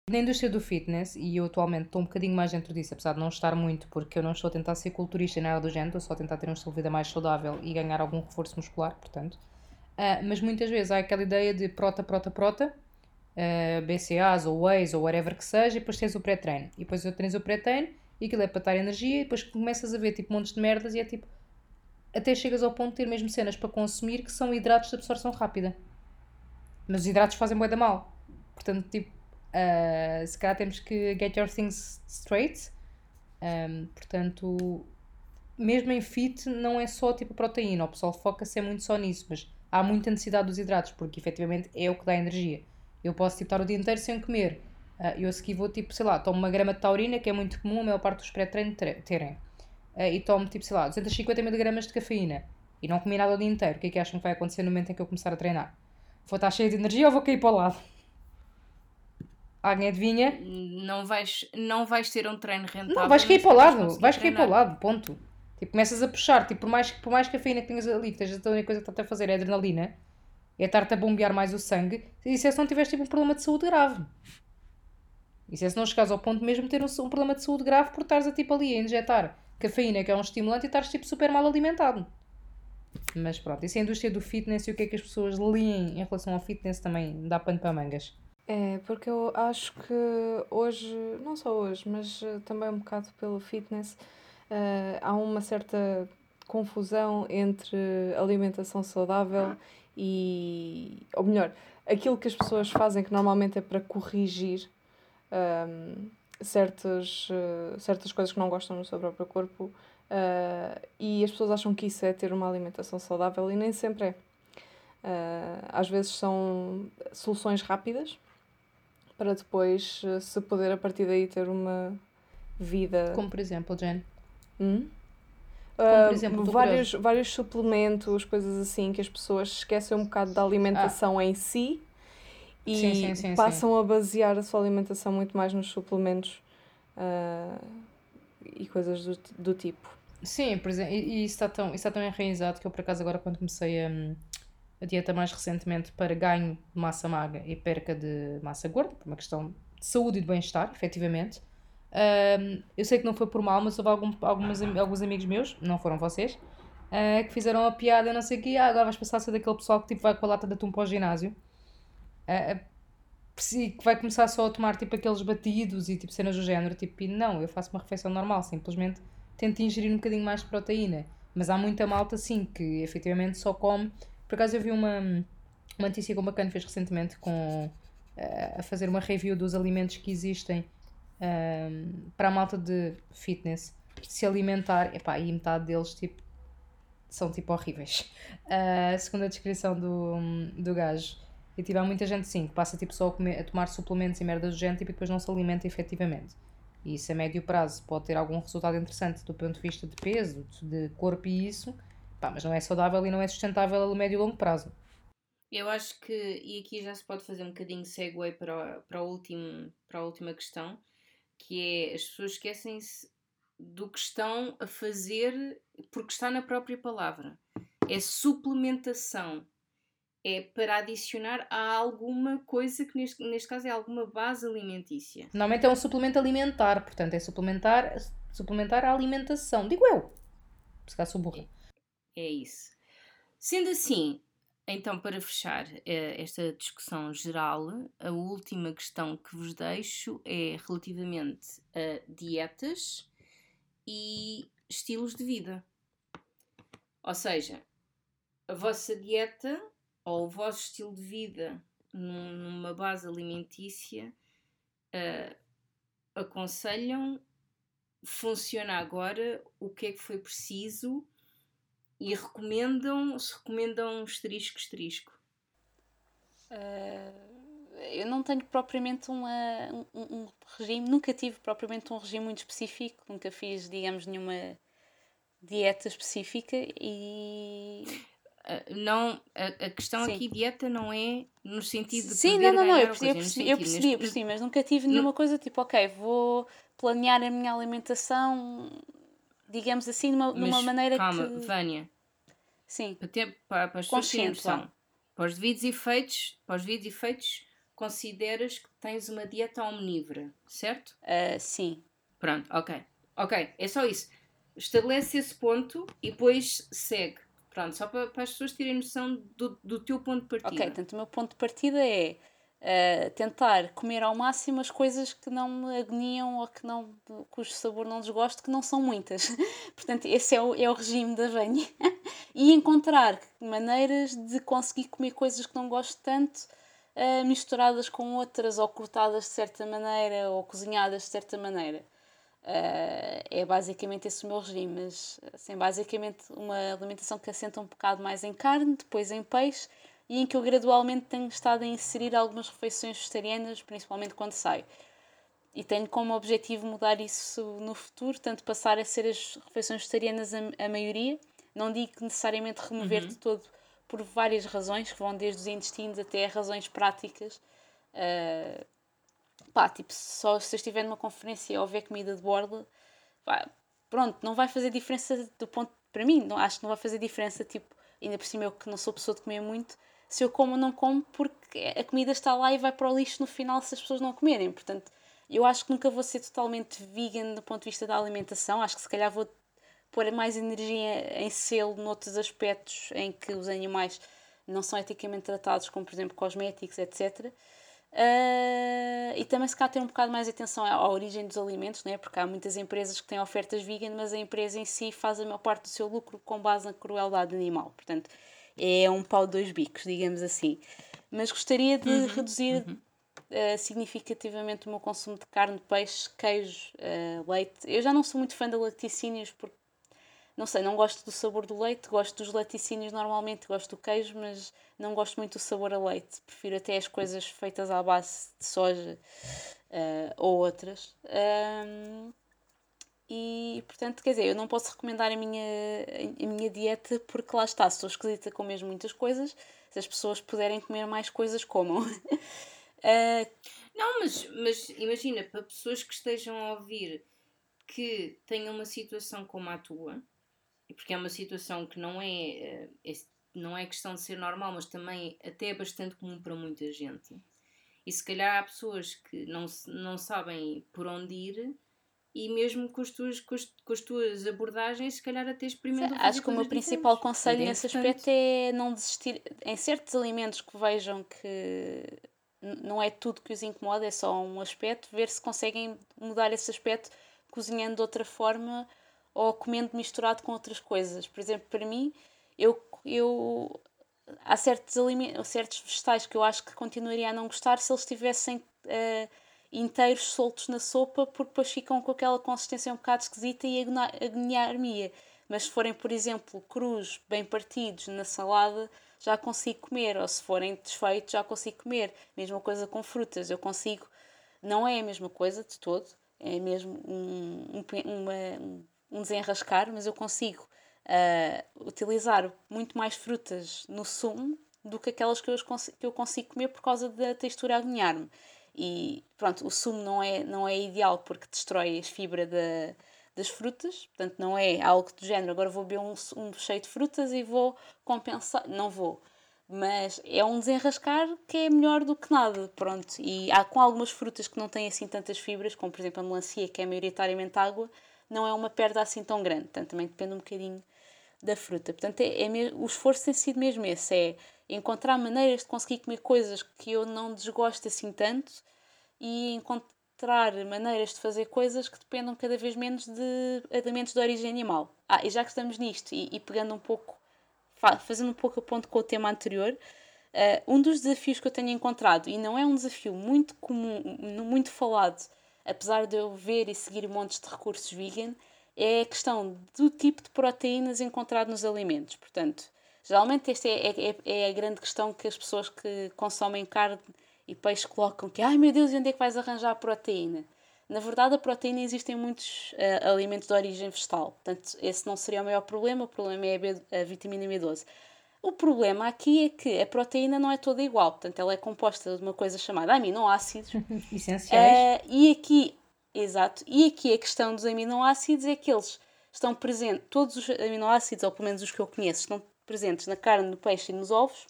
Na indústria do fitness, e eu atualmente estou um bocadinho mais dentro disso, apesar de não estar muito, porque eu não estou a tentar ser culturista nem nada do género, estou só a tentar ter um estilo de vida mais saudável e ganhar algum reforço muscular, portanto. Uh, mas muitas vezes há aquela ideia de prota, prota, prota, uh, BCAs ou Whey's ou whatever que seja, e depois tens o pré-treino. E depois tens o pré-treino e aquilo é para dar energia, e depois começas a ver tipo montes de merdas e é tipo. Até chegas ao ponto de ter mesmo cenas para consumir que são hidratos de absorção rápida. Mas os hidratos fazem bué da mal. Portanto, tipo, uh, se calhar temos que get your things straight. Um, portanto, mesmo em fit, não é só tipo proteína. O pessoal foca-se é muito só nisso, mas há muita necessidade dos hidratos, porque efetivamente é o que dá energia. Eu posso tipo, estar o dia inteiro sem comer. Uh, eu a seguir vou, tipo, sei lá, tomo uma grama de taurina, que é muito comum a maior parte dos pré-treinos terem. Uh, e tomo, tipo, sei lá, 250 mg de cafeína. E não comi nada o dia inteiro. O que é que acham que vai acontecer no momento em que eu começar a treinar? Vou estar cheia de energia ou vou cair para o lado? Alguém adivinha? Não vais, não vais ter um treino rentável. Não, vais cair para o lado. Vais cair para o lado, ponto. Tipo, começas a puxar, tipo, por mais, por mais cafeína que tenhas ali, que estejas a única coisa que estás a fazer é adrenalina, é estar-te a bombear mais o sangue, e se é se não tiveres tipo um problema de saúde grave. Isso é se não chegares ao ponto mesmo de ter um, um problema de saúde grave por estares a tipo ali a injetar cafeína, que é um estimulante, e estares tipo super mal alimentado. Mas pronto, isso é a indústria do fitness e o que é que as pessoas leem em relação ao fitness também dá pano para mangas. É, porque eu acho que hoje, não só hoje, mas eh, também um bocado pelo fitness, uh, há uma certa confusão entre alimentação saudável e. Ou melhor, aquilo que as pessoas fazem que normalmente é para corrigir um, certas, uh, certas coisas que não gostam no seu próprio corpo e as pessoas acham que isso é ter uma alimentação saudável e nem sempre é. Às vezes são soluções rápidas para depois se poder a partir daí ter uma vida. Como por exemplo, Jen? Hum? Como, por exemplo, vários, vários suplementos, coisas assim, que as pessoas esquecem um bocado da alimentação ah. em si e sim, sim, sim, passam a basear a sua alimentação muito mais nos suplementos uh, e coisas do, do tipo. Sim, por exemplo, e, e isso está tão, isso está tão enraizado que eu, por acaso, agora quando comecei a, a dieta mais recentemente para ganho de massa magra e perca de massa gorda, por uma questão de saúde e de bem-estar, efetivamente, um, eu sei que não foi por mal, mas houve algum, algumas, alguns amigos meus, não foram vocês, uh, que fizeram a piada, não sei o que, ah, agora vais passar a ser daquele pessoal que tipo, vai com a lata de atum para o ginásio uh, que vai começar só a tomar tipo aqueles batidos e tipo cenas do género, tipo, e não, eu faço uma refeição normal, simplesmente tento ingerir um bocadinho mais de proteína. Mas há muita malta sim que efetivamente só come. Por acaso eu vi uma, uma notícia que o Bacana fez recentemente com uh, a fazer uma review dos alimentos que existem um, para a malta de fitness se alimentar, epá, e metade deles tipo são tipo horríveis. Uh, (laughs) segundo a descrição do, do gajo e tipo, há muita gente sim que passa tipo, só a, comer, a tomar suplementos e merdas do género tipo, e depois não se alimenta efetivamente. E isso a médio prazo pode ter algum resultado interessante do ponto de vista de peso, de corpo e isso, pá, mas não é saudável e não é sustentável a médio e longo prazo. Eu acho que, e aqui já se pode fazer um bocadinho de segue para, para, último, para a última questão, que é as pessoas esquecem-se do que estão a fazer porque está na própria palavra. É suplementação é para adicionar a alguma coisa que neste, neste caso é alguma base alimentícia. Normalmente é um suplemento alimentar, portanto é suplementar, suplementar a alimentação. Digo eu. Se calhar sou burra. É, isso. Sendo assim, então para fechar eh, esta discussão geral, a última questão que vos deixo é relativamente a dietas e estilos de vida. Ou seja, a vossa dieta ou o vosso estilo de vida numa base alimentícia uh, aconselham, funciona agora, o que é que foi preciso e recomendam, se recomendam esterisco, esterisco? Uh, eu não tenho propriamente uma, um, um, regime, nunca tive propriamente um regime muito específico, nunca fiz, digamos, nenhuma dieta específica e. Uh, não, a, a questão Sim. aqui, dieta, não é no sentido de. Sim, não, não, não, eu percebi, eu percebi, eu percebi, eu percebi, mas nunca tive nenhuma coisa tipo, ok, vou planear a minha alimentação, digamos assim, numa, mas, numa maneira calma, que. Vânia. Sim. Para, ter, para, para as pessoas terem noção, para os devidos efeitos, para os devidos efeitos, consideras que tens uma dieta omnívora, certo? Uh, sim. Pronto, ok. Ok, é só isso. Estabelece esse ponto e depois segue. Pronto, só para, para as pessoas terem noção do, do teu ponto de partida. Ok, portanto, o meu ponto de partida é uh, tentar comer ao máximo as coisas que não me agoniam ou que não, cujo sabor não desgosto, que não são muitas. (laughs) Portanto, esse é o, é o regime da venha. (laughs) e encontrar maneiras de conseguir comer coisas que não gosto tanto, uh, misturadas com outras, ou cortadas de certa maneira, ou cozinhadas de certa maneira. Uh, é basicamente esse o meu regime, mas assim, basicamente uma alimentação que assenta um bocado mais em carne, depois em peixe e em que eu gradualmente tenho estado a inserir algumas refeições vegetarianas, principalmente quando saio. E tenho como objetivo mudar isso no futuro, tanto passar a ser as refeições vegetarianas a, a maioria. Não digo necessariamente remover uhum. de todo, por várias razões, que vão desde os intestinos até a razões práticas. Uh, pá, tipo, só se eu estiver numa conferência e houver comida de borda, pá, pronto, não vai fazer diferença do ponto. Para mim, não, acho que não vai fazer diferença, tipo, ainda por cima eu que não sou pessoa de comer muito, se eu como ou não como, porque a comida está lá e vai para o lixo no final se as pessoas não comerem. Portanto, eu acho que nunca vou ser totalmente vegan do ponto de vista da alimentação. Acho que se calhar vou pôr mais energia em selo noutros aspectos em que os animais não são eticamente tratados, como por exemplo cosméticos, etc. Uh, ah, e também se calhar ter um bocado mais atenção à, à, origem dos alimentos, né? porque há muitas empresas que têm ofertas vegan, mas a empresa em si faz a maior parte do seu lucro com base na crueldade animal. Portanto, é um pau de dois bicos, digamos assim. Mas gostaria de uhum, reduzir uhum. Uh, significativamente o meu consumo de carne, peixe, queijo, uh, leite. Eu já não sou muito fã de laticínios porque, não sei, não gosto do sabor do leite, gosto dos laticínios normalmente, gosto do queijo, mas não gosto muito do sabor a leite. Prefiro até as coisas feitas à base de soja uh, ou outras. Um, e portanto, quer dizer, eu não posso recomendar a minha, a minha dieta porque lá está, sou esquisita com mesmo muitas coisas. Se as pessoas puderem comer mais coisas, comam. uh... (laughs) Não, mas, mas imagina, para pessoas que estejam a ouvir que tenham uma situação como a tua, porque é uma situação que não é, é não é questão de ser normal, mas também até é bastante comum para muita gente. E se calhar há pessoas que não, não sabem por onde ir e mesmo com as tuas, com as, com as tuas abordagens, se calhar até experimentam Acho que o meu principal conselho é nesse aspecto é não desistir em certos alimentos que vejam que não é tudo que os incomoda, é só um aspecto, ver se conseguem mudar esse aspecto cozinhando de outra forma ou comendo misturado com outras coisas. Por exemplo, para mim, eu, eu há certos, alimentos, certos vegetais que eu acho que continuaria a não gostar se eles tivessem uh, inteiros soltos na sopa, porque depois ficam com aquela consistência um bocado esquisita e agoniar-me-ia. Mas se forem, por exemplo, crus, bem partidos na salada, já consigo comer. Ou se forem desfeitos, já consigo comer. Mesma coisa com frutas, eu consigo. Não é a mesma coisa de todo, é mesmo um, um, uma, um desenrascar, mas eu consigo uh, utilizar muito mais frutas no sumo do que aquelas que eu, que eu consigo comer por causa da textura agoniar-me. E pronto, o sumo não é, não é ideal porque destrói as fibras da, das frutas, portanto não é algo do género, agora vou beber um, um cheio de frutas e vou compensar, não vou. Mas é um desenrascar que é melhor do que nada, pronto. E há com algumas frutas que não têm assim tantas fibras, como por exemplo a melancia, que é maioritariamente água, não é uma perda assim tão grande, portanto também depende um bocadinho da fruta. Portanto, é, é o esforço tem sido mesmo esse, é encontrar maneiras de conseguir comer coisas que eu não desgosto assim tanto e encontrar maneiras de fazer coisas que dependam cada vez menos de alimentos de origem animal. Ah, e já que estamos nisto e, e pegando um pouco, fazendo um pouco a ponto com o tema anterior, uh, um dos desafios que eu tenho encontrado, e não é um desafio muito comum, muito falado apesar de eu ver e seguir montes de recursos vegan, é a questão do tipo de proteínas encontrado nos alimentos. Portanto, geralmente esta é, é, é a grande questão que as pessoas que consomem carne e peixe colocam, que ai meu Deus, e onde é que vais arranjar a proteína? Na verdade, a proteína existe em muitos uh, alimentos de origem vegetal, portanto, esse não seria o maior problema, o problema é a, B, a vitamina B12. O problema aqui é que a proteína não é toda igual, portanto, ela é composta de uma coisa chamada aminoácidos. (laughs) Essenciais. Uh, e aqui, exato, e aqui a questão dos aminoácidos é que eles estão presentes, todos os aminoácidos, ou pelo menos os que eu conheço, estão presentes na carne, no peixe e nos ovos,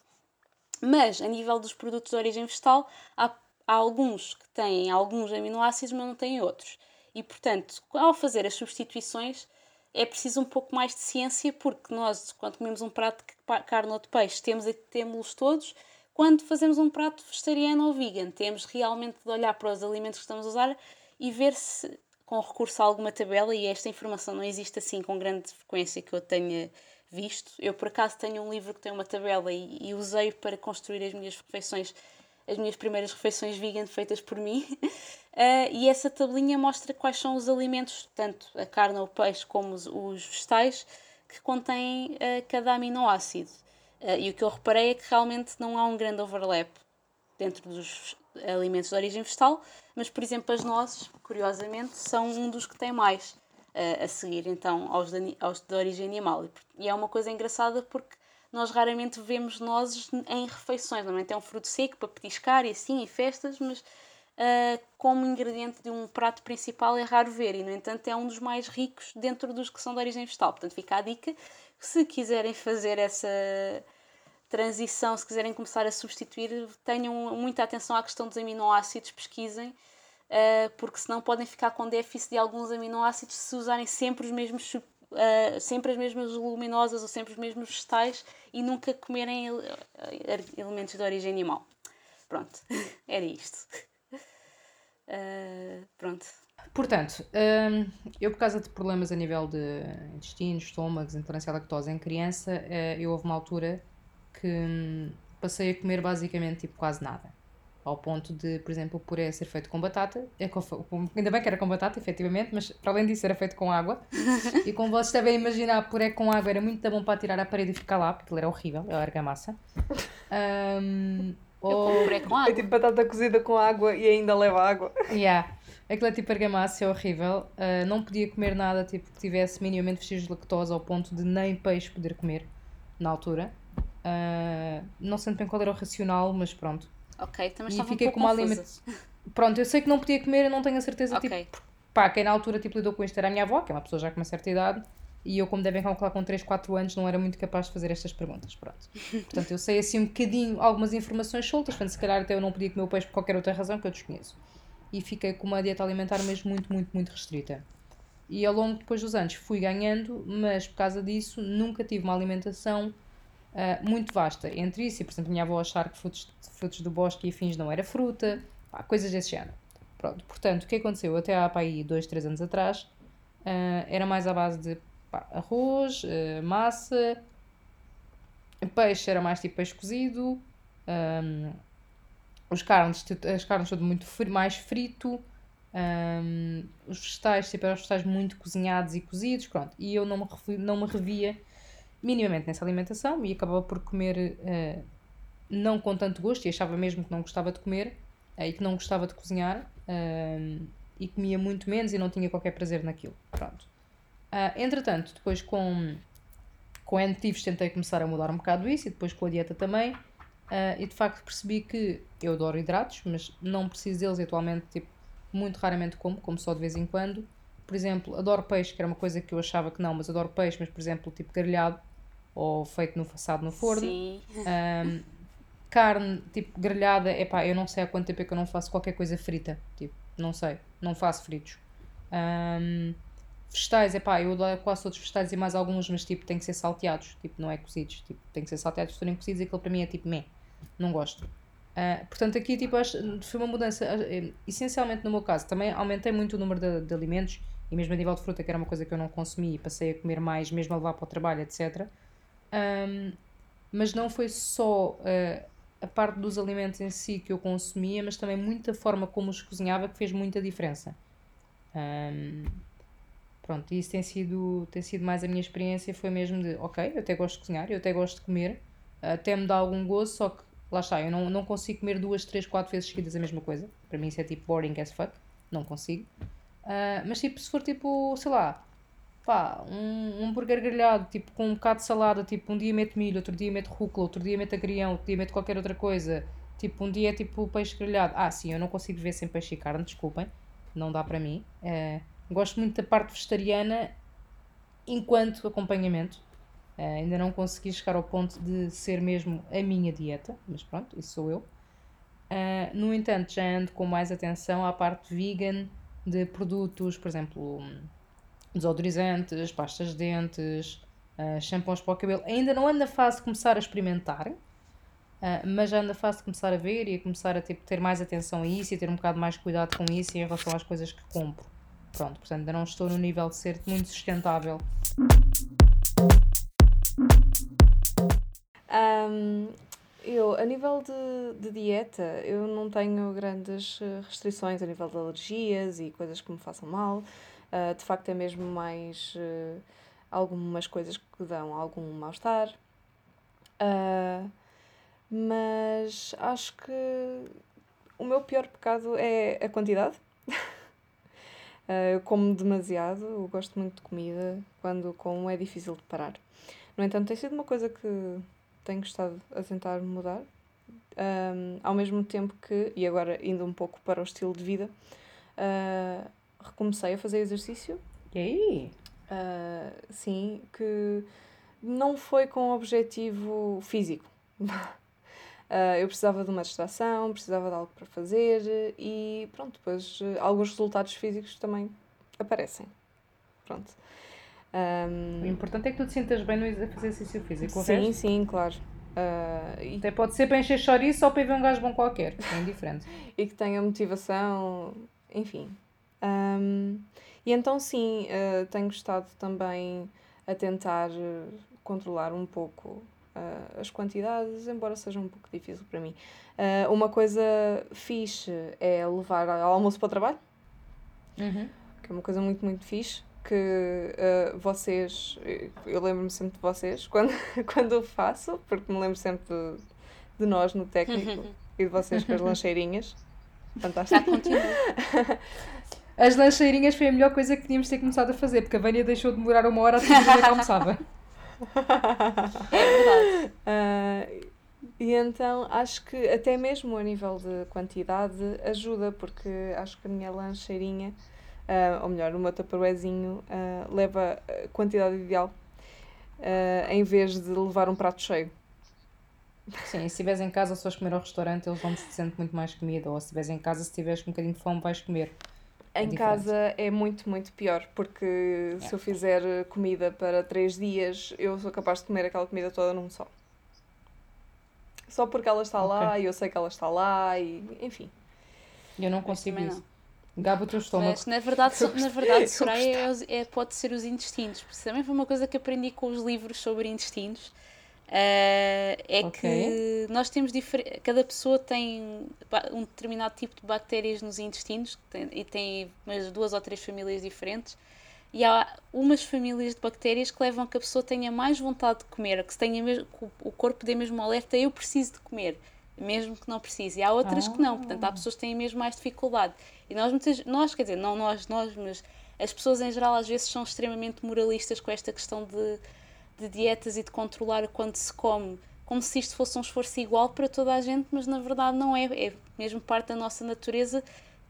mas a nível dos produtos de origem vegetal, há há alguns que têm alguns aminoácidos, mas não têm outros. E, portanto, ao fazer as substituições, é preciso um pouco mais de ciência, porque nós, quando comemos um prato de carne ou de peixe, temos, temos todos. Quando fazemos um prato vegetariano ou vegan, temos realmente de olhar para os alimentos que estamos a usar e ver se, com recurso a alguma tabela, e esta informação não existe assim com grande frequência que eu tenha visto. Eu, por acaso, tenho um livro que tem uma tabela e, e usei para construir as minhas refeições as minhas primeiras refeições vegan feitas por mim. Uh, (laughs) e essa tabelinha mostra quais são os alimentos, tanto a carne ou o peixe como os, os vegetais, que contêm uh, cada aminoácido. Uh, e o que eu reparei é que realmente não há um grande overlap dentro dos alimentos de origem vegetal, mas, por exemplo, as nozes, curiosamente, são um dos que tem mais a seguir, então, aos de, aos de origem animal. E é uma coisa engraçada porque nós raramente vemos nozes em refeições. Normalmente é um fruto seco para petiscar e assim, em festas, mas uh, como ingrediente de um prato principal é raro ver e, no entanto, é um dos mais ricos dentro dos que são de origem vegetal. Portanto, fica a dica, se quiserem fazer essa transição, se quiserem começar a substituir, tenham muita atenção à questão dos aminoácidos, pesquisem, uh, porque senão podem ficar com déficit de alguns aminoácidos se usarem sempre os mesmos uh, sempre as mesmas luminosas ou sempre os mesmos vegetais e nunca comerem uh, elementos de origem animal. Pronto, (laughs) era isto. Uh, pronto. Portanto, um, eu por causa de problemas a nível de intestinos, estômagos, intolerância à lactose em criança, uh, eu houve uma altura que um, passei a comer basicamente tipo quase nada ao ponto de, por exemplo, o puré ser feito com batata. É com, ainda bem que era com batata, efetivamente, mas para além disso era feito com água. (laughs) e como vocês devem imaginar, puré com água era muito bom para tirar a parede e ficar lá, porque ele era horrível, era argamassa. Um, ou... puré com água. É tipo batata cozida com água e ainda leva água. Yeah. Aquilo é tipo argamassa, é horrível. Uh, não podia comer nada tipo, que tivesse minimamente vestígios de lactose ao ponto de nem peixe poder comer na altura. Uh, não sei bem qual era o racional, mas pronto. Ok, também e fiquei um com uma limite. (laughs) Pronto, eu sei que não podia comer, eu não tenho a certeza, okay. tipo, pá, quem na altura tipo, lidou com isto era a minha avó, que é uma pessoa já com uma certa idade, e eu, como devem calcular, com 3, 4 anos, não era muito capaz de fazer estas perguntas, pronto. (laughs) Portanto, eu sei assim um bocadinho, algumas informações soltas, portanto, se calhar até eu não podia comer o peixe por qualquer outra razão que eu desconheço. E fiquei com uma dieta alimentar mesmo muito, muito, muito restrita. E ao longo depois dos anos fui ganhando, mas por causa disso nunca tive uma alimentação uh, muito vasta. Entre isso e, por exemplo, minha avó achar que frutos, frutos do bosque e afins não era fruta, pá, coisas desse género. Pronto, portanto, o que aconteceu até há para aí dois, três anos atrás uh, era mais à base de pá, arroz, uh, massa, peixe era mais tipo peixe cozido, um, os carnes, as carnes tudo muito mais frito, um, os vegetais, tipo, eram vegetais muito cozinhados e cozidos, pronto. E eu não me, não me revia minimamente nessa alimentação e acabava por comer uh, não com tanto gosto e achava mesmo que não gostava de comer uh, e que não gostava de cozinhar uh, e comia muito menos e não tinha qualquer prazer naquilo. Pronto. entretanto, depois com, com N tentei começar a mudar um bocado isso e depois com a dieta também. e de facto percebi que eu adoro hidratos, mas não preciso deles atualmente, tipo, muito raramente como, como só de vez em quando. Por exemplo, adoro peixe, que era uma coisa que eu achava que não, mas adoro peixe, mas por exemplo, tipo grelhado, ou feito no assado no forno. Sim. Um, carne, tipo, grelhada, epá, eu não sei há quanto tempo é que eu não faço qualquer coisa frita. Tipo, não sei, não faço fritos. Um, vegetais, epá, eu dou quase todos os vegetais e mais alguns, mas tipo, tem que ser salteados, tipo, não é cozidos. Tipo, tem que ser salteados, se forem cozidos, aquilo para mim é tipo, meh, não gosto. Uh, portanto, aqui tipo, acho, foi uma mudança, uh, essencialmente no meu caso, também aumentei muito o número de, de alimentos e mesmo a nível de fruta, que era uma coisa que eu não consumia e passei a comer mais, mesmo a levar para o trabalho, etc. Um, mas não foi só uh, a parte dos alimentos em si que eu consumia, mas também muita forma como os cozinhava que fez muita diferença. Um, pronto, isso tem sido, tem sido mais a minha experiência, foi mesmo de, ok, eu até gosto de cozinhar, eu até gosto de comer, até me dá algum gozo, só que, lá está, eu não, não consigo comer duas, três, quatro vezes seguidas a mesma coisa, para mim isso é tipo boring as fuck, não consigo. Uh, mas tipo, se for tipo, sei lá, pá, um, um hambúrguer grelhado, tipo, com um bocado de salada, tipo, um dia meto milho, outro dia meto rúcula, outro dia meto agrião, outro dia meto qualquer outra coisa, tipo, um dia é tipo peixe grelhado. Ah, sim, eu não consigo ver sem peixe e carne, desculpem, não dá para mim. É, gosto muito da parte vegetariana enquanto acompanhamento. É, ainda não consegui chegar ao ponto de ser mesmo a minha dieta, mas pronto, isso sou eu. Uh, no entanto, já ando com mais atenção à parte vegan de produtos, por exemplo, desodorizantes, pastas de dentes, uh, shampoos para o cabelo. Ainda não ando na fase de começar a experimentar, uh, mas já ando na fase de começar a ver e a começar a tipo, ter mais atenção a isso e ter um bocado mais cuidado com isso em relação às coisas que compro. Pronto, portanto, ainda não estou no nível de ser muito sustentável. Um, eu, a nível de, de dieta, eu não tenho grandes restrições a nível de alergias e coisas que me façam mal. Uh, de facto, é mesmo mais uh, algumas coisas que dão algum mal-estar. Uh, mas acho que o meu pior pecado é a quantidade. (laughs) eu como demasiado, eu gosto muito de comida. Quando como é difícil de parar. No entanto, tem sido uma coisa que tenho gostado a tentar mudar. Um, ao mesmo tempo que, e agora indo um pouco para o estilo de vida, recomecei a fazer exercício. E aí? Uh, sim, que não foi com objetivo físico. uh, (laughs) eu precisava de uma distração, precisava de algo para fazer e pronto, depois uh, alguns resultados físicos também aparecem. Pronto. Um, o importante é que tu te sintas bem no fazer exercício físico. Sim, resto, sim, claro. Uh, e... Até pode ser para encher chouriço ou para ver um gajo bom qualquer, é indiferente. (laughs) e que tenha motivação, enfim, um, e então, sim, uh, tenho estado também a tentar eh, controlar um pouco uh, as quantidades, embora seja um pouco difícil para mim. Uh, uma coisa fixe é levar almoço para o trabalho, uhum. que é uma coisa muito, muito fixe. Que vocês, eu lembro-me sempre de vocês (laughs) quando, quando eu faço, porque me lembro sempre de, de nós no técnico uhum. e de vocês com as lancheirinhas. Fantástico. Já (laughs) As lancheirinhas foi a melhor coisa que tínhamos ter começado a fazer, porque a Vânia deixou de demorar uma hora a dizer que almoçava. (laughs) É verdade. Uh, e então acho que até mesmo a nível de quantidade ajuda, porque acho que a minha lancheirinha, uh, ou melhor, o meu taparoezinho, uh, leva a quantidade ideal em vez de levar um prato cheio. Sim, se estiveres em casa, se fores comer ao restaurante, eles vão-te sempre muito mais comida. Ou se estiveres em casa, se tiveres um bocadinho de fome, vais comer. É em casa é muito, muito pior, porque se eu fizer comida para três dias, eu sou capaz de comer aquela comida toda num só. Só porque ela está okay. lá e eu sei que ela está lá e enfim. Eu não consigo isso. Gabo o teu estômago. Mas, na verdade, na verdade (laughs) Soraya, é, é, pode ser os intestinos. Porque também foi uma coisa que aprendi com os livros sobre intestinos Uh, é okay. que nós temos cada pessoa tem um determinado tipo de bactérias nos intestinos tem, e tem umas duas ou três famílias diferentes e há umas famílias de bactérias que levam a que a pessoa tenha mais vontade de comer, que, tenha mesmo, que o corpo dê mesmo alerta, eu preciso de comer, mesmo que não precise. E há outras que não, portanto há ah. pessoas que têm mesmo mais dificuldade. E nós, muitas, nós, quer dizer, não nós, nós, mas as pessoas em geral às vezes são extremamente moralistas com esta questão de de dietas e de controlar quando se come, como se isto fosse um esforço igual para toda a gente, mas na verdade não é. É mesmo parte da nossa natureza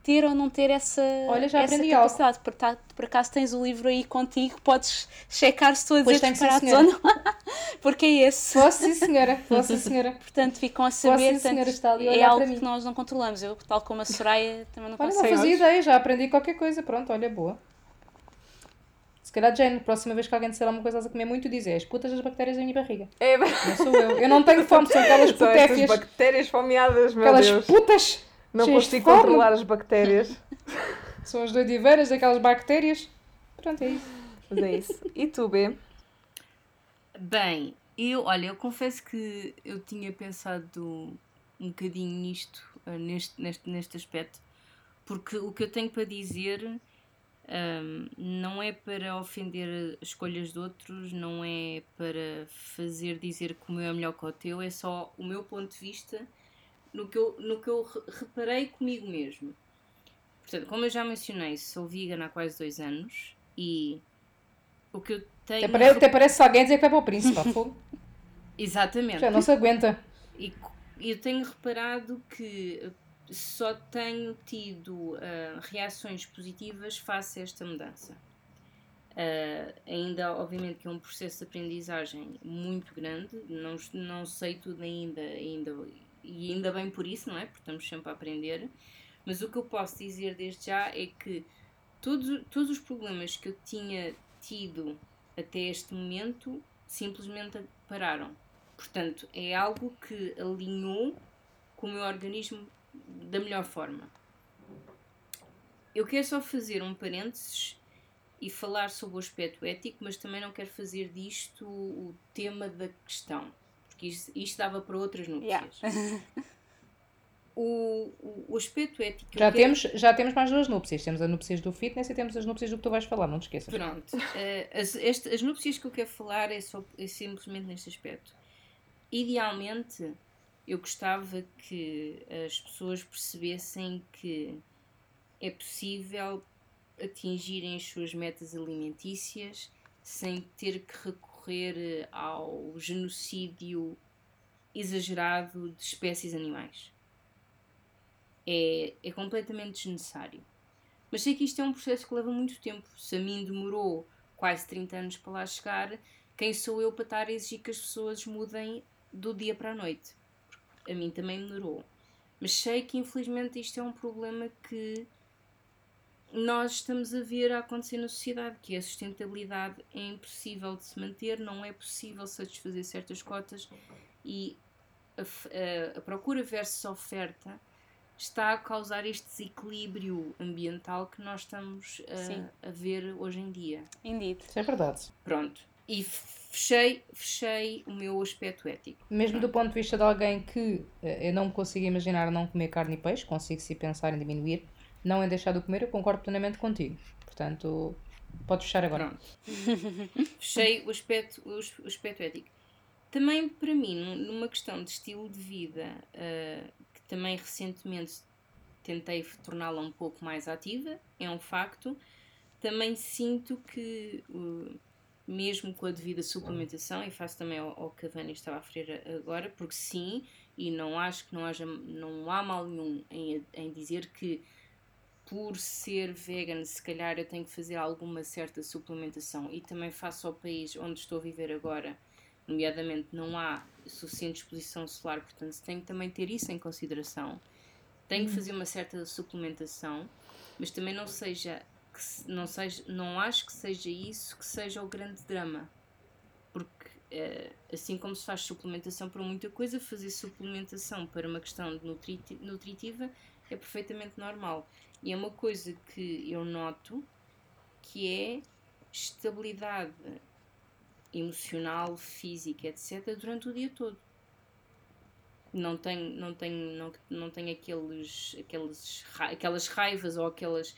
ter ou não ter essa, Olha, já essa capacidade. Por, tá, por acaso tens o livro aí contigo, podes checar se estou a dizer disparados ou não, (laughs) porque é esse. Posso sim, senhora. Posso sim, senhora. Portanto, ficam a saber. Posso, sim, senhora, está ali é algo que nós não controlamos. Eu, tal como a Soraya, também não olha, consigo. Não fazia ideia, já aprendi qualquer coisa. Pronto, olha, boa. Se calhar, Jane, próxima vez que alguém disser alguma coisa a comer muito, diz: é as putas das bactérias da minha barriga. É, não sou eu. Eu não tenho (laughs) fome, são aquelas putéfias. São bactérias fomeadas, meu aquelas Deus. putas. Não consigo controlar as bactérias. (laughs) são as doidiveiras daquelas bactérias. Pronto, é isso. Mas é isso. E tu, B? Bem, eu, olha, eu confesso que eu tinha pensado um bocadinho nisto, eh, neste, neste, neste aspecto, porque o que eu tenho para dizer Um, não é para ofender as escolhas de outros, não é para fazer dizer que o meu é melhor que o teu, é só o meu ponto de vista no que eu, no que eu reparei comigo mesmo. Portanto, como eu já mencionei, sou vegan há quase dois anos e o que eu tenho. Até parece, até parece alguém dizer que vai para o príncipe, fogo. (laughs) Exatamente. Já não se aguenta. E eu tenho reparado que só tenho tido uh, reações positivas face a esta mudança. Uh, ainda, obviamente, que é um processo de aprendizagem muito grande, não, não sei tudo ainda, ainda, e ainda bem por isso, não é? Porque estamos sempre a aprender. Mas o que eu posso dizer desde já é que todos, todos os problemas que eu tinha tido até este momento simplesmente pararam. Portanto, é algo que alinhou com o meu organismo da melhor forma. Eu quero só fazer um parênteses e falar sobre o aspecto ético, mas também não quero fazer disto o tema da questão, porque isto, isto dava para outras núpcias. Yeah. (laughs) o, o, o, aspecto ético. Já, temos, quero... já temos mais duas núpcias. Temos as núpcias do fitness e temos as núpcias do que tu vais falar, não te esqueças. Pronto. uh, (laughs) as, este, as núpcias que eu quero falar é, só, é simplesmente neste aspecto. Idealmente, eu gostava que as pessoas percebessem que é possível atingirem as suas metas alimentícias sem ter que recorrer ao genocídio exagerado de espécies animais. É, é completamente desnecessário. Mas sei que isto é um processo que leva muito tempo. Se a mim demorou quase 30 anos para lá chegar, quem sou eu para estar a exigir que as pessoas mudem do dia para a noite? A mim também melhorou. Mas sei que infelizmente isto é um problema que nós estamos a ver a acontecer na sociedade, que a sustentabilidade é impossível de se manter, não é possível satisfazer certas cotas e a, a, a procura versus a oferta está a causar este desequilíbrio ambiental que nós estamos a, a ver hoje em dia. Indeed. Isso é verdade. Pronto. E fechei, fechei o meu aspecto ético. Mesmo do ponto de vista de alguém que eh, eu não consigo imaginar não comer carne e peixe, consigo se pensar em diminuir, não em deixar de comer, eu concordo plenamente contigo. Portanto, podes fechar agora. Pronto. (laughs) fechei o aspecto, o aspecto ético. Também para mim, numa questão de estilo de vida, uh, que também recentemente tentei torná-la um pouco mais ativa, é um facto. Também sinto que uh, mesmo com a devida suplementação, e faço também ao, ao que a Vânia estava a referir agora, porque sim, e não acho que não, haja, não há mal nenhum em, em dizer que por ser vegan, se calhar eu tenho que fazer alguma certa suplementação e também faço ao país onde estou a viver agora, nomeadamente não há suficiente exposição solar, portanto tenho que também ter isso em consideração. Tenho que hum. fazer uma certa suplementação, mas também não seja que não, seja, não acho que seja isso que seja o grande drama. Porque, é, assim como se faz suplementação para muita coisa, fazer suplementação para uma questão nutritiva é perfeitamente normal. E é uma coisa que eu noto que é estabilidade emocional, física, etc., durante o dia todo. Não tenho, não tenho, não, não tenho aqueles, aqueles, aquelas raivas ou aquelas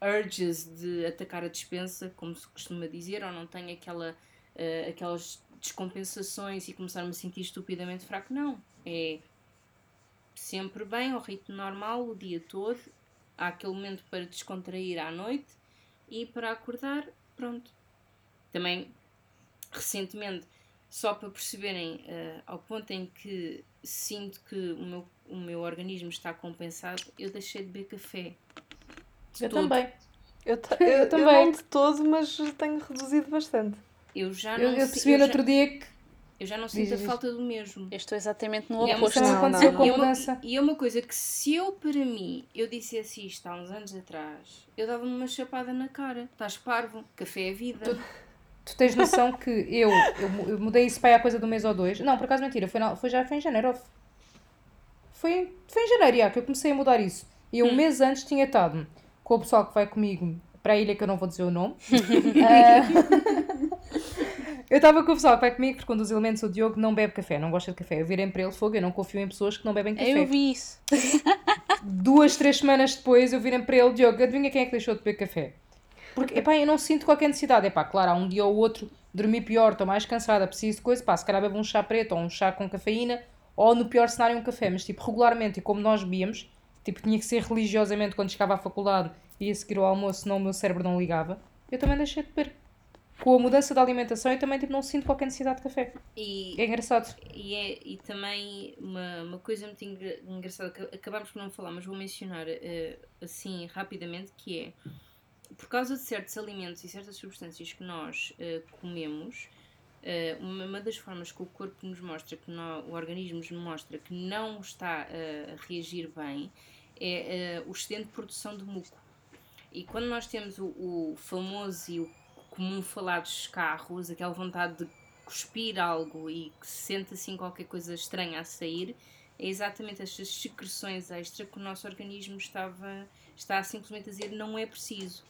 urges de atacar a dispensa, como se costuma dizer, ou não tenho aquela, uh, aquelas descompensações e começar-me a sentir estupidamente fraco. Não. É sempre bem, ao ritmo normal, o dia todo. Há aquele momento para descontrair à noite e para acordar, pronto. Também, recentemente, só para perceberem uh, ao ponto em que sinto que o meu, o meu organismo está compensado, eu deixei de beber café eu também. (laughs) Eu, eu, eu também. Eu não de todo, mas tenho reduzido bastante. Eu já não Eu, eu percebi no outro dia que. Eu já não sinto a falta do mesmo. Eu estou exatamente no oposto. E é uma, não, não, não. E é uma coisa que se eu, para mim, eu dissesse isto há uns anos atrás, eu dava-me uma chapada na cara. Estás parvo, café é vida. Tu, tu tens noção que eu, eu, eu, mudei isso para há coisa do mês ou dois. Não, por acaso mentira, foi, foi já foi em janeiro. Foi, foi em janeiro, já, que eu comecei a mudar isso. E um hum. mês antes tinha estado com o pessoal que vai comigo para a ilha, que eu não vou dizer o nome. uh, (laughs) eu estava com o pessoal que vai comigo, porque um dos elementos, o Diogo, não bebe café, não gosta de café. Eu virei para ele fogo, eu não confio em pessoas que não bebem café. Eu vi isso. Duas, três semanas depois, eu virei para ele, Diogo, adivinha quem é que deixou de beber café? Porque, epá, eu não sinto qualquer necessidade. Epá, claro, há um dia ou outro dormir pior, estou mais cansada, preciso de coisa, pá, se calhar bebo um chá preto ou um chá com cafeína, ou no pior cenário um café, mas tipo, regularmente, e como nós bebíamos, tipo, tinha que ser religiosamente quando chegava à faculdade e a seguir ao almoço, senão o meu cérebro não ligava, eu também deixei de beber. Com a mudança da alimentação, eu também tipo, não sinto qualquer necessidade de café. E, É engraçado. e, é, e também uma, uma coisa muito engra- engraçada que acabámos por não falar, mas vou mencionar eh, assim rapidamente, que é por causa de certos alimentos e certas substâncias que nós eh, comemos, eh, uma, das formas que o corpo nos mostra, que nó- o organismo nos mostra que não está eh, a reagir bem, é eh, o excedente de produção de muco. E quando nós temos o, o famoso e o comum falar dos carros, aquela vontade de cuspir algo e que se sente assim qualquer coisa estranha a sair, é exatamente estas secreções extra que o nosso organismo estava, está simplesmente a dizer não é preciso.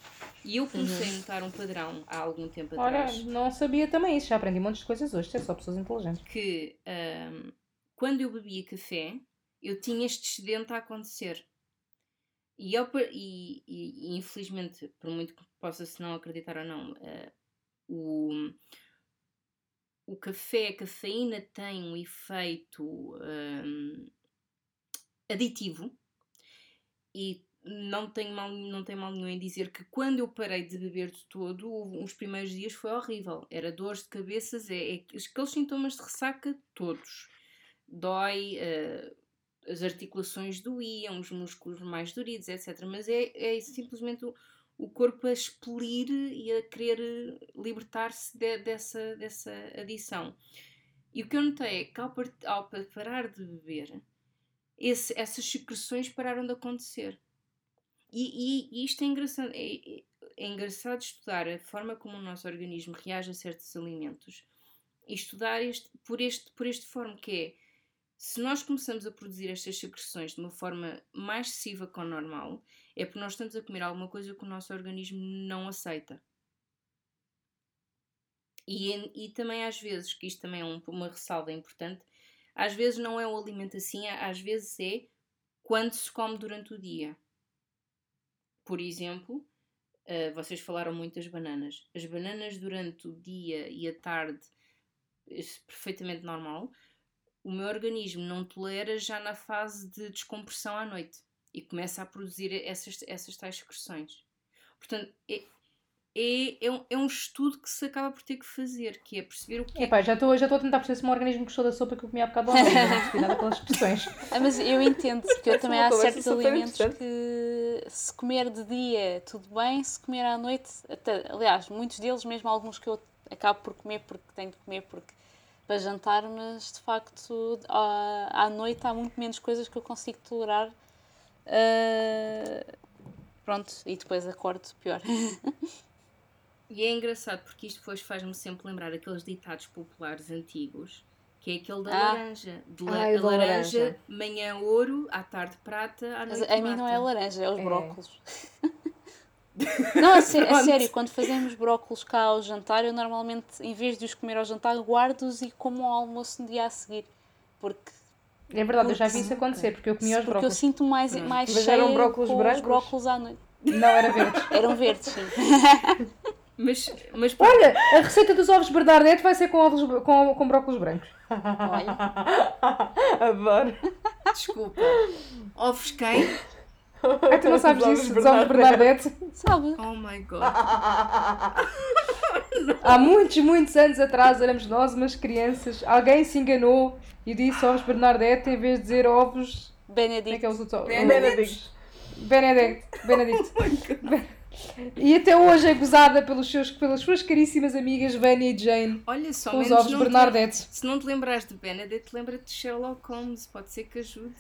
E eu comecei a notar um padrão há algum tempo atrás não sabia também isso, já aprendi montes de coisas hoje, é só pessoas inteligentes. que ahm, quando eu bebia café, eu tinha este excedente a acontecer. E, eu, e, e- e, infelizmente, por muito que possa-se não acreditar ou não, ah, o, o café, a cafeína tem um efeito ahm, aditivo e não tem, mal, não tem mal nenhum em dizer que quando eu parei de beber de todo, os primeiros dias foi horrível. Era dores de cabeças, é, é aqueles sintomas de ressaca todos. Dói, eh, as articulações doíam, os músculos mais doridos, etc. Mas é, é simplesmente o, o corpo a expelir e a querer libertar-se de- dessa, dessa adição. E o que eu notei é que ao, ao pa- parar de beber, esse- essas secreções pararam de acontecer. E, e- e isto é engraçado. É- é engraçado estudar a forma como o nosso organismo reage a certos alimentos e estudar este, por, este, por este forma que é se nós começamos a produzir estas secreções de uma forma mais excessiva que o normal, é porque nós estamos a comer alguma coisa que o nosso organismo não aceita. E, e também às vezes, que isto também é um- uma ressalva importante, às vezes não é o alimento assim, às vezes é quando se come durante o dia. Por exemplo, eh, vocês falaram muito das bananas. As bananas durante o dia e a tarde é perfeitamente normal. O meu organismo não tolera já na fase de descompressão à noite e começa a produzir essas, essas tais secreções. Portanto, é, é, é, um, é um estudo que se acaba por ter que fazer, que é perceber o que é Epá, já estou já estou a tentar perceber se o meu organismo gostou da sopa que eu comi há bocado do almoço, não percebi nada pelas expressões. (laughs) Ah, mas eu entendo, porque eu também é há certos alimentos que se comer de dia tudo bem, se comer à noite, até, aliás, muitos deles, mesmo alguns que eu acabo por comer porque tenho de comer porque para jantar, mas de facto à, à noite há muito menos coisas que eu consigo tolerar. Ah, pronto, e depois acordo pior. (laughs) E é engraçado porque isto depois faz-me sempre lembrar aqueles ditados populares antigos, que é aquele da Ah. laranja. De la- Ai, laranja, laranja. manhã ouro, à tarde prata, à Mas noite a mim não é laranja, é os É. brócolos. (laughs) Não, a, sé- a Pronto. sério, quando fazemos brócolos cá ao jantar, eu normalmente, em vez de os comer ao jantar, guardo-os e como ao almoço no dia a seguir. Porque, É verdade, eu já vi Porque- isso acontecer, porque eu comia os porque eu sinto mais, mais Mas cheia eram brócolos com brancos? os brócolos à noite. Não, era verde. (laughs) Eram verdes, sim. (laughs) Mas, mas pronto, Olha, a receita dos ovos Bernadette vai ser com, ovos, com, com brócolis brancos. Olha, (laughs) Adoro. desculpa. Ovos quem? Ai, (laughs) tu não sabes Os ovos isso, dos ovos Bernadette? sabe? Oh my god. Há muitos, muitos anos atrás, éramos nós umas crianças, alguém se enganou e disse ovos Bernadette em vez de dizer ovos... É Benedict. que é os outros ovos? Benedict. Benedict. Benedict. (laughs) E até hoje é gozada pelos seus, pelas suas caríssimas amigas Vânia e Jane Olha, só com os ovos te- Bernadette. Se não te lembrares de Benedict, lembra-te de Sherlock Holmes. Pode ser que ajude.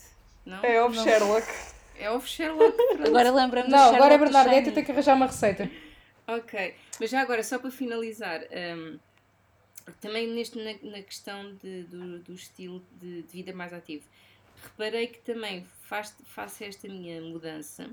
Não? É ovo Sherlock. É ovo Sherlock. pronto. Agora lembra-me do Não, agora é Bernadette eu tenho que arranjar uma receita. Ok, mas já agora, só para finalizar, hum, também neste, na, na questão de- do, do estilo de, de vida mais ativo, reparei que também faz, faço esta minha mudança,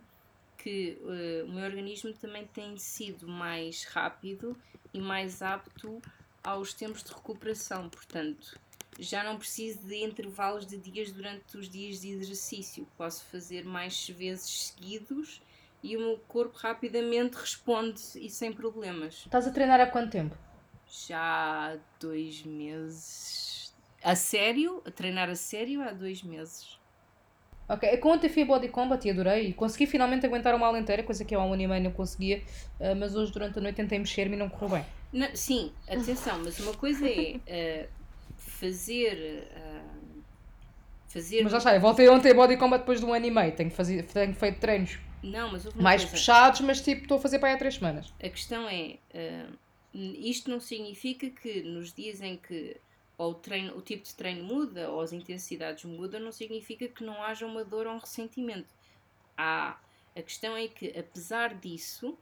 que eh, o meu organismo também tem sido mais rápido e mais apto aos tempos de recuperação, portanto, já não preciso de intervalos de dias durante os dias de exercício, posso fazer mais vezes seguidos e o meu corpo rapidamente responde e sem problemas. Estás a treinar há quanto tempo? Já há dois meses. A sério? A treinar a sério há dois meses. Ok, é que ontem fui a Body Combat e adorei e consegui finalmente aguentar uma aula inteira, coisa que eu há um ano e meio não conseguia, uh, mas hoje durante a noite tentei mexer-me e não correu bem. Não, sim, atenção, mas uma coisa é uh, fazer. Uh, fazer. Mas já está, eu voltei ontem a Body Combat depois de um ano e meio, tenho, fazer, tenho feito treinos não, mas mais coisa. puxados, mas tipo, estou a fazer para aí há três semanas. A questão é, isto não significa que nos dias em que ou o, treino, o tipo de treino muda ou as intensidades mudam, não significa que não haja uma dor ou um ressentimento. Há. A questão é que, apesar disso,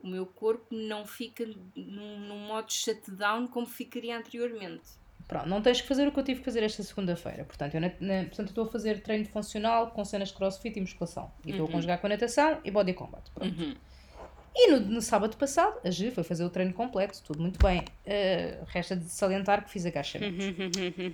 o meu corpo não fica num, num modo shutdown como ficaria anteriormente. Pronto, não tens que fazer o que eu tive que fazer esta segunda-feira. Portanto, eu, na, na, portanto, estou a fazer treino funcional com cenas de crossfit e musculação. E estou uhum. a conjugar com a natação e body combat. Pronto. Uhum. E no, no, sábado passado, a G foi fazer o treino completo, tudo muito bem. Uh, resta de salientar que fiz agachamentos.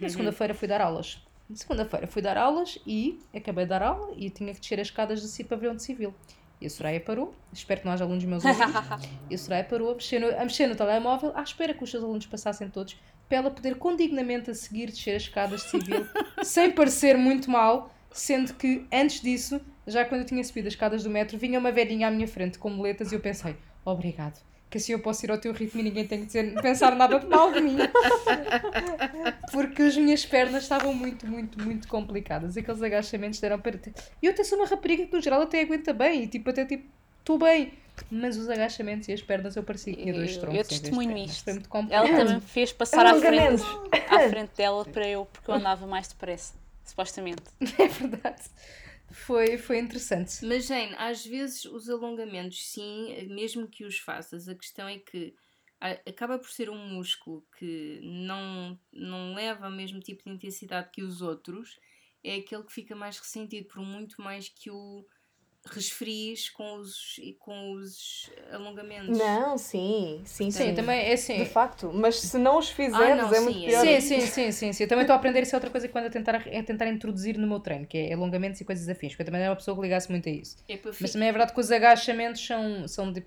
Na segunda-feira fui dar aulas. Na segunda-feira fui dar aulas e acabei de dar aula e tinha que descer as escadas do Pavilhão de Civil. E a Soraya parou, espero que não haja alunos meus ouvintes. (laughs) e a Soraya parou a mexer, no, a mexer no telemóvel à espera que os seus alunos passassem todos para ela poder condignamente a seguir descer as escadas de civil (laughs) sem parecer muito mal, sendo que antes disso já quando eu tinha subido as escadas do metro, vinha uma velhinha à minha frente com moletas e eu pensei, obrigado, que assim eu posso ir ao teu ritmo e ninguém tem que dizer, pensar nada de mal de mim. (laughs) Porque as minhas pernas estavam muito, muito, muito complicadas. Aqueles agachamentos deram para. E eu até sou uma rapariga que no geral até aguenta bem e tipo, até tipo, estou bem. Mas os agachamentos e as pernas eu parecia que tinha dois troncos. Eu testemunho isto. Foi muito complicado. Ela também me fez passar à frente, à frente dela para eu, porque eu andava mais depressa, supostamente. (laughs) É verdade foi, foi interessante. Mas, Jane, às vezes os alongamentos, sim, mesmo que os faças, a questão é que acaba por ser um músculo que não, não leva o mesmo tipo de intensidade que os outros, é aquele que fica mais ressentido, por muito mais que o resfries com os, com os alongamentos. Não, sim, sim, sim. Sim, também é assim. De facto, mas se não os fizeres ah, não, é sim, muito pior. Sim, sim, sim, sim, sim. Eu também estou a aprender isso é outra coisa que quando a tentar, é tentar introduzir no meu treino, que é alongamentos e coisas afins, porque eu também era uma pessoa que ligasse muito a isso. É mas também é verdade que os agachamentos são, são de,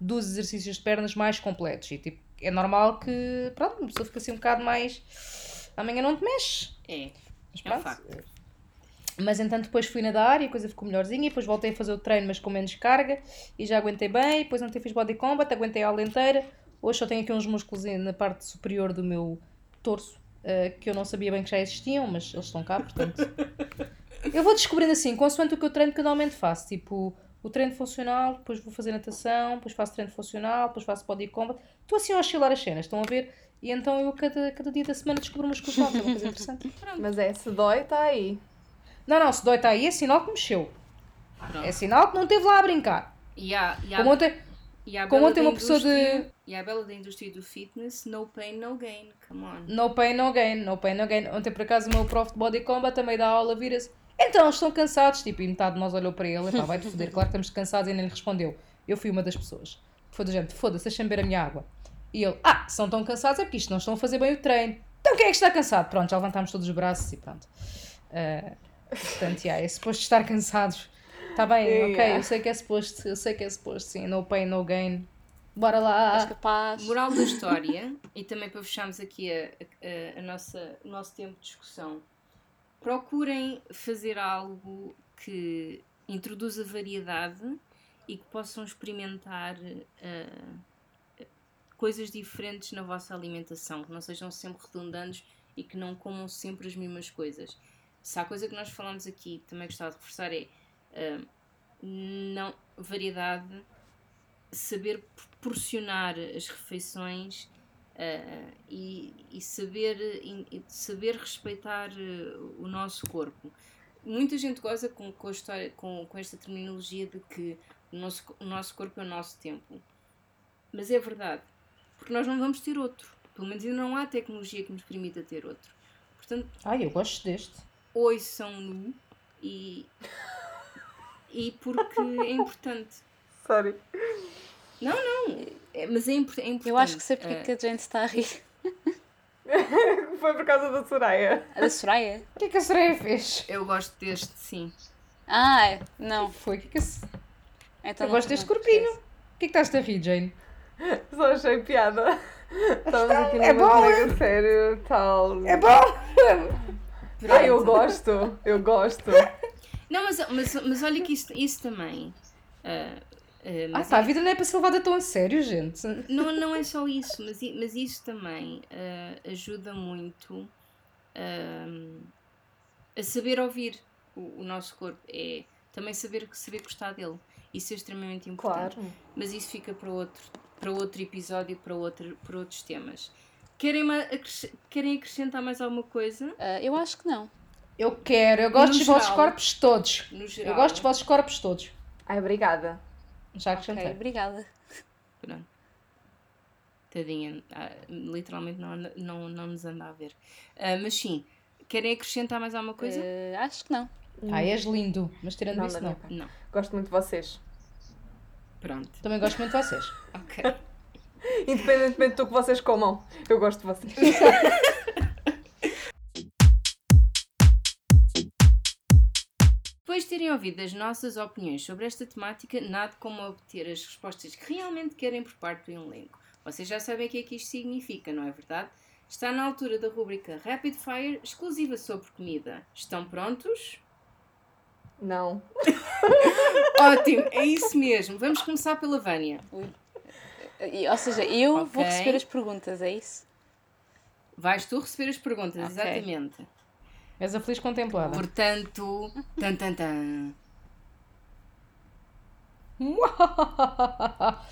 dos exercícios de pernas mais completos e tipo, é normal que, pronto, uma pessoa fica assim um bocado mais... Amanhã não te mexe. É, mas, é um facto. Mas entanto depois fui nadar e a coisa ficou melhorzinha, e depois voltei a fazer o treino, mas com menos carga, e já aguentei bem, e depois ontem fiz body combat, aguentei a aula inteira. Hoje só tenho aqui uns músculos na parte superior do meu torso, uh, que eu não sabia bem que já existiam, mas eles estão cá, portanto. eu vou descobrindo assim, consoante o que eu treino que normalmente faço, tipo, o treino funcional, depois vou fazer natação, depois faço treino funcional, depois faço body combat. Estou assim a oscilar as cenas, estão a ver? E então eu cada, cada dia da semana descubro músculos novos, é uma coisa interessante. (laughs) Mas é, se dói, está aí. Não, não, se dói está aí, é sinal que mexeu. Pronto. É sinal que não esteve lá a brincar. E há, e há, como ontem, e há como ontem uma pessoa de. E a bela da indústria do fitness, no pain, no gain. Come on. No pain, no gain. No pain, no gain. Ontem, por acaso, o meu prof de body combat também dá aula, vira-se. Então, estão cansados. Tipo, e metade de nós olhou para ele. Pá, vai-te (laughs) foder. Claro que estamos cansados e nem lhe respondeu. Eu fui uma das pessoas. Foi do gente, foda-se, deixa-me beber a minha água. E ele, ah, são tão cansados é porque isto não estão a fazer bem o treino. Então quem é que está cansado? Pronto, já levantámos todos os braços e pronto. Uh, Portanto, yeah, é suposto estar cansados. Está bem, yeah. ok, eu sei que é suposto, eu sei que é suposto, sim, no pain, no gain. Bora lá! És capaz. Moral da história, e também para fecharmos aqui a, a, a, nossa, o nosso tempo de discussão, procurem fazer algo que introduza variedade e que possam experimentar uh, coisas diferentes na vossa alimentação, que não sejam sempre redundantes e que não comam sempre as mesmas coisas se há coisa que nós falamos aqui, também gostava de reforçar, é uh, não, variedade, saber proporcionar as refeições uh, e, e, saber, e saber respeitar uh, o nosso corpo. Muita gente goza com, com, história, com, com esta terminologia de que o nosso, o nosso corpo é o nosso tempo. Mas é verdade, porque nós não vamos ter outro. Pelo menos ainda não há tecnologia que nos permita ter outro. Portanto, Ai, eu gosto deste ouçam-no e. e porque é (laughs) importante. Sorry. Não, não, é, mas é, import, é importante. Eu acho que sei porque uh, que a gente está a rir. (laughs) Foi por causa da Soraya. A da Soraya? O que é que a Soraya fez? Eu gosto deste, sim. Ah, é. não. Foi? O que é que a... Então Eu não- gosto deste corpinho. O que é que estás a rir, Jane? (laughs) Só achei piada. Estamos aqui é numa bom, sério, tal. É bom! Ah, eu gosto, eu gosto. (laughs) Não, mas, mas, mas olha que isso, isso também. ah, ah, Ah, mas tá, a vida não é para ser levada tão a sério, gente. Não, (laughs) não é só isso, mas, mas isso também ah, ajuda muito ah, a saber ouvir o, o nosso corpo. É também saber, saber gostar dele. Isso é extremamente importante. Claro. Mas isso fica para outro, para outro episódio, para, outro, para outros temas. Querem, querem acrescentar mais alguma coisa? Ah, eu acho que não. Eu quero, eu gosto No dos vossos geral. corpos todos. No geral. Eu gosto dos vossos corpos todos. Ai, obrigada. Já acrescentei. obrigada. Pronto. Tadinha, ah, literalmente não, não, não nos anda a ver. Ah, mas sim, querem acrescentar mais alguma coisa? Ah, acho que não. Ah, és lindo, mas tirando Não, isso, não. Não. Gosto muito de vocês. Pronto. Também gosto muito de vocês. (laughs) Ok. Independentemente do que vocês comam, eu gosto de vocês. Depois de terem ouvido as nossas opiniões sobre esta temática, nada como obter as respostas que realmente querem por parte do elenco. Vocês já sabem o que é que isto significa, não é verdade? Está na altura da rubrica Rapid Fire, exclusiva sobre comida. Estão prontos? Não. Ótimo, é isso mesmo. Vamos começar pela Vânia. Ou seja, eu vou Ok. receber as perguntas, é isso? Vais tu receber as perguntas, Ok. exatamente. És a feliz contemplada. Portanto, tan tan tan. (laughs)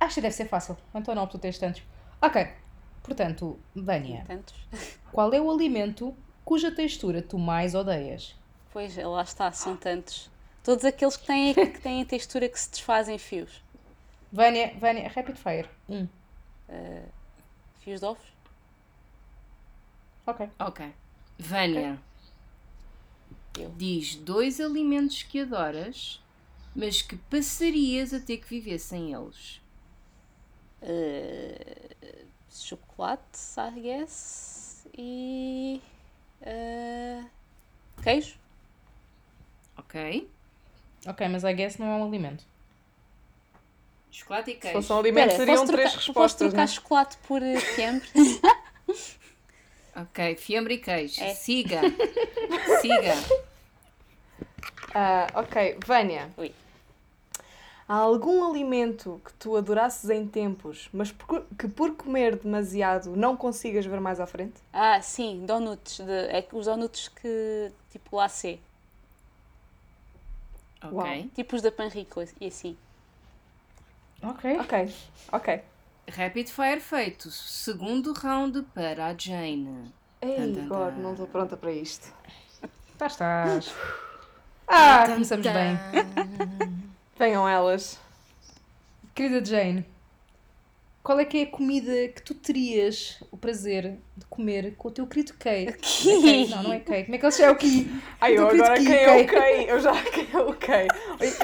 Acho que deve ser fácil. Então não, tu tens tantos. Ok. Portanto, Vânia, Tantos. (laughs) qual é o alimento cuja textura tu mais odeias? Pois, lá está, são tantos. Todos aqueles que têm, que têm a textura que se desfazem em fios. Vânia, Vânia, rapid fire. Um. Fios de ovos? Ok. Ok. Vânia. Eu. Diz dois alimentos que adoras, mas que passarias a ter que viver sem eles. Uh, chocolate, I guess. E. uh, queijo? Ok? Ok, mas I guess não é um alimento. Chocolate e Se queijo. fosse um alimento, Espera, seriam posso três trocar, posso respostas. trocar Né? chocolate por uh, fiambre? (laughs) Ok, fiambre e queijo. É. Siga. Siga. Ah, ok, Vânia. Ui. Há algum alimento que tu adorasses em tempos, mas por- que por comer demasiado não consigas ver mais à frente? ah, sim, donuts. De, é que os donuts que. tipo glacê. Ok. Uau. Tipos da panrico e assim. Ok. Ok, ok. Rapid fire feito. Segundo round para a Jane. Ei, tan. não estou pronta para isto. Tá estás. Ah, começamos bem. Venham elas. Querida Jane, qual é que é a comida que tu terias o prazer de comer com o teu querido Kay? É Kay? Não, não é Kay. Como é que ele chama? O Ki. Ai, eu Teu querido agora Ki, quem é o Kay. Kay? Eu já quem é o Kay.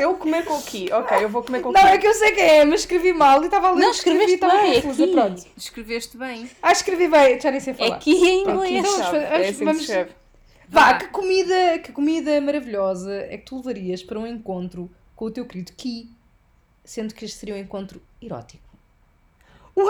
Eu comer com o Ki. Ok, eu vou comer com o Não, Ki. é que eu sei que é, mas escrevi mal e estava a ler Não, escrevi e escreveste estava bem, é. Ki. Pronto. Escreveste bem. Ah, escrevi bem, já nem sei É falar. aqui em Então, inglês. Então, é assim que vamos-. Vá, Vá. que comida, que comida maravilhosa é que tu levarias para um encontro com o teu querido Ki, sendo que este seria um encontro erótico? (laughs)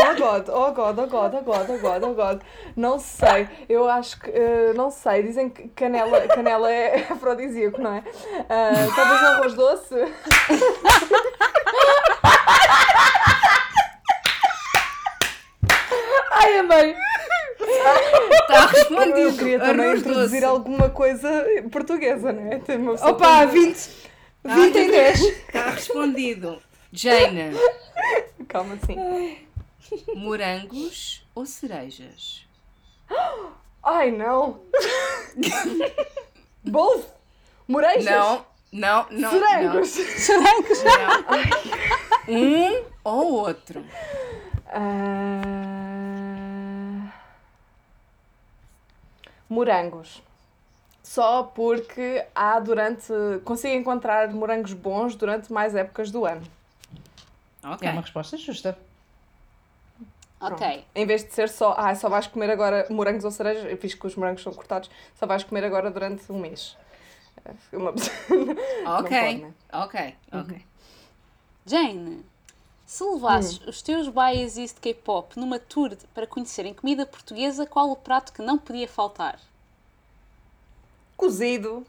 Oh God, oh God, oh God, oh God, oh God, oh God. Não sei, eu acho que, eh, não sei, dizem que canela, canela é afrodisíaco, não é? Ah, talvez um arroz doce. (laughs) Ai, amei! Está respondido. Eu queria também Arroz introduzir doce. alguma coisa portuguesa, não é? Tem uma pessoa Opa, tão- 20! 20 em 10! Está respondido. Jane, Calma, sim. morangos ou cerejas? Ai, não. Both. Moreijas. Não, não, não. Serangos. Não, não. (laughs) Um ou outro. Ah, Morangos. Só porque há durante. Consigo encontrar morangos bons durante mais épocas do ano. Ok. É uma resposta justa. Ok. Em vez de ser só, ah, só vais comer agora morangos ou cerejas, eu fiz que os morangos são cortados, só vais comer agora durante um mês. É Uma (laughs) Ok, pode, né? ok, ok. Jane, se levasses os teus biases de K-pop numa tour de- para conhecerem comida portuguesa, qual o prato que não podia faltar? Cozido.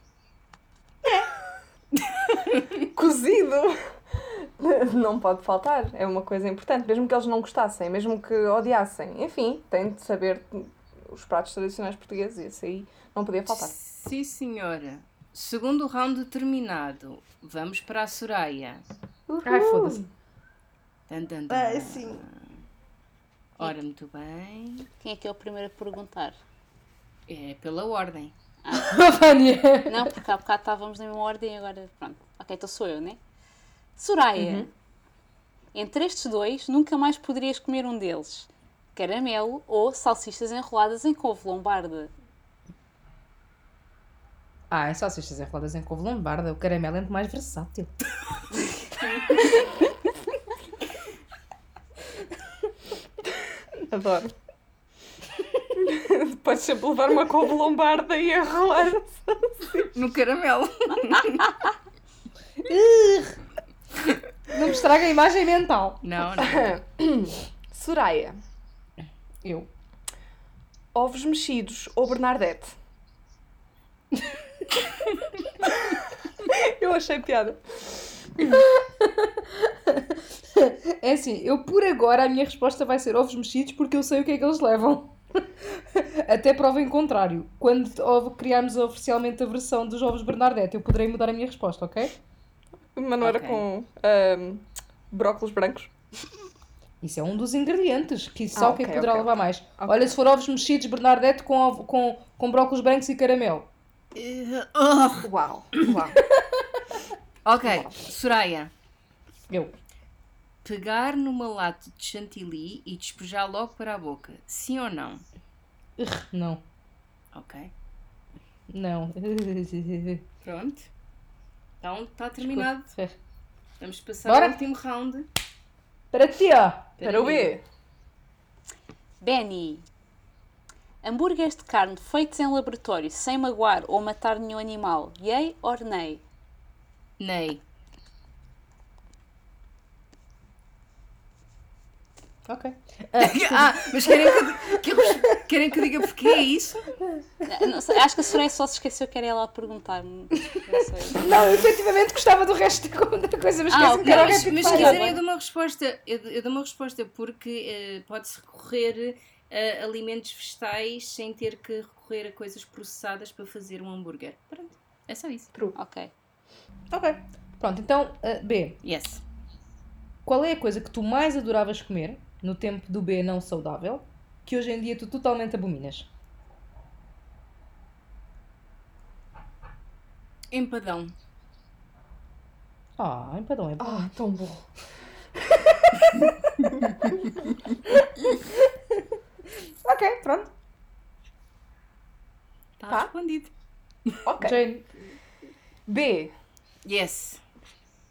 (laughs) Cozido. Não pode faltar. É uma coisa importante. Mesmo que eles não gostassem, mesmo que odiassem. Enfim, tem de saber os pratos tradicionais portugueses. Esse aí não podia faltar. Sim, senhora. Segundo round terminado, vamos para a Soraya. Ai, foda-se. Dan. Ah, sim. Ora, muito bem. Quem é que é o primeiro a perguntar? É pela ordem. (laughs) Vânia. Não, porque há bocado estávamos na mesma ordem e agora, pronto. Ok, então sou eu, né? Soraya, entre estes dois, nunca mais poderias comer um deles. Caramelo ou salsichas enroladas em couve lombarda. Ah, é salsichas enroladas em couve lombarda. O caramelo é muito mais versátil. (laughs) Adoro. (laughs) Podes sempre levar uma couve lombarda e enrolar. No caramelo. (laughs) Não me estraga a imagem mental. Não, não. (coughs) Soraya, Eu. ovos mexidos ou Bernadette? (laughs) Eu achei piada. (laughs) É assim, eu por agora a minha resposta vai ser ovos mexidos porque eu sei o que é que eles levam. (laughs) Até prova em contrário. Quando criarmos oficialmente a versão dos ovos Bernadette, eu poderei mudar a minha resposta, ok? Mas não era Ok. com ahm, brócolos brancos? Isso é um dos ingredientes, que só Ah, é que ok, poderá ok, levar mais. Olha, se for ovos mexidos Bernadette com, ovo- com, com brócolos brancos e caramelo. Uau, uau. Ok, Soraya. Eu. Pegar numa lata de chantilly e despejar logo para a boca. Sim ou não? Urgh, Não. Ok. Não. (laughs) Pronto. Então está terminado. Vamos passar Bora. ao último round. Para ti, ó. Para o B. Benny, hambúrgueres de carne feitos em laboratório sem magoar ou matar nenhum animal, yay or nay? Ney. Ok. (laughs) ah, mas querem que, eu- que eu- querem que eu diga porque é isso? Ah, não sei, acho que a Soraya só se esqueceu que era ela a perguntar-me. Não sei. Não, eu efetivamente gostava do resto da co- da coisa, mas Ah, esquece-me ok. que era Mas, mas se Fire. quiserem eu dou uma resposta. Eu, eu dou uma resposta porque eh, pode-se recorrer a alimentos vegetais sem ter que recorrer a coisas processadas para fazer um hambúrguer. Pronto. É só isso. Ok. Ok. Pronto, então, uh, B. Yes. Qual é a coisa que tu mais adoravas comer no tempo do B não saudável que hoje em dia tu totalmente abominas? Empadão. Ah, empadão é bom. Ah, tão bom. (laughs) Ok, pronto. Está Tá. respondido. Ok. Jane, B. Yes.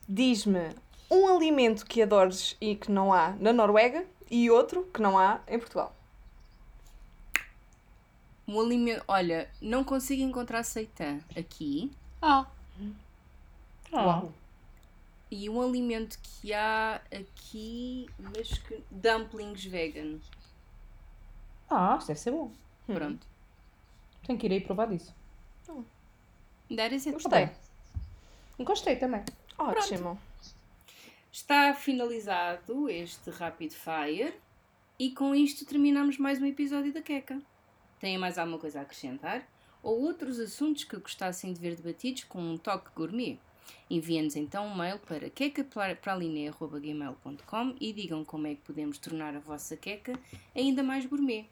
Diz-me um alimento que adores e que não há na Noruega e outro que não há em Portugal. Um alimento. Olha, não consigo encontrar seitã aqui. Ah, Uau. E um alimento que há aqui, mas que. dumplings vegan. ah, isso deve ser bom. Pronto. Tenho que ir aí provar disso. That is it. Gostei. Gostei também. Ótimo. Está finalizado este Rapid Fire e com isto terminamos mais um episódio da Queca. Têm mais alguma coisa a acrescentar? Ou outros assuntos que gostassem de ver debatidos com um toque gourmet? Enviem-nos então um mail para quecapraline.gmail.com e digam como é que podemos tornar a vossa queca ainda mais gourmet.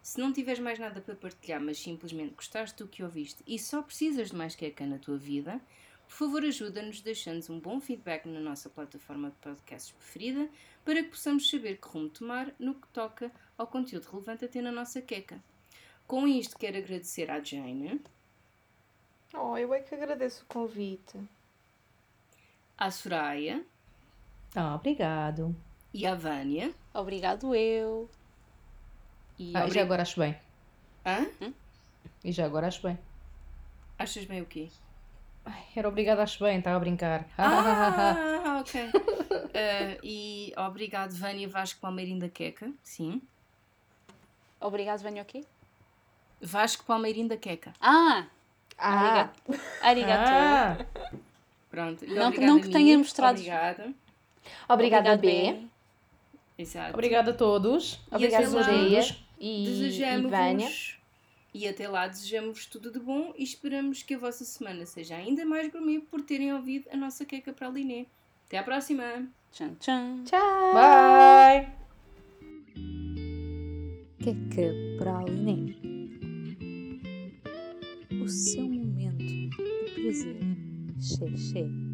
Se não tiveres mais nada para partilhar, mas simplesmente gostaste do que ouviste e só precisas de mais queca na tua vida, por favor ajuda-nos deixando um bom feedback na nossa plataforma de podcasts preferida para que possamos saber que rumo tomar no que toca ao conteúdo relevante a ter na nossa queca. Com isto quero agradecer à Jane, Oh, eu é que agradeço o convite. à Soraya Ah, obrigado. e à Vânia. obrigado eu. E Ah, e já agora acho bem. Hã? E já agora acho bem. Achas bem o quê? Ai, era obrigada, acho bem, estava a brincar. Ah, (laughs) ok. Ah, e obrigado, Vânia Vasco Palmeirim da Queca. Sim. Obrigado, venho aqui. Vasco Palmeirim da Queca. Ah! Ah, Arigato. Ah, Pronto. E Não que- obrigada não que tenha mostrado- Obrigada. obrigada, Obrigado, B. Exato. obrigada a todos. Obrigada, Zoreia e, e Vânia. Desejamos-vos e até lá desejamos tudo de bom e esperamos que a vossa semana seja ainda mais gourmet por terem ouvido a nossa queca para a Liné. Até à próxima! Tchan, tchan. Tchau! Bye! Queca para a Liné. O seu momento de prazer. Xé, xé.